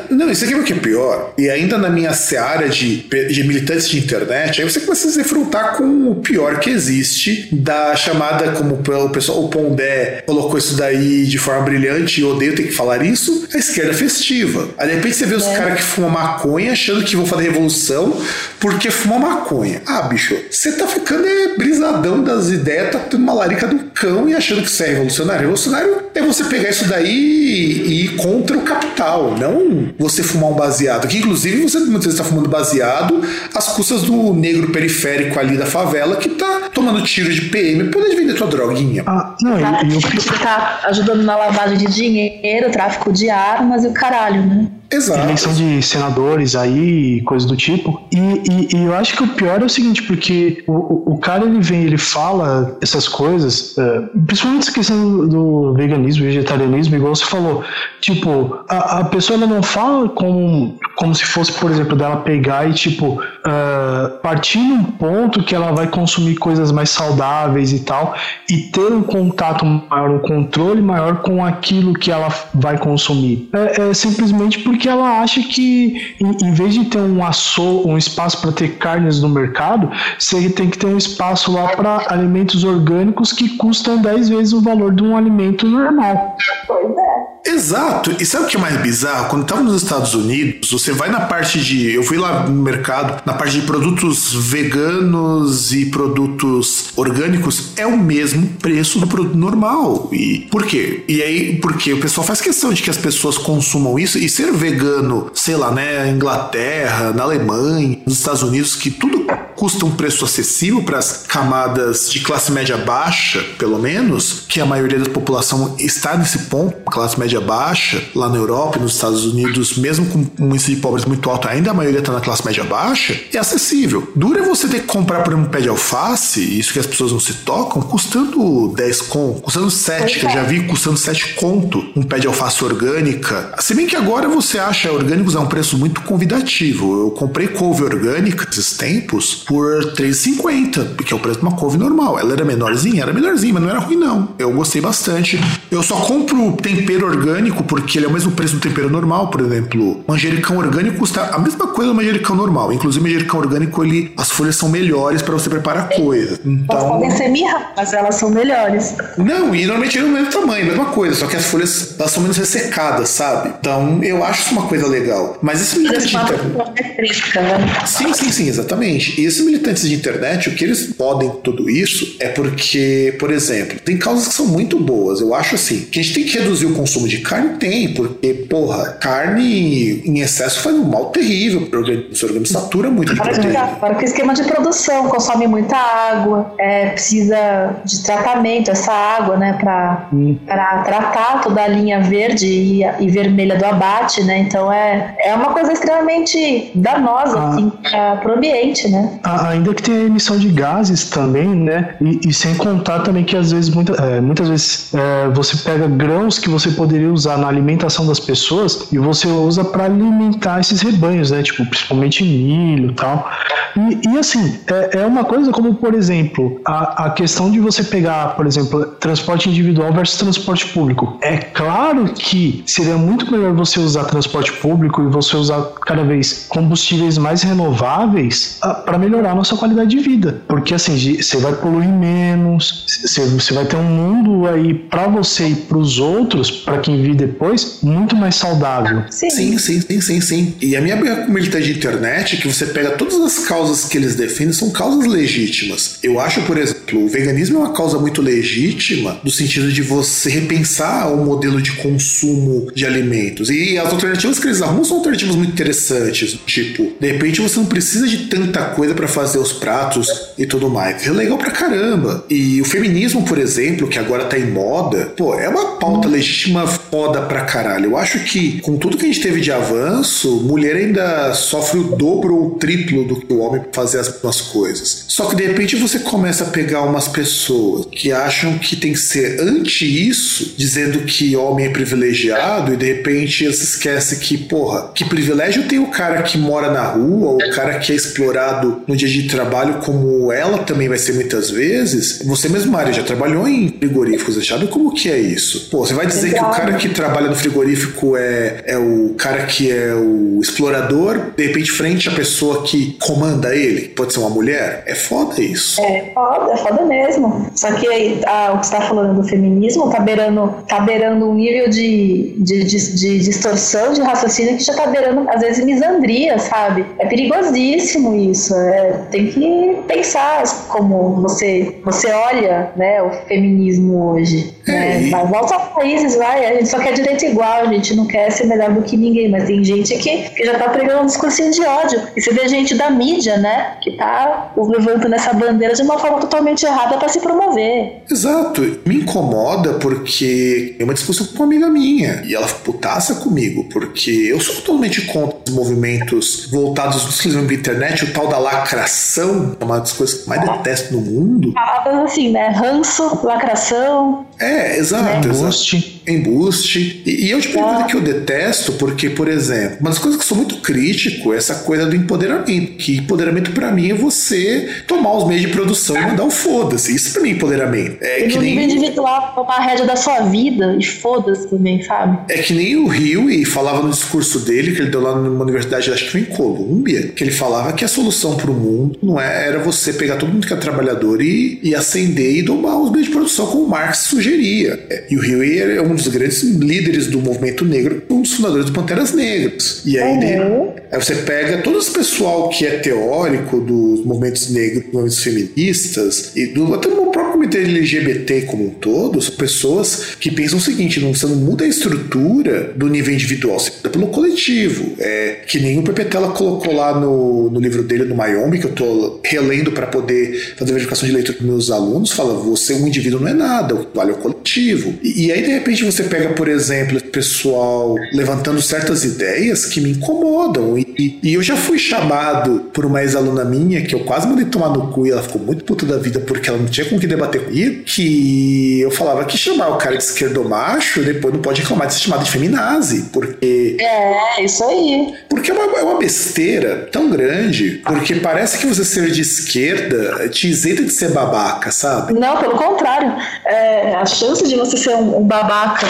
Speaker 1: Não, não, isso aqui é o que é pior. E ainda na minha seara de, de militantes de internet, aí você começa a se defrontar com o pior que existe da chamada, como o pessoal, o Pondé colocou isso daí de forma brilhante e odeio ter que falar isso, a esquerda festiva. Aí de repente você vê os caras que fumam maconha achando que vão fazer revolução porque fumam maconha. Ah, bicho, você tá ficando é, brisadão das ideias, tá tendo uma larica do cão e achando que você é revolucionário. Revolucionário é você pegar isso daí e ir contra o capital, não você fumar um baseado. Que inclusive você muitas vezes tá fumando baseado às custas do negro periférico ali da favela que tá tomando tiro de PM pra poder vender tua droguinha.
Speaker 3: Ah, não, e, e
Speaker 2: tá ajudando na lavagem de dinheiro, tráfico de armas e o caralho, né?
Speaker 1: Exato.
Speaker 3: eleição de senadores aí, coisa do tipo. E, e, e eu acho que o pior é o seguinte, porque o, o, cara ele vem, ele fala essas coisas, é, principalmente essa questão do, do veganismo, vegetarianismo, igual você falou. Tipo, a, a pessoa ela não fala como, como se fosse, por exemplo, dela pegar e, tipo, uh, partir num ponto que ela vai consumir coisas mais saudáveis e tal, e ter um contato maior, um controle maior com aquilo que ela vai consumir. É, é simplesmente porque ela acha que, em, em vez de ter um aço, um espaço para ter carnes no mercado, você tem que ter um espaço lá para alimentos orgânicos que custam 10 vezes o valor de um alimento normal.
Speaker 2: Pois é.
Speaker 1: Exato. E sabe o que é mais bizarro? Quando tava nos Estados Unidos, você vai na parte de. Eu fui lá no mercado, na parte de produtos veganos e produtos orgânicos, é o mesmo preço do produto normal. E por quê? E aí, porque o pessoal faz questão de que as pessoas consumam isso e ser vegano, sei lá, né, na Inglaterra, na Alemanha, nos Estados Unidos, que tudo custa um preço acessível para as camadas de classe média baixa, pelo menos, que a maioria da população está nesse ponto, classe média baixa, lá na Europa e nos Estados Unidos, mesmo com um índice de pobres muito alto, ainda a maioria está na classe média baixa, é acessível. Dura você ter que comprar, por um pé de alface, isso que as pessoas não se tocam, custando 10 com, custando 7, que eu já vi custando 7 conto, um pé de alface orgânica. Se bem que agora você acha orgânicos a um preço muito convidativo. Eu comprei couve orgânica esses tempos por 3,50, que é o preço de uma couve normal. Ela era menorzinha, era menorzinha, mas não era ruim não. Eu gostei bastante. Eu só compro tempero orgânico porque ele é o mesmo preço do tempero normal, por exemplo. Manjericão orgânico custa a mesma coisa do manjericão normal. Inclusive, manjericão orgânico, ele, as folhas são melhores para você preparar coisa.
Speaker 2: Elas
Speaker 1: Então,
Speaker 2: podem ser mirra, mas elas são melhores.
Speaker 1: não, e normalmente é o mesmo tamanho, mesma coisa, só que as folhas elas são menos ressecadas, sabe? Então, eu acho isso uma coisa legal. Mas militante
Speaker 2: matam
Speaker 1: interno-
Speaker 2: com fresca, né?
Speaker 1: Sim, sim, sim, exatamente. Isso esses militantes de internet, o que eles podem tudo isso é porque, por exemplo, tem causas que são muito boas. Eu acho assim, que a gente tem que reduzir o consumo de carne, tem, porque, porra, carne em excesso faz um mal terrível para o organismo, satura muito de proteína.
Speaker 2: Para que o esquema de produção consome muita água, é, precisa de tratamento, essa água, né, para hum. tratar toda a linha verde e, e, vermelha do abate, né? Então é, é uma coisa extremamente danosa, ah. assim, para o ambiente, né?
Speaker 3: Ainda que tenha emissão de gases também, né? E, e sem contar também que às vezes, muita, é, muitas vezes, é, você pega grãos que você poderia usar na alimentação das pessoas e você usa para alimentar esses rebanhos, né? Tipo, principalmente milho tal. E, e assim, é, é, uma coisa como, por exemplo, a, a questão de você pegar, por exemplo, transporte individual versus transporte público. É claro que seria muito melhor você usar transporte público e você usar cada vez combustíveis mais renováveis ah, para melhorar a nossa qualidade de vida. Porque assim, você vai poluir menos, você vai ter um mundo aí para você e para os outros, para quem vir depois, muito mais saudável.
Speaker 1: Sim. sim, sim, sim, sim, sim. E a minha comunidade de internet, que você pega todas as causas que eles defendem, são causas legítimas. Eu acho, por exemplo, o veganismo é uma causa muito legítima, no sentido de você repensar o modelo de consumo de alimentos. E as alternativas que eles arrumam são alternativas muito interessantes. Tipo, de repente você não precisa de tanta coisa para fazer os pratos e tudo mais. É legal pra caramba. E o feminismo, por exemplo, que agora tá em moda, pô, é uma pauta legítima foda pra caralho. Eu acho que com tudo que a gente teve de avanço, mulher ainda sofre o dobro ou o triplo do que o homem fazer as mesmas coisas. Só que de repente você começa a pegar umas pessoas que acham que tem que ser anti isso, dizendo que homem é privilegiado, e de repente você esquece que, porra, que privilégio tem o cara que mora na rua, o cara que é explorado no dia de trabalho, como ela também vai ser muitas vezes. Você mesmo, Maria, já trabalhou em frigoríficos, sabe como que é isso? Pô, você vai dizer que o cara que trabalha no frigorífico é, é o cara que é o explorador, de repente, frente à pessoa que comanda ele, pode ser uma mulher? É foda isso.
Speaker 2: É foda, é foda mesmo. Só que ah, o que você tá falando do feminismo tá beirando, tá beirando um nível de, de, de, de distorção de raciocínio que já tá beirando, às vezes, misandria, sabe? É perigosíssimo isso. É, tem que pensar como você, você olha né, o feminismo hoje. É, né? Mas volta aos países, vai, a gente só quer direito igual, a gente não quer ser melhor do que ninguém, mas tem gente que, que já tá pregando um discursinho de ódio. E você vê gente da mídia, né, que tá levantando essa bandeira de uma forma totalmente errada para se promover.
Speaker 1: Exato. Me incomoda porque é uma discussão com uma amiga minha e ela putaça comigo, porque eu sou totalmente contra os movimentos voltados exclusivamente pra internet, o tal da lacração, é uma das coisas que mais detesto no mundo.
Speaker 2: Palavras assim, né? Ranço, lacração.
Speaker 1: É, exato. Né? Embuste. Embuste. E, e eu tipo, uma coisa que eu detesto, porque, por exemplo, uma das coisas que eu sou muito crítico é essa coisa do empoderamento. Que empoderamento para mim é você tomar os meios de produção e mandar o foda-se. Isso pra mim é empoderamento. É
Speaker 2: e que nem... individual, tomar a rédea da sua vida e foda-se também, sabe?
Speaker 1: É que nem o Rio e falava no discurso dele, que ele deu lá numa universidade, acho que foi em Colômbia, que ele falava que a solução pro mundo não é, era você pegar todo mundo que é trabalhador e, e acender e domar os meios de produção como Marx sugeria. E o Rio é dos grandes líderes do movimento negro, um dos fundadores do Panteras Negras. E aí, uhum. Aí você pega todo esse pessoal que é teórico dos movimentos negros, movimentos feministas, e do, até o próprio comitê LGBT como um todo, são pessoas que pensam o seguinte: não, você não muda a estrutura do nível individual, você muda pelo coletivo. É que nem o Pepe Tela colocou lá no, no livro dele, no Mayombe, que eu tô relendo para poder fazer verificação de leitura com meus alunos, fala: você, um indivíduo não é nada, o que vale é o coletivo. E, e aí, de repente, você pega, por exemplo, pessoal levantando certas ideias que me incomodam. E, e, eu já fui chamado por uma ex-aluna minha, que eu quase mandei tomar no cu e ela ficou muito puta da vida porque ela não tinha com que debater comigo, que eu falava que chamar o cara de esquerdo macho depois não pode reclamar de ser chamado de feminazi, porque...
Speaker 2: É, isso aí.
Speaker 1: Porque é uma, é uma besteira tão grande, porque parece que você ser de esquerda te isenta de ser babaca, sabe?
Speaker 2: Não, pelo contrário. É, a chance de você ser um, um babaca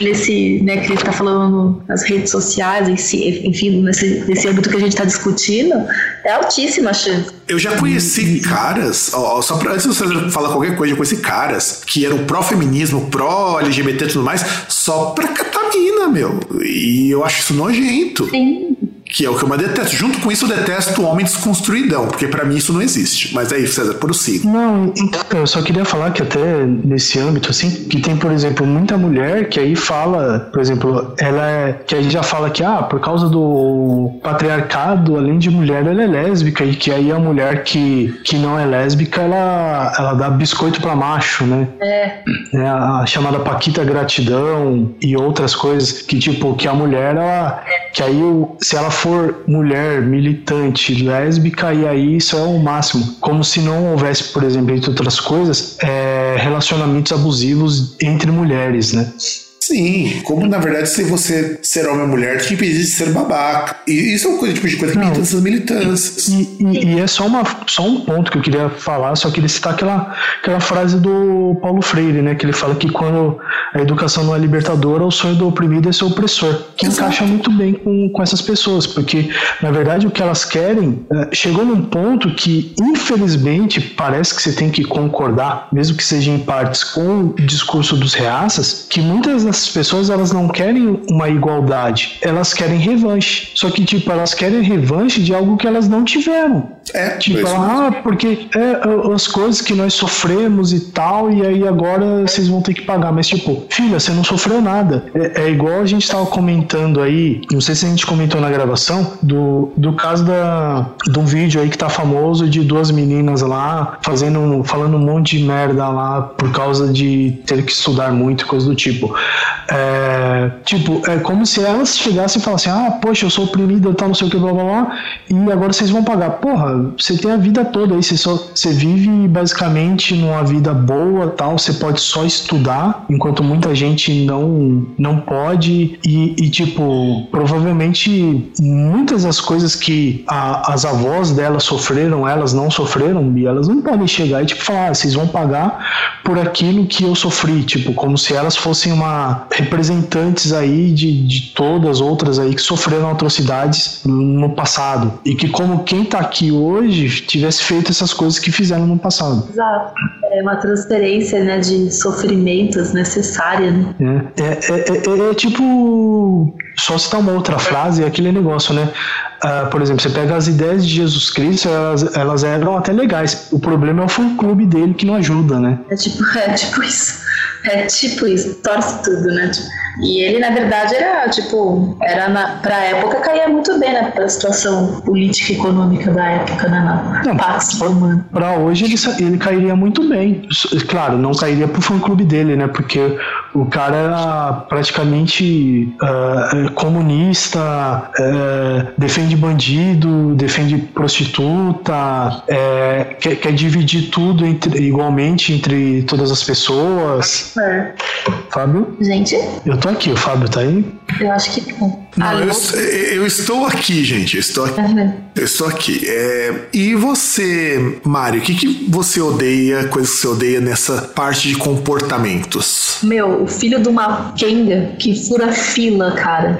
Speaker 2: nesse, né, que ele está falando nas redes sociais, enfim, nesse, nesse âmbito que a gente está discutindo, é altíssima a chance.
Speaker 1: Eu já conheci caras, ó, só pra, antes de você falar qualquer coisa, eu conheci caras que eram pró-feminismo, pró-LGBT e tudo mais, só pra catamina, meu. E eu acho isso nojento.
Speaker 2: Sim.
Speaker 1: Que é o que eu mais detesto. Junto com isso, eu detesto o homem desconstruidão, porque para mim isso não existe. Mas é isso, César, prossiga.
Speaker 3: Não, então, eu só queria falar que até nesse âmbito, assim, que tem, por exemplo, muita mulher que aí fala, por exemplo, ela é. que aí já fala que, ah, por causa do patriarcado, além de mulher, ela é lésbica, e que aí a mulher que, que não é lésbica, ela, ela dá biscoito para macho, né?
Speaker 2: É.
Speaker 3: É a chamada Paquita Gratidão e outras coisas que, tipo, que a mulher, ela. Que aí, se ela for mulher, militante, lésbica, e aí isso é o máximo. Como se não houvesse, por exemplo, entre outras coisas, é, relacionamentos abusivos entre mulheres, né?
Speaker 1: Sim, como na verdade se você ser homem ou mulher te impedir de ser babaca. E isso é uma coisa, tipo, de coisa que milita essas militâncias.
Speaker 3: E, e- e é só, uma, só um ponto que eu queria falar, só queria citar aquela, aquela frase do Paulo Freire, né? Que ele fala que quando a educação não é libertadora, o sonho do oprimido é ser opressor. Que
Speaker 1: Exato.
Speaker 3: encaixa muito bem com, com essas pessoas, porque na verdade o que elas querem eh, chegou num ponto que, infelizmente, parece que você tem que concordar, mesmo que seja em partes, com o discurso dos reaças, que muitas dessas pessoas elas não querem uma igualdade, elas querem revanche. Só que, tipo, elas querem revanche de algo que elas não tiveram.
Speaker 1: É,
Speaker 3: Tipo,
Speaker 1: é
Speaker 3: ah, porque é as coisas que nós sofremos e tal, e aí agora vocês vão ter que pagar. Mas, tipo, filha, você não sofreu nada. É, é igual a gente tava comentando aí, não sei se a gente comentou na gravação, do, do caso da, de um vídeo aí que tá famoso de duas meninas lá fazendo, falando um monte de merda lá por causa de ter que estudar muito, coisa do tipo. É, tipo, é como se elas chegassem e falassem, ah, poxa, eu sou oprimida, tal, não sei o que, blá blá blá, e agora vocês vão pagar. Porra, você tem a vida toda aí, você, só, você vive basicamente numa vida boa, tal, você pode só estudar, enquanto muita gente não, não pode, e, e, tipo, provavelmente muitas das coisas que a- as avós delas sofreram, elas não sofreram, e elas não podem chegar e, tipo, falar, ah, vocês vão pagar por aquilo que eu sofri, tipo, como se elas fossem uma representantes aí de, de todas outras aí que sofreram atrocidades no passado e que como quem tá aqui hoje tivesse feito essas coisas que fizeram no passado.
Speaker 2: Exato. É uma transferência, né, de sofrimentos necessária, né?
Speaker 3: É, é, é- é- é tipo. Só citar uma outra frase, é aquele negócio, né? Ah, por exemplo, você pega as ideias de Jesus Cristo, elas, elas eram até legais. O problema é o fã-clube dele que não ajuda, né?
Speaker 2: É tipo, é tipo isso. É tipo isso, torce tudo, né? Tipo, E ele, na verdade, era tipo, era na, pra época caía muito bem, né? Pra situação política e econômica da época, né? Na
Speaker 3: Não,
Speaker 2: Pax Romana.
Speaker 3: Pra hoje ele, ele cairia muito bem. Claro, não cairia pro fã-clube dele, né? Porque o cara era praticamente é, comunista, é, defende bandido, defende prostituta, é, quer, quer dividir tudo entre- igualmente entre todas as pessoas.
Speaker 2: É.
Speaker 3: Fábio?
Speaker 2: Gente,
Speaker 3: Eu tô aqui, o Fábio tá aí?
Speaker 2: eu acho que.
Speaker 1: Não,
Speaker 2: Alô?
Speaker 1: eu, eu estou aqui, gente. Eu estou aqui.
Speaker 2: Uhum.
Speaker 1: Eu estou aqui. É, e você, Mário, o que, que você odeia, coisas que você odeia nessa parte de comportamentos?
Speaker 2: Meu, o filho de uma Kenga que fura fila, cara.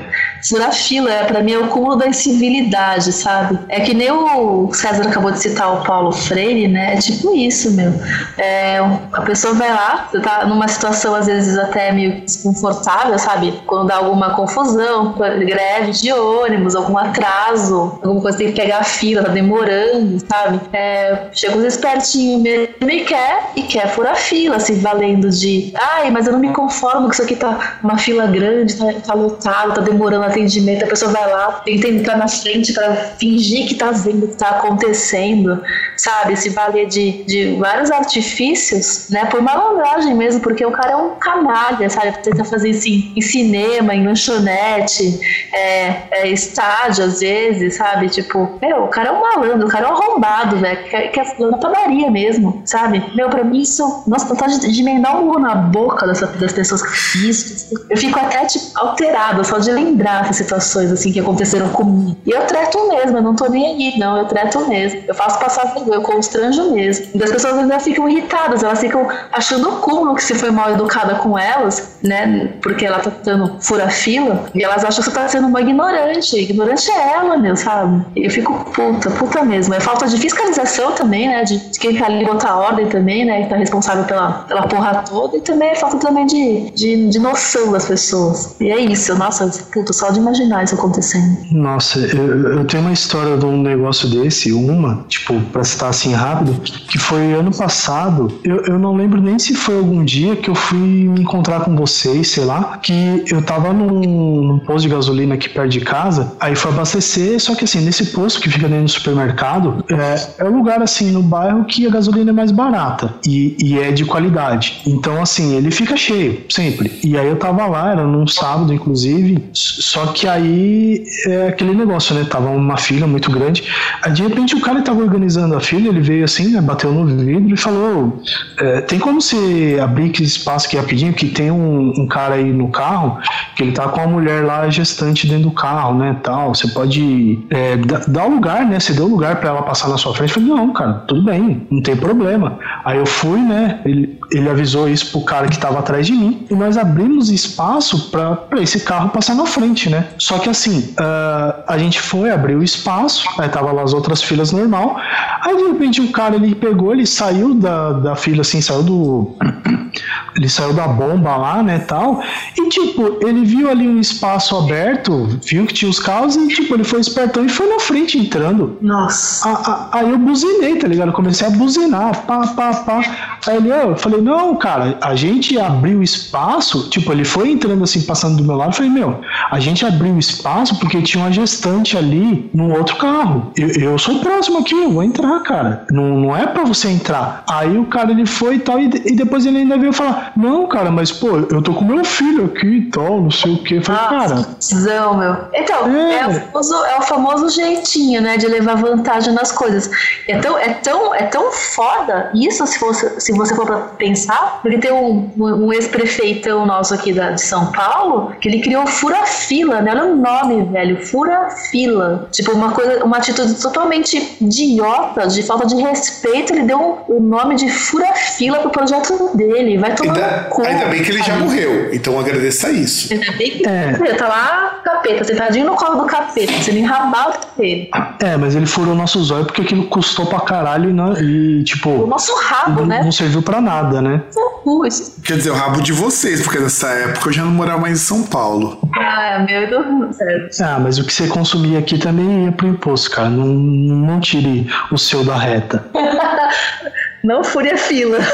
Speaker 2: Furar fila, é, pra mim, é o cúmulo da incivilidade, sabe? É que nem o César acabou de citar o Paulo Freire, né? É tipo isso, meu. É, a pessoa vai lá, tá numa situação, às vezes, até meio desconfortável, sabe? Quando dá alguma confusão, greve de ônibus, algum atraso, alguma coisa tem que pegar a fila, tá demorando, sabe? É, chega uns espertinhos mesmo e quer, e quer furar fila, se valendo de ai, mas eu não me conformo que isso aqui tá uma fila grande, tá, tá lotado, tá demorando atendimento, a pessoa vai lá, tenta entrar na frente pra fingir que tá vendo o que tá acontecendo, sabe? Se valer de, de vários artifícios, né? Por malandragem mesmo, porque o cara é um canalha, sabe? Tenta fazer isso em, em cinema, em lanchonete, é, é, estádio às vezes, sabe? Tipo, meu, o cara é um malandro, o cara é um arrombado, velho, que, é na padaria mesmo, sabe? Meu, pra mim isso, nossa, vontade de, de emendar um na boca dessa, das pessoas que fiz. Eu fico até, tipo, alterada só de lembrar essas situações, assim, que aconteceram comigo. E eu treto mesmo, eu não tô nem aí, não, eu treto mesmo. Eu faço passar eu constranjo mesmo. E as pessoas ainda ficam irritadas, elas ficam achando o cúmulo que se foi mal educada com elas, né? Porque ela tá tentando furar fila, e elas acham que você tá sendo uma ignorante. Ignorante é ela, meu, sabe? Eu fico puta, puta mesmo. É falta de fiscalização também, né? De, de quem tá ali botar ordem também, né? Que tá responsável pela, pela porra toda. E também é falta também de, de, de noção das pessoas. E é isso, nossa, puta, só de imaginar isso acontecendo.
Speaker 3: Nossa, eu, eu tenho uma história de um negócio desse, uma, tipo, pra assim rápido, que foi ano passado. Eu, eu não lembro nem se foi algum dia que eu fui me encontrar com vocês, sei lá, que eu tava num, num posto de gasolina aqui perto de casa, aí foi abastecer, só que assim, nesse posto que fica dentro do supermercado, é, é um lugar assim no bairro que a gasolina é mais barata e, e é de qualidade. Então, assim, ele fica cheio, sempre. E aí eu tava lá, era num sábado, inclusive, só que aí é aquele negócio, né? Tava uma fila muito grande. Aí de repente o cara tava organizando a fila, ele veio assim, né? Bateu no vidro e falou: é, tem como você abrir aquele espaço aqui rapidinho? Que tem um, um, cara aí no carro, que ele tá com a mulher lá gestante dentro do carro, né? Tal. Você pode é, dar o lugar, né? Você deu lugar para ela passar na sua frente. Eu falei, não, cara, tudo bem, não tem problema. Aí eu fui, né? Ele, ele avisou isso pro cara que tava atrás de mim e nós abrimos espaço para esse carro passar na frente, né? Só que assim, uh, a gente foi, abriu o espaço, aí tava lá as outras filas normal. Aí de repente o cara ele pegou, ele saiu da, da fila assim, saiu do. Ele saiu da bomba lá, né, tal. E tipo, ele viu ali um espaço aberto, viu que tinha os carros e tipo, ele foi espertão e foi na frente entrando.
Speaker 2: Nossa.
Speaker 3: Aí eu buzinei, tá ligado? Eu comecei a buzinar, pá, pá, pá. Aí ele, eu falei, não, cara, a gente abriu espaço, tipo, ele foi entrando assim, passando do meu lado, eu falei, meu, a gente abriu espaço porque tinha uma gestante ali no outro carro. Eu, eu sou próximo aqui, eu vou entrar, cara. Não, não é para você entrar. Aí o cara ele foi e tal, e, e, depois ele ainda veio falar: Não, cara, mas pô, eu tô com meu filho aqui e tal, não sei o que. Falei, cara.
Speaker 2: Zão, meu. Então, é. É, o famoso, é o famoso jeitinho, né, de levar vantagem nas coisas. É tão, é tão, é tão foda isso, se você, se você for pra pensar, porque tem um, um ex-prefeitão nosso aqui da, de São Paulo que ele criou fura-fila, né? Olha o nome, velho. Fura-fila. Tipo, uma coisa, uma atitude totalmente idiota, de falta de respeito. Ele deu o nome de fura-fila pro projeto dele. Vai tomar
Speaker 1: ainda,
Speaker 2: cu,
Speaker 1: ainda bem que ele já morreu, então agradeça isso.
Speaker 2: Ainda bem que é. ele tá lá, capeta, sentadinho no colo do capeta, sendo enrabado dele.
Speaker 3: É, mas ele furou nosso zóio porque aquilo custou pra caralho e, não, e tipo.
Speaker 2: O nosso rabo,
Speaker 3: não,
Speaker 2: né?
Speaker 3: Não serviu pra nada, né?
Speaker 1: Quer dizer, o rabo de vocês, porque nessa época eu já não morava mais em São Paulo.
Speaker 2: Ah, meu Deus certo.
Speaker 3: Ah, mas o que você consumia aqui também ia pro imposto, cara. Não, não tire o seu da reta.
Speaker 2: não fure a fila.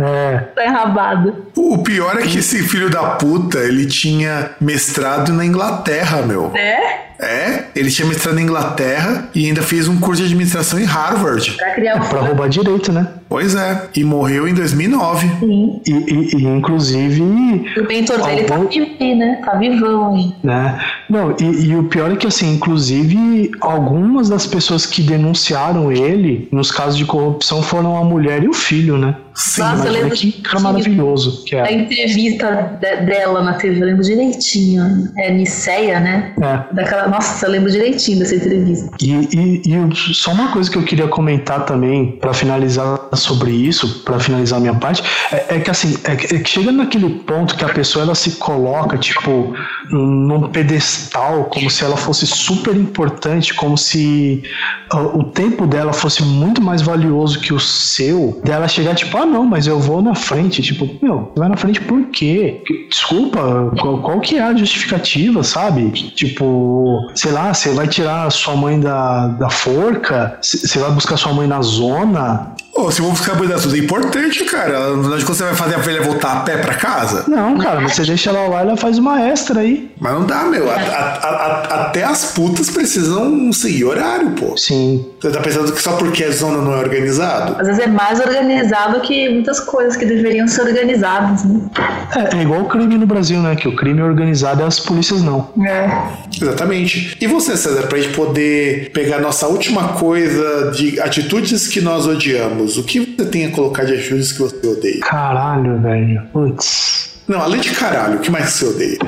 Speaker 3: É.
Speaker 2: Tá enrabado.
Speaker 1: O pior é que esse filho da puta, ele tinha mestrado na Inglaterra, meu.
Speaker 2: É?
Speaker 1: É, ele tinha mestrado na Inglaterra e ainda fez um curso de administração em Harvard.
Speaker 2: Pra criar um...
Speaker 3: Pra roubar direito, né?
Speaker 1: Pois é, e morreu em 2009.
Speaker 2: Sim.
Speaker 3: E, e, e inclusive.
Speaker 2: O mentor dele tá vivo aí, né? Tá vivão aí.
Speaker 3: Né? Não, e, e, o pior é que, assim, inclusive, algumas das pessoas que denunciaram ele nos casos de corrupção foram a mulher e o filho, né?
Speaker 1: Sim,
Speaker 2: Nossa, eu lembro
Speaker 3: que cara maravilhoso que é.
Speaker 2: A entrevista de, dela na TV, eu lembro direitinho. É Niceia, né?
Speaker 3: É.
Speaker 2: Daquela, nossa, eu lembro direitinho dessa entrevista.
Speaker 3: E, e, e só uma coisa que eu queria comentar também, para finalizar sobre isso, para finalizar a minha parte, é, é que assim, é é que chega naquele ponto que a pessoa ela se coloca, tipo, num pedestal, como se ela fosse super importante, como se o tempo dela fosse muito mais valioso que o seu, dela chegar tipo, ah, não, mas eu vou na frente. Tipo, meu, vai na frente por quê? Desculpa, qual, qual que é a justificativa, sabe? Tipo, sei lá, você vai tirar sua mãe da, da forca? Você vai buscar sua mãe na zona?
Speaker 1: Pô, se a mãe da Suzy, é importante, cara. Onde você vai fazer a velha voltar a pé pra casa?
Speaker 3: Não, cara, mas você deixa ela lá e ela faz uma extra aí.
Speaker 1: Mas não dá, meu. A, a, a, até as putas precisam seguir horário, pô.
Speaker 3: Sim.
Speaker 1: Você tá pensando que só porque a zona não é organizado?
Speaker 2: Às vezes é mais organizado que muitas coisas que deveriam ser organizadas, né?
Speaker 3: É, é igual o crime no Brasil, né? Que o crime é organizado e as polícias não.
Speaker 2: É.
Speaker 1: Exatamente. E você, César, pra gente poder pegar nossa última coisa de atitudes que nós odiamos, o que você tem a colocar de atitudes que você odeia?
Speaker 3: Caralho, velho. Putz.
Speaker 1: Não, além de caralho, o que mais você odeia?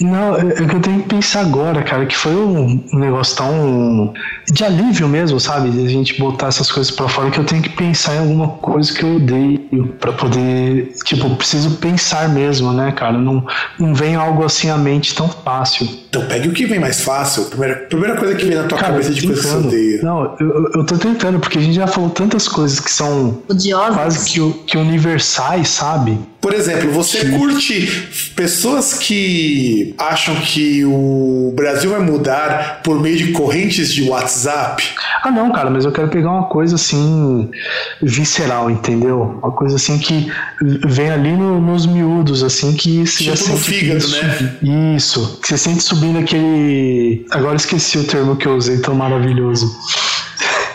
Speaker 3: Não, é, é que eu tenho que pensar agora, cara, que foi um negócio tão de alívio mesmo, sabe? De a gente botar essas coisas para fora que eu tenho que pensar em alguma coisa que eu odeio para poder, tipo, preciso pensar mesmo, né, cara? Não, não vem algo assim à mente tão fácil.
Speaker 1: Então pegue o que vem mais fácil. Primeira, primeira coisa que vem na tua cara, cabeça de coisa que você odeia.
Speaker 3: Não, eu, eu tô tentando, porque a gente já falou tantas coisas que são
Speaker 2: Odiosas.
Speaker 3: quase que, que universais, sabe?
Speaker 1: Por exemplo, você Sim. curte pessoas que acham que o Brasil vai mudar por meio de correntes de WhatsApp?
Speaker 3: Ah, não, cara, mas eu quero pegar uma coisa assim visceral, entendeu? Uma coisa assim que vem ali no, nos miúdos, assim, que
Speaker 1: se tipo no fígado,
Speaker 3: né? Isso. Que você sente subindo aquele. Agora esqueci o termo que eu usei, tão maravilhoso.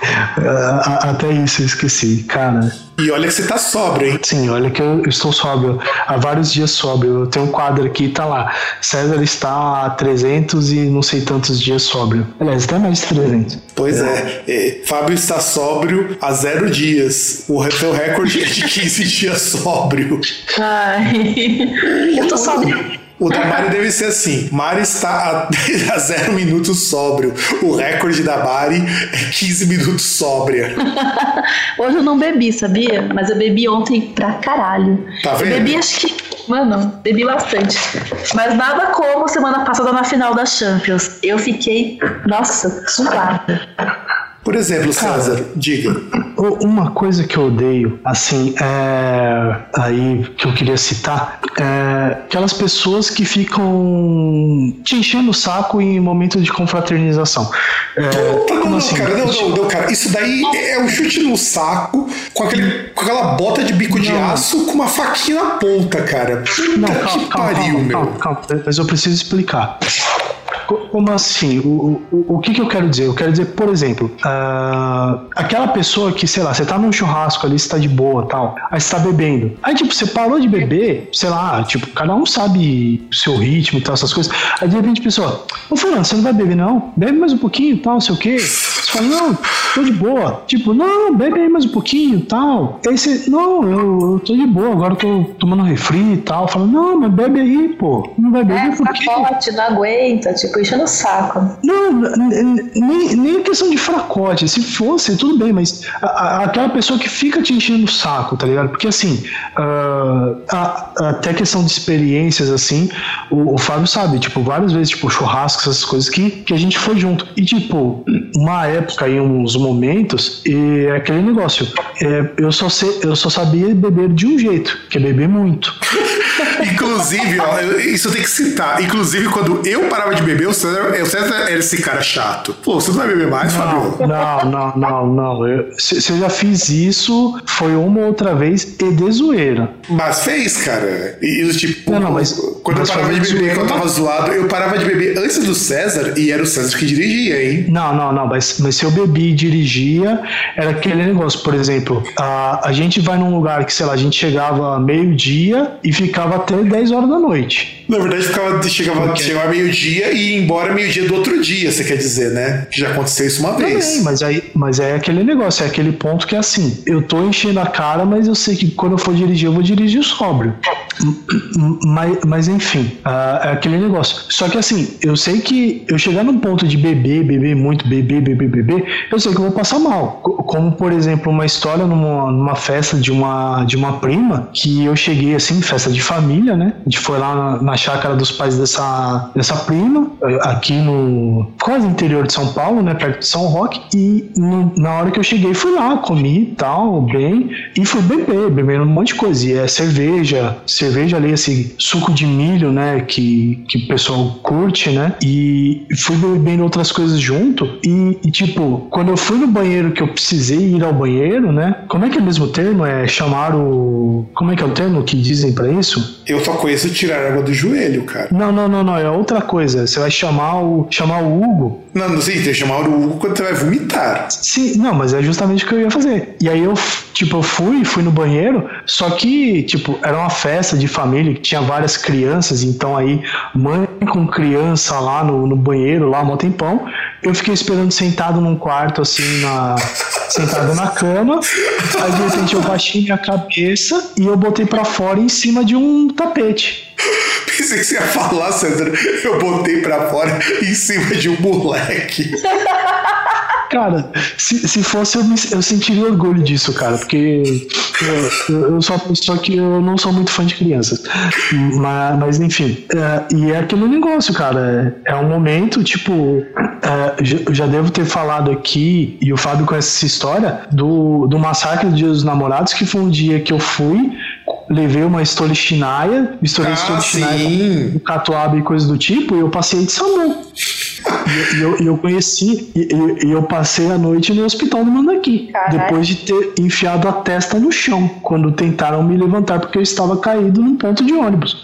Speaker 3: Até isso eu esqueci, cara.
Speaker 1: E olha que você tá sóbrio, hein?
Speaker 3: Sim, olha que eu estou sóbrio. Há vários dias sóbrio. Eu tenho um quadro aqui, tá lá. César está há 300 e não sei tantos dias sóbrio. Aliás, até mais de 300.
Speaker 1: Pois é. é. Fábio está sóbrio há zero dias. O seu recorde é de 15 dias sóbrio.
Speaker 2: Ai. Eu tô sóbrio.
Speaker 1: O da Mari deve ser assim: Mari está a, a zero minutos sóbrio. O recorde da Mari é 15 minutos sóbria.
Speaker 2: Hoje eu não bebi, sabia? Mas eu bebi ontem pra caralho.
Speaker 1: Tá vendo?
Speaker 2: Eu bebi acho que. Mano, bebi bastante. Mas nada como semana passada na final da Champions. Eu fiquei, nossa, suada.
Speaker 1: Por exemplo, César, diga.
Speaker 3: Uma coisa que eu odeio, assim, é, aí que eu queria citar, é aquelas pessoas que ficam te enchendo o saco em momentos de confraternização.
Speaker 1: É, não, não, assim? cara, não, não, não, cara, isso daí é um chute no saco com, aquele, com aquela bota de bico de aço com uma faquinha na ponta, cara. Puta não, calma, que calma, pariu, calma, meu. Calma,
Speaker 3: calma, mas eu preciso explicar. Como assim? O, o, o que, que eu quero dizer? Eu quero dizer, por exemplo, uh, aquela pessoa que, sei lá, você tá num churrasco ali, você tá de boa tal, aí você tá bebendo. Aí, tipo, você parou de beber, sei lá, tipo, cada um sabe o seu ritmo e tal, essas coisas. Aí, de repente, a pessoa, ô, Fulano, você não vai beber, não? Bebe mais um pouquinho e tal, não sei o quê. Fala, não, tô de boa. Tipo, não, bebe aí mais um pouquinho e tal. Aí você, não, eu, eu tô de boa, agora eu tô tomando refri e tal. Fala, não, mas bebe aí, pô. Não vai beber é, por quê?
Speaker 2: Pacote, não aguenta, tipo, enchendo o saco.
Speaker 3: Não, nem, nem questão de fracote. Se fosse, tudo bem, mas a, a, aquela pessoa que fica te enchendo o saco, tá ligado? Porque assim, uh, a, até questão de experiências, assim, o, o, Fábio sabe, tipo, várias vezes, tipo, churrasco, essas coisas que, que a gente foi junto. E, tipo, uma época e uns momentos, e é aquele negócio. É, eu, só sei, eu só sabia beber de um jeito, que é beber muito.
Speaker 1: Inclusive, ó, isso tem que citar. Inclusive, quando eu parava de beber, o César, o César era esse cara chato. Pô, você não vai beber mais, não, Fabio?
Speaker 3: Não, não, não, não. Eu, se, eu já fiz isso, foi uma outra vez e de zoeira.
Speaker 1: Mas fez, cara. E tipo,
Speaker 3: não, não, mas,
Speaker 1: quando
Speaker 3: mas
Speaker 1: eu parava de beber, quando eu tava zoado, eu parava de beber antes do César e era o César que dirigia, hein?
Speaker 3: Não, não, não. Mas, mas se eu bebi e dirigia, era aquele negócio. Por exemplo, a, a gente vai num lugar que, sei lá, a gente chegava meio-dia e ficava até 10 horas da noite.
Speaker 1: Na verdade, ficava, chegava, chegava meio-dia e ia embora meio-dia do outro dia, você quer dizer, né? Que já aconteceu isso uma vez.
Speaker 3: Também, mas aí, mas é aquele negócio, é aquele ponto que é assim, eu tô enchendo a cara, mas eu sei que quando eu for dirigir, eu vou dirigir sóbrio. Mas, mas enfim, uh, é aquele negócio. Só que assim, eu sei que eu chegar num ponto de beber, beber muito, beber, beber, beber, eu sei que eu vou passar mal. Como, por exemplo, uma história numa, numa festa de uma, de uma prima, que eu cheguei assim, festa de família, né? A gente foi lá na, na chácara dos pais dessa, dessa prima, aqui no quase interior de São Paulo, né? Perto de São Roque. E no, na hora que eu cheguei, fui lá, comi e tal, bem, e fui beber, bebendo um monte de coisa. E é cerveja, cerveja ali, esse suco de milho, né? Que, que o pessoal curte, né? E fui bebendo outras coisas junto. E, e, tipo, quando eu fui no banheiro que eu precisei ir ao banheiro, né? Como é que é o mesmo termo? É chamar o. Como é que é o termo que dizem para isso?
Speaker 1: Eu só conheço tirar água do joelho, cara.
Speaker 3: Não, não, não, não. É outra coisa. Você vai chamar o, chamar o Hugo.
Speaker 1: Não, não sei, tem que chamar o Hugo quando você vai vomitar.
Speaker 3: Sim, não, mas é justamente o que eu ia fazer. E aí eu, tipo, eu fui, fui no banheiro, só que, tipo, era uma festa de família que tinha várias crianças, então aí mãe com criança lá no, no banheiro, lá, um tempão. Eu fiquei esperando sentado num quarto, assim, na, sentado na cama. Aí de repente eu baixei minha cabeça e eu botei para fora em cima de um tapete.
Speaker 1: Pensei que você ia falar, Sandra. Eu botei pra fora em cima de um moleque.
Speaker 3: Cara, se, se fosse, eu, me, eu sentiria orgulho disso, cara, porque eu, eu sou uma pessoa que eu não sou muito fã de crianças. Mas, mas enfim, é, e é aquele negócio, cara. É, é um momento, tipo, é, já, já devo ter falado aqui, e o Fábio conhece essa história, do, do massacre do Dia dos Namorados, que foi um dia que eu fui levei uma Stolichnaya, misturei
Speaker 1: Ah,
Speaker 3: Stolichnaya
Speaker 1: sim.
Speaker 3: com catuaba e coisa do tipo, e eu passei de SAMU. E eu, eu, eu conheci, e eu, eu passei a noite no hospital do Mandaqui,
Speaker 2: Caralho.
Speaker 3: depois de ter enfiado a testa no chão, quando tentaram me levantar porque eu estava caído num ponto de ônibus.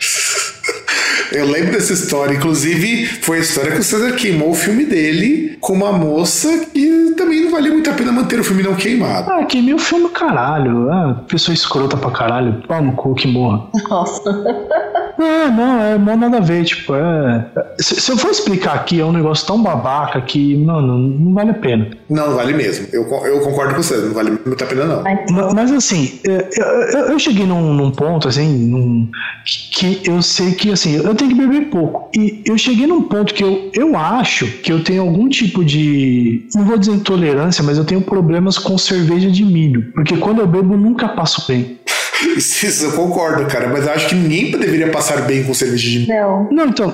Speaker 1: Eu lembro dessa história. Inclusive, foi a história que o César queimou o filme dele com uma moça que também não valia muito a pena manter o filme não queimado.
Speaker 3: Ah, queimei o filme caralho. Ah, pessoa escrota pra caralho. Pau no cu que morra.
Speaker 2: Nossa.
Speaker 3: Ah, não, é mó nada a ver, tipo, é. Se, se eu for explicar aqui, é um negócio tão babaca que, mano, não vale a pena.
Speaker 1: Não, não vale mesmo. Eu, eu concordo com você, não vale muito a pena, não.
Speaker 2: Ai,
Speaker 3: Ma- Mas assim, é, eu, eu- eu cheguei num, num ponto, assim, num- que que eu sei que, assim, eu tenho que beber pouco. E eu cheguei num ponto que eu, eu acho que eu tenho algum tipo de, não vou dizer intolerância, mas eu tenho problemas com cerveja de milho. Porque quando eu bebo, eu nunca passo bem.
Speaker 1: Isso, isso eu concordo, cara. Mas eu acho que ninguém deveria passar bem com cerveja de
Speaker 2: Não.
Speaker 3: Não, então,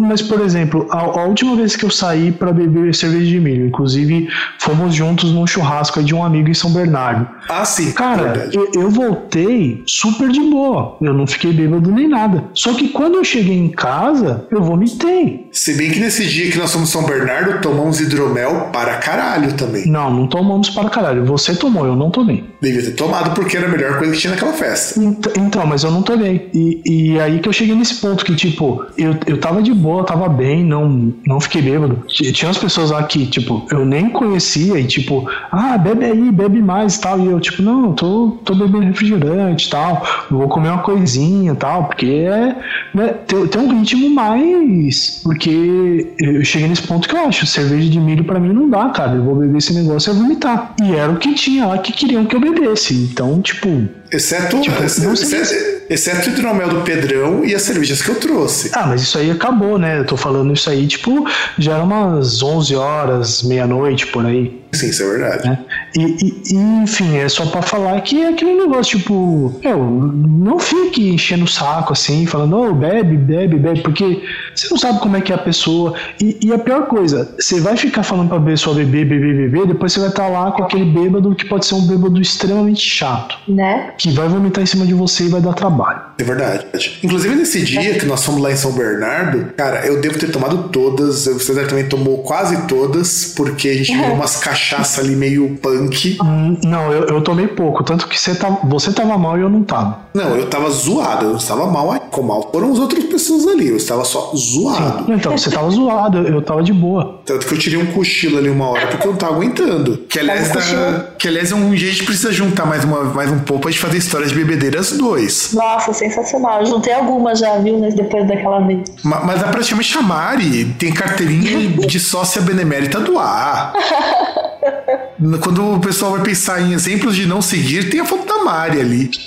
Speaker 3: mas por exemplo, a, a última vez que eu saí pra beber cerveja de milho, inclusive fomos juntos num churrasco de um amigo em São Bernardo.
Speaker 1: Ah, sim.
Speaker 3: Cara, eu, eu voltei super de boa. Eu não fiquei bêbado nem nada. Só que quando eu cheguei em casa, eu vomitei.
Speaker 1: Se bem que nesse dia que nós fomos em São Bernardo, tomamos hidromel para caralho também.
Speaker 3: Não, não tomamos para caralho. Você tomou, eu não tomei.
Speaker 1: Devia ter tomado porque era a melhor coisa que tinha naquela festa.
Speaker 3: Ent- Então, mas eu não tomei. E, e aí que eu cheguei nesse ponto que, tipo, eu, eu tava de boa, tava bem, não, não fiquei bêbado. Tinha umas pessoas lá que, tipo, eu nem conhecia e, tipo, ah, bebe aí, bebe mais e tal. E eu, tipo, não, tô, tô bebendo refrigerante e tal, vou comer uma coisinha e tal, porque é, né, tem, tem um ritmo mais. Porque eu cheguei nesse ponto que eu acho, cerveja de milho pra mim não dá, cara. Eu vou beber esse negócio e vomitar. E era o que tinha lá que queriam que eu bebesse. Então, tipo,
Speaker 1: Exceto,
Speaker 3: Tipo,
Speaker 1: exceto, exceto o hidromel do Pedrão e as cervejas que eu trouxe.
Speaker 3: Ah, mas isso aí acabou, né? Eu tô falando isso aí, tipo, já era umas 11 horas, meia-noite, por aí,
Speaker 1: Sim, isso é verdade.
Speaker 3: né? E, e- e, enfim, é só pra falar que é aquele negócio, tipo, eu não fique enchendo o saco assim, falando, ô, bebe, bebe, bebe, porque você não sabe como é que é a pessoa. E, e a pior coisa, você vai ficar falando pra pessoa beber, beber, beber, depois você vai estar lá com aquele bêbado que pode ser um bêbado extremamente chato,
Speaker 2: Né?
Speaker 3: que vai vomitar em cima de você e vai dar trabalho.
Speaker 1: É verdade. Inclusive, nesse dia que nós fomos lá em São Bernardo, cara, eu devo ter tomado todas. O César também tomou quase todas, porque a gente viu umas cachaça ali meio punk.
Speaker 3: Hum, Não, eu, eu tomei pouco, tanto que você tava, você tava mal e eu não tava.
Speaker 1: Não, eu tava zoado, eu não estava mal. aí. Com mal foram as outras pessoas ali, eu estava só zoado.
Speaker 3: Então, você tava zoado, eu, tava de boa.
Speaker 1: Tanto que eu tirei um cochilo ali uma hora porque eu não tava aguentando. Que aliás,
Speaker 2: Mas
Speaker 1: tá- que, aliás é um dia a gente precisa juntar mais, uma, mais um pouco pra gente fazer histórias de bebedeiras dois.
Speaker 2: Nossa, sensacional. Eu juntei algumas já, viu, né, depois daquela vez.
Speaker 1: Ma- Mas é praticamente a Mari tem carteirinha de sócia benemérita do ar. Quando o pessoal vai pensar em exemplos de não seguir, tem a foto da Mari ali.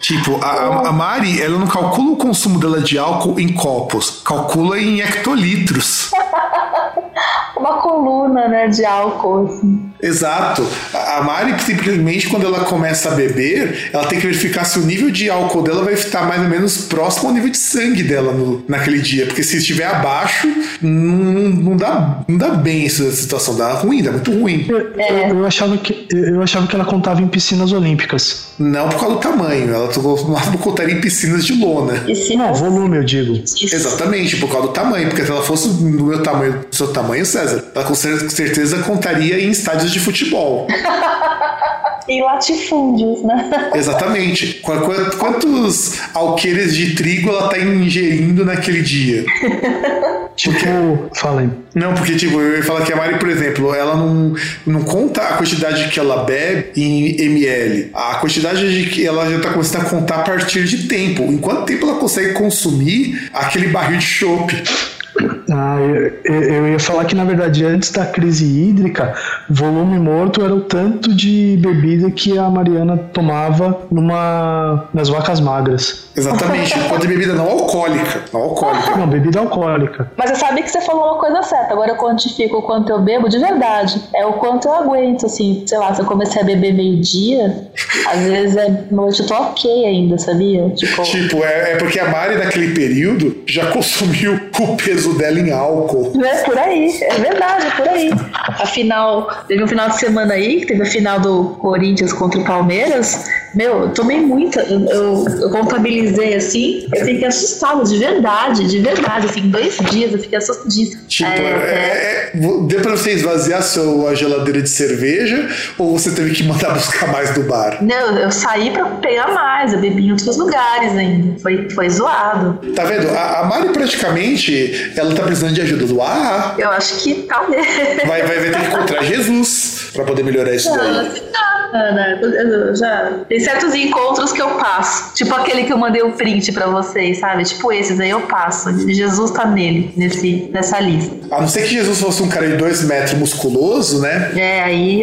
Speaker 1: Tipo, a, a- Mari, ela não calcula o consumo dela de álcool em copos, calcula em hectolitros.
Speaker 2: Uma coluna, né, de álcool, assim.
Speaker 1: Exato. A Mari, simplesmente, quando ela começa a beber, ela tem que verificar se o nível de álcool dela vai estar mais ou menos próximo ao nível de sangue dela no- naquele dia. Porque se estiver abaixo, não, não, dá, não dá bem essa situação. Dá ruim, dá muito ruim.
Speaker 3: Eu, eu- eu achava que, eu achava que ela contava em piscinas olímpicas.
Speaker 1: Não por causa do tamanho. Ela máximo contaria em piscinas de lona.
Speaker 2: Se
Speaker 3: Não, volume, eu digo.
Speaker 2: Isso.
Speaker 1: Exatamente, por causa do tamanho. Porque se ela fosse do meu tamanho, do seu tamanho, César, ela com cer- certeza contaria em estádios de futebol.
Speaker 2: E latifúndios, né?
Speaker 1: Exatamente. Qu- qu- Quantos alqueires de trigo ela tá ingerindo naquele dia?
Speaker 3: Tipo, fala aí.
Speaker 1: Não, porque, tipo, eu ia falar que a Mari, por exemplo, ela não, não conta a quantidade que ela bebe em ml. A quantidade de que ela já tá começando a contar a partir de tempo. Em quanto tempo ela consegue consumir aquele barril de chopp?
Speaker 3: Ah, eu, eu- ia falar que, na verdade, antes da crise hídrica, volume morto era o tanto de bebida que a Mariana tomava numa nas vacas magras.
Speaker 1: Exatamente. Enquanto de bebida não alcoólica. Não alcoólica.
Speaker 3: Não, bebida alcoólica.
Speaker 2: Mas eu sabia que você falou uma coisa certa. Agora eu quantifico o quanto eu bebo de verdade. É o quanto eu aguento, assim. Sei lá, se eu comecei a beber meio-dia, às vezes é noite eu tô ok ainda, sabia? Tipo,
Speaker 1: Tipo, é, é porque a Mari, naquele período, já consumiu o peso dela em álcool.
Speaker 2: É por aí, é verdade, é por aí. Afinal, teve um final de semana aí, teve a final do Corinthians contra o Palmeiras. Meu, eu tomei muita. Eu, eu contabilizei assim, eu fiquei assustada, de verdade, de verdade. Assim, dois dias eu fiquei assustadíssima.
Speaker 1: Tipo, é, é, é, deu pra você esvaziar sua geladeira de cerveja ou você teve que mandar buscar mais do bar?
Speaker 2: Não, eu saí pra pegar mais, eu bebi em outros lugares ainda. Foi, foi zoado.
Speaker 1: Tá vendo? A, a Mari praticamente ela tá precisando de ajuda do AA.
Speaker 2: Eu acho que talvez.
Speaker 1: Vai, vai, vai ter que encontrar Jesus pra poder melhorar isso daí.
Speaker 2: Não, não, eu já. Tem certos encontros que eu passo. Tipo aquele que eu mandei o um print pra vocês, sabe? Tipo esses aí eu passo. Jesus tá nele, nesse, nessa lista.
Speaker 1: A não ser que Jesus fosse um cara de dois metros musculoso, né?
Speaker 2: É, aí,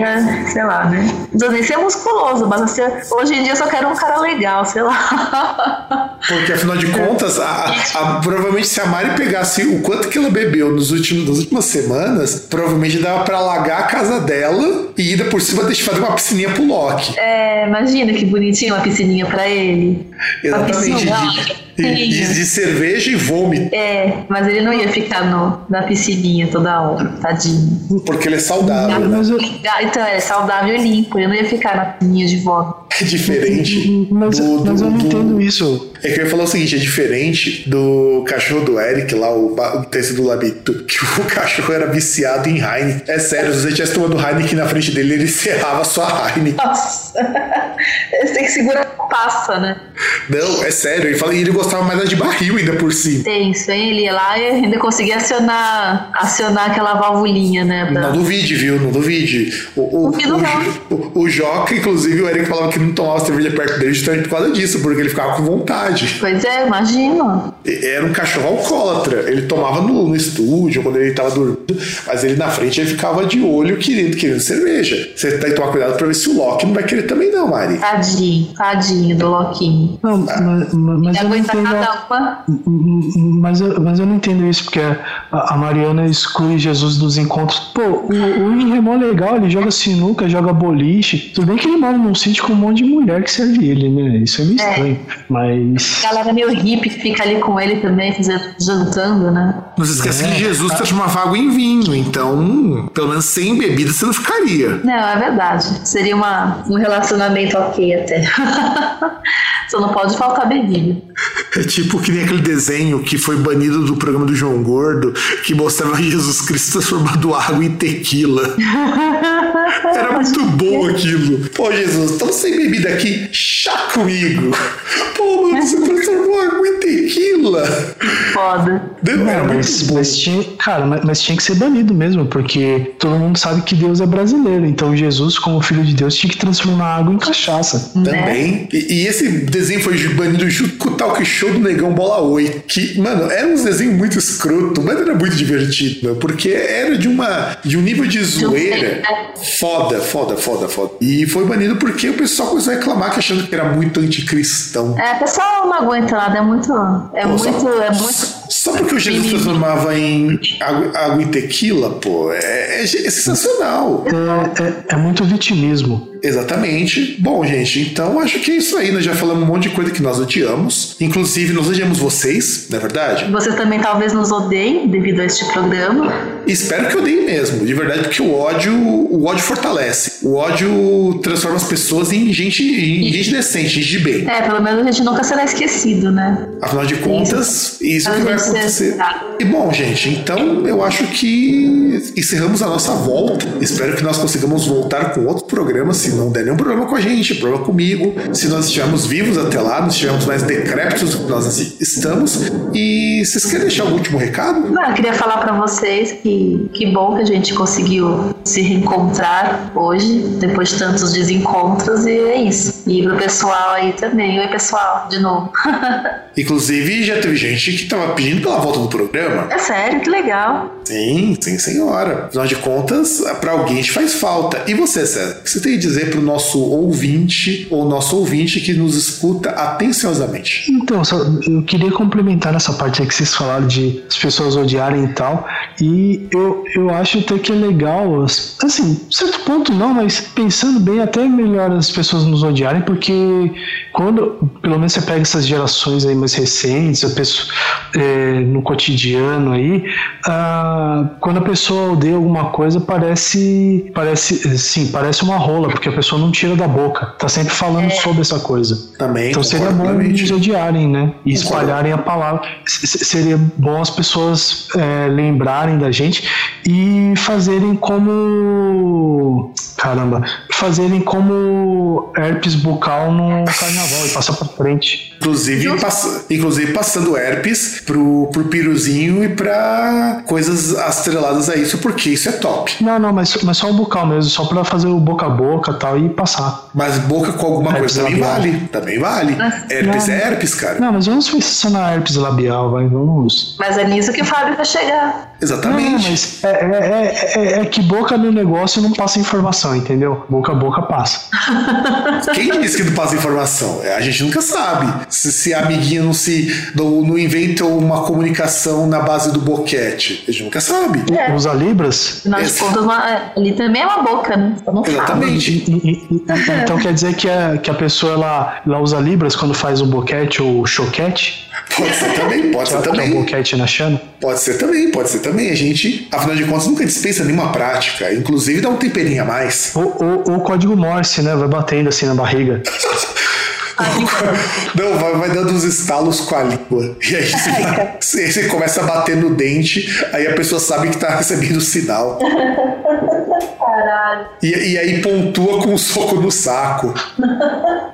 Speaker 2: sei lá, né? Não nem ser musculoso, mas assim, hoje em dia eu só quero um cara legal, sei lá.
Speaker 1: Porque afinal de contas, a, a, provavelmente se a Mari pegasse o quanto que ela bebeu nos últimos, nas últimas semanas, provavelmente dava pra alagar a casa dela e ainda por cima deixar fazer uma piscininha pro Loki.
Speaker 2: É, imagina que bonitinho uma piscininha pra ele.
Speaker 1: Exatamente. De, de, de, cerveja e vômito.
Speaker 2: É, mas ele não ia ficar no, na piscininha toda hora, tadinho.
Speaker 1: Porque ele é saudável. Né?
Speaker 2: Então, é saudável e limpo. Ele não ia ficar na piscininha de vômito.
Speaker 1: É diferente.
Speaker 3: Mas, do, mas do, eu não do, entendo isso.
Speaker 1: É que eu ia falar o seguinte: é diferente do cachorro do Eric, lá, o, o texto do Labito, que o cachorro era viciado em Heineken. É sério, se você tivesse tomando Heineken na frente dele, ele encerrava sua Heineken.
Speaker 2: Nossa. Você tem que segurar passa, né?
Speaker 1: Não, é sério. Ele, fala, ele gostava mais de barril ainda por si.
Speaker 2: Tenso, hein? Ele ia lá e ainda conseguia acionar, acionar aquela valvulinha, né?
Speaker 1: Pra... Não duvide, viu? Não duvide. O, o, o, o, o Joca, inclusive, o Eric falava que não tomava cerveja perto dele justamente por causa disso, porque ele ficava com vontade.
Speaker 2: Pois é, imagina.
Speaker 1: Era um cachorro alcoólatra. Ele tomava no, no estúdio, quando ele tava dormindo, mas ele na frente ele ficava de olho querendo, querendo cerveja. Você tem que tomar cuidado pra ver se o Loki não vai querer também, não, Mari.
Speaker 2: Tadinho, tadinho do Loquinho.
Speaker 3: Não, mas, mas eu não entendo. Mas eu, mas eu não entendo isso, porque a, a Mariana exclui Jesus dos encontros. Pô, o, o é legal, ele joga sinuca, joga boliche. Tudo bem que ele mora num sítio com um monte de mulher que serve ele, né? Isso é meio é. estranho. Mas.
Speaker 2: A galera meio hippie fica ali com ele também, jantando, né?
Speaker 1: Não se esqueça é. que Jesus transformava água em vinho, então, pelo menos sem bebida você não ficaria.
Speaker 2: Não, é verdade. Seria uma, um relacionamento ok até. Só não pode faltar bebida.
Speaker 1: É tipo que nem aquele desenho que foi banido do programa do João Gordo, que mostrava Jesus Cristo transformando água em tequila. Era muito bom aquilo. Pô, Jesus, estamos sem bebida aqui, chá comigo. Pô, mano, você transformou água em tequila.
Speaker 2: Foda.
Speaker 3: Não, mas, mas tinha, cara, mas, mas, tinha que ser banido mesmo, porque todo mundo sabe que Deus é brasileiro. Então Jesus, como filho de Deus, tinha que transformar água em cachaça.
Speaker 1: Também. Né? E, e, esse desenho foi banido junto com o talk show do Negão Bola 8. Que, mano, era um desenho muito escroto, mas era muito divertido, meu, porque era de uma de um nível de zoeira foda, foda, foda, foda. E foi banido porque o pessoal começou a reclamar que achando que era muito anticristão.
Speaker 2: É, o pessoal não aguenta nada, é muito. É muito. É muito.
Speaker 1: Só porque o Jesus transformava em água, água em tequila, pô, é, é, é sensacional.
Speaker 3: É, é, é muito vitimismo.
Speaker 1: Exatamente. Bom, gente, então acho que é isso aí. Nós já falamos um monte de coisa que nós odiamos. Inclusive, nós odiamos vocês, não é verdade?
Speaker 2: Vocês também talvez nos odeiem devido a este programa.
Speaker 1: Espero que odeiem mesmo, de verdade, porque o ódio, o ódio fortalece. O ódio transforma as pessoas em gente, em gente decente, gente de bem.
Speaker 2: É, pelo menos a gente nunca será esquecido, né?
Speaker 1: Afinal de contas, isso, isso que vai acontecer. E bom, gente, então eu acho que encerramos a nossa volta. Espero que nós consigamos voltar com outro programa, se não der nenhum problema com a gente, problema comigo. Se nós estivermos vivos até lá, nós estivermos mais decrépitos do que nós estamos. E vocês querem deixar algum último recado?
Speaker 2: Não, eu queria falar para vocês que que bom que a gente conseguiu se reencontrar hoje, depois de tantos desencontros, e é isso. E pro pessoal aí também. Oi, pessoal, de novo.
Speaker 1: Inclusive, já teve gente que tava pedindo pela volta do programa.
Speaker 2: É sério, que legal.
Speaker 1: Sim, sim, senhora. Afinal de contas, para alguém a gente faz falta. E você, César, o que você tem a dizer pro nosso ouvinte ou nosso ouvinte que nos escuta atenciosamente?
Speaker 3: Então, eu queria complementar nessa parte aí que vocês falaram de as pessoas odiarem e tal. E eu, eu acho até que é legal, assim, certo ponto não, mas pensando bem, até melhor as pessoas nos odiarem, porque quando, pelo menos você pega essas gerações aí mais recentes, a pessoa, é, no cotidiano aí, ah, quando a pessoa odeia alguma coisa, parece, parece, sim, parece uma rola, porque a pessoa não tira da boca, tá sempre falando é. sobre essa coisa.
Speaker 1: Também.
Speaker 3: Então seria bom nos odiarem, né? E espalharem a palavra. Seria bom as pessoas é, lembrarem da gente e fazerem como. Caramba, fazerem como herpes bucal no carnaval e passar pra frente.
Speaker 1: Inclusive, pass inclusive passando herpes pro, pro piruzinho e pra coisas astreladas a isso, porque isso é top.
Speaker 3: Não, não, mas, mas só o bucal mesmo, só pra fazer o boca a boca e tal e passar.
Speaker 1: Mas boca com alguma herpes coisa também vale. Também vale. herpes não, é herpes, cara.
Speaker 3: Não, mas vamos pensar na herpes labial, vai, vamos.
Speaker 2: Mas é nisso que o Fábio vai chegar.
Speaker 1: Exatamente. Não,
Speaker 3: mas é, é, é, é, que boca no negócio não passa informação, entendeu? Boca a boca passa.
Speaker 1: Quem disse que não passa informação? A gente nunca sabe. Se, se a amiguinha não se. Não, não inventa uma comunicação na base do boquete. A gente nunca sabe.
Speaker 3: É. Usa Libras?
Speaker 2: Afinal de contas, ali também é uma boca, né?
Speaker 1: Então Exatamente.
Speaker 3: Então quer dizer que a, que a pessoa ela, ela usa Libras quando faz o boquete ou choquete?
Speaker 1: Pode ser também, pode ser também.
Speaker 3: É um boquete na chana?
Speaker 1: Pode ser também, pode ser também. A gente, afinal de contas, nunca dispensa nenhuma prática. Inclusive dá um temperinho a mais.
Speaker 3: Ou o código Morse, né? Vai batendo assim na barriga.
Speaker 1: Não, vai, vai, dando uns estalos com a língua. E aí você, você, começa a bater no dente, aí a pessoa sabe que tá recebendo o sinal.
Speaker 2: Caralho.
Speaker 1: E, e aí pontua com um soco no saco.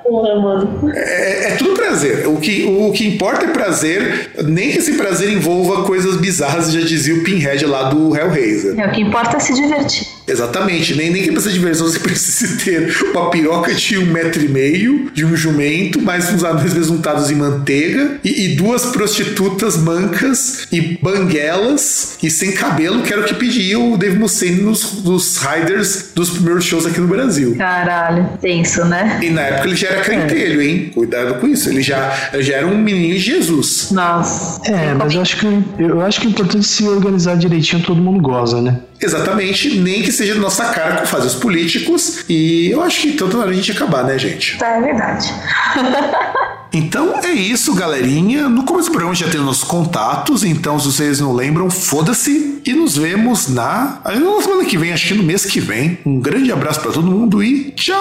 Speaker 2: Porra, mano.
Speaker 1: É, é, tudo prazer. O que, o, o que importa é prazer, nem que esse prazer envolva coisas bizarras, já dizia o Pinhead lá do Hellraiser.
Speaker 2: É, o que importa é se divertir.
Speaker 1: Exatamente, nem, nem que precisa de diversão, você precisa ter uma piroca de um metro e meio, de um jumento, mais uns anéis untados em manteiga, e, e, duas prostitutas mancas e banguelas e sem cabelo, que era o que pedia o Dave Mustaine nos, nos Riders dos primeiros shows aqui no Brasil.
Speaker 2: Caralho, tenso, né?
Speaker 1: E na época ele já era cantelho, hein? Cuidado com isso, ele já, já era um menino de Jesus.
Speaker 2: Nossa.
Speaker 3: É, mas eu acho que eu acho que é importante se organizar direitinho, todo mundo goza, né?
Speaker 1: Exatamente, nem que seja nossa cara com fazer os políticos. E eu acho que tanto na hora a gente acabar, né, gente?
Speaker 2: É verdade.
Speaker 1: Então é isso, galerinha. No começo do programa já tem nossos contatos, então se vocês não lembram, foda-se. E nos vemos na. Na semana que vem, acho que no mês que vem. Um grande abraço para todo mundo e tchau!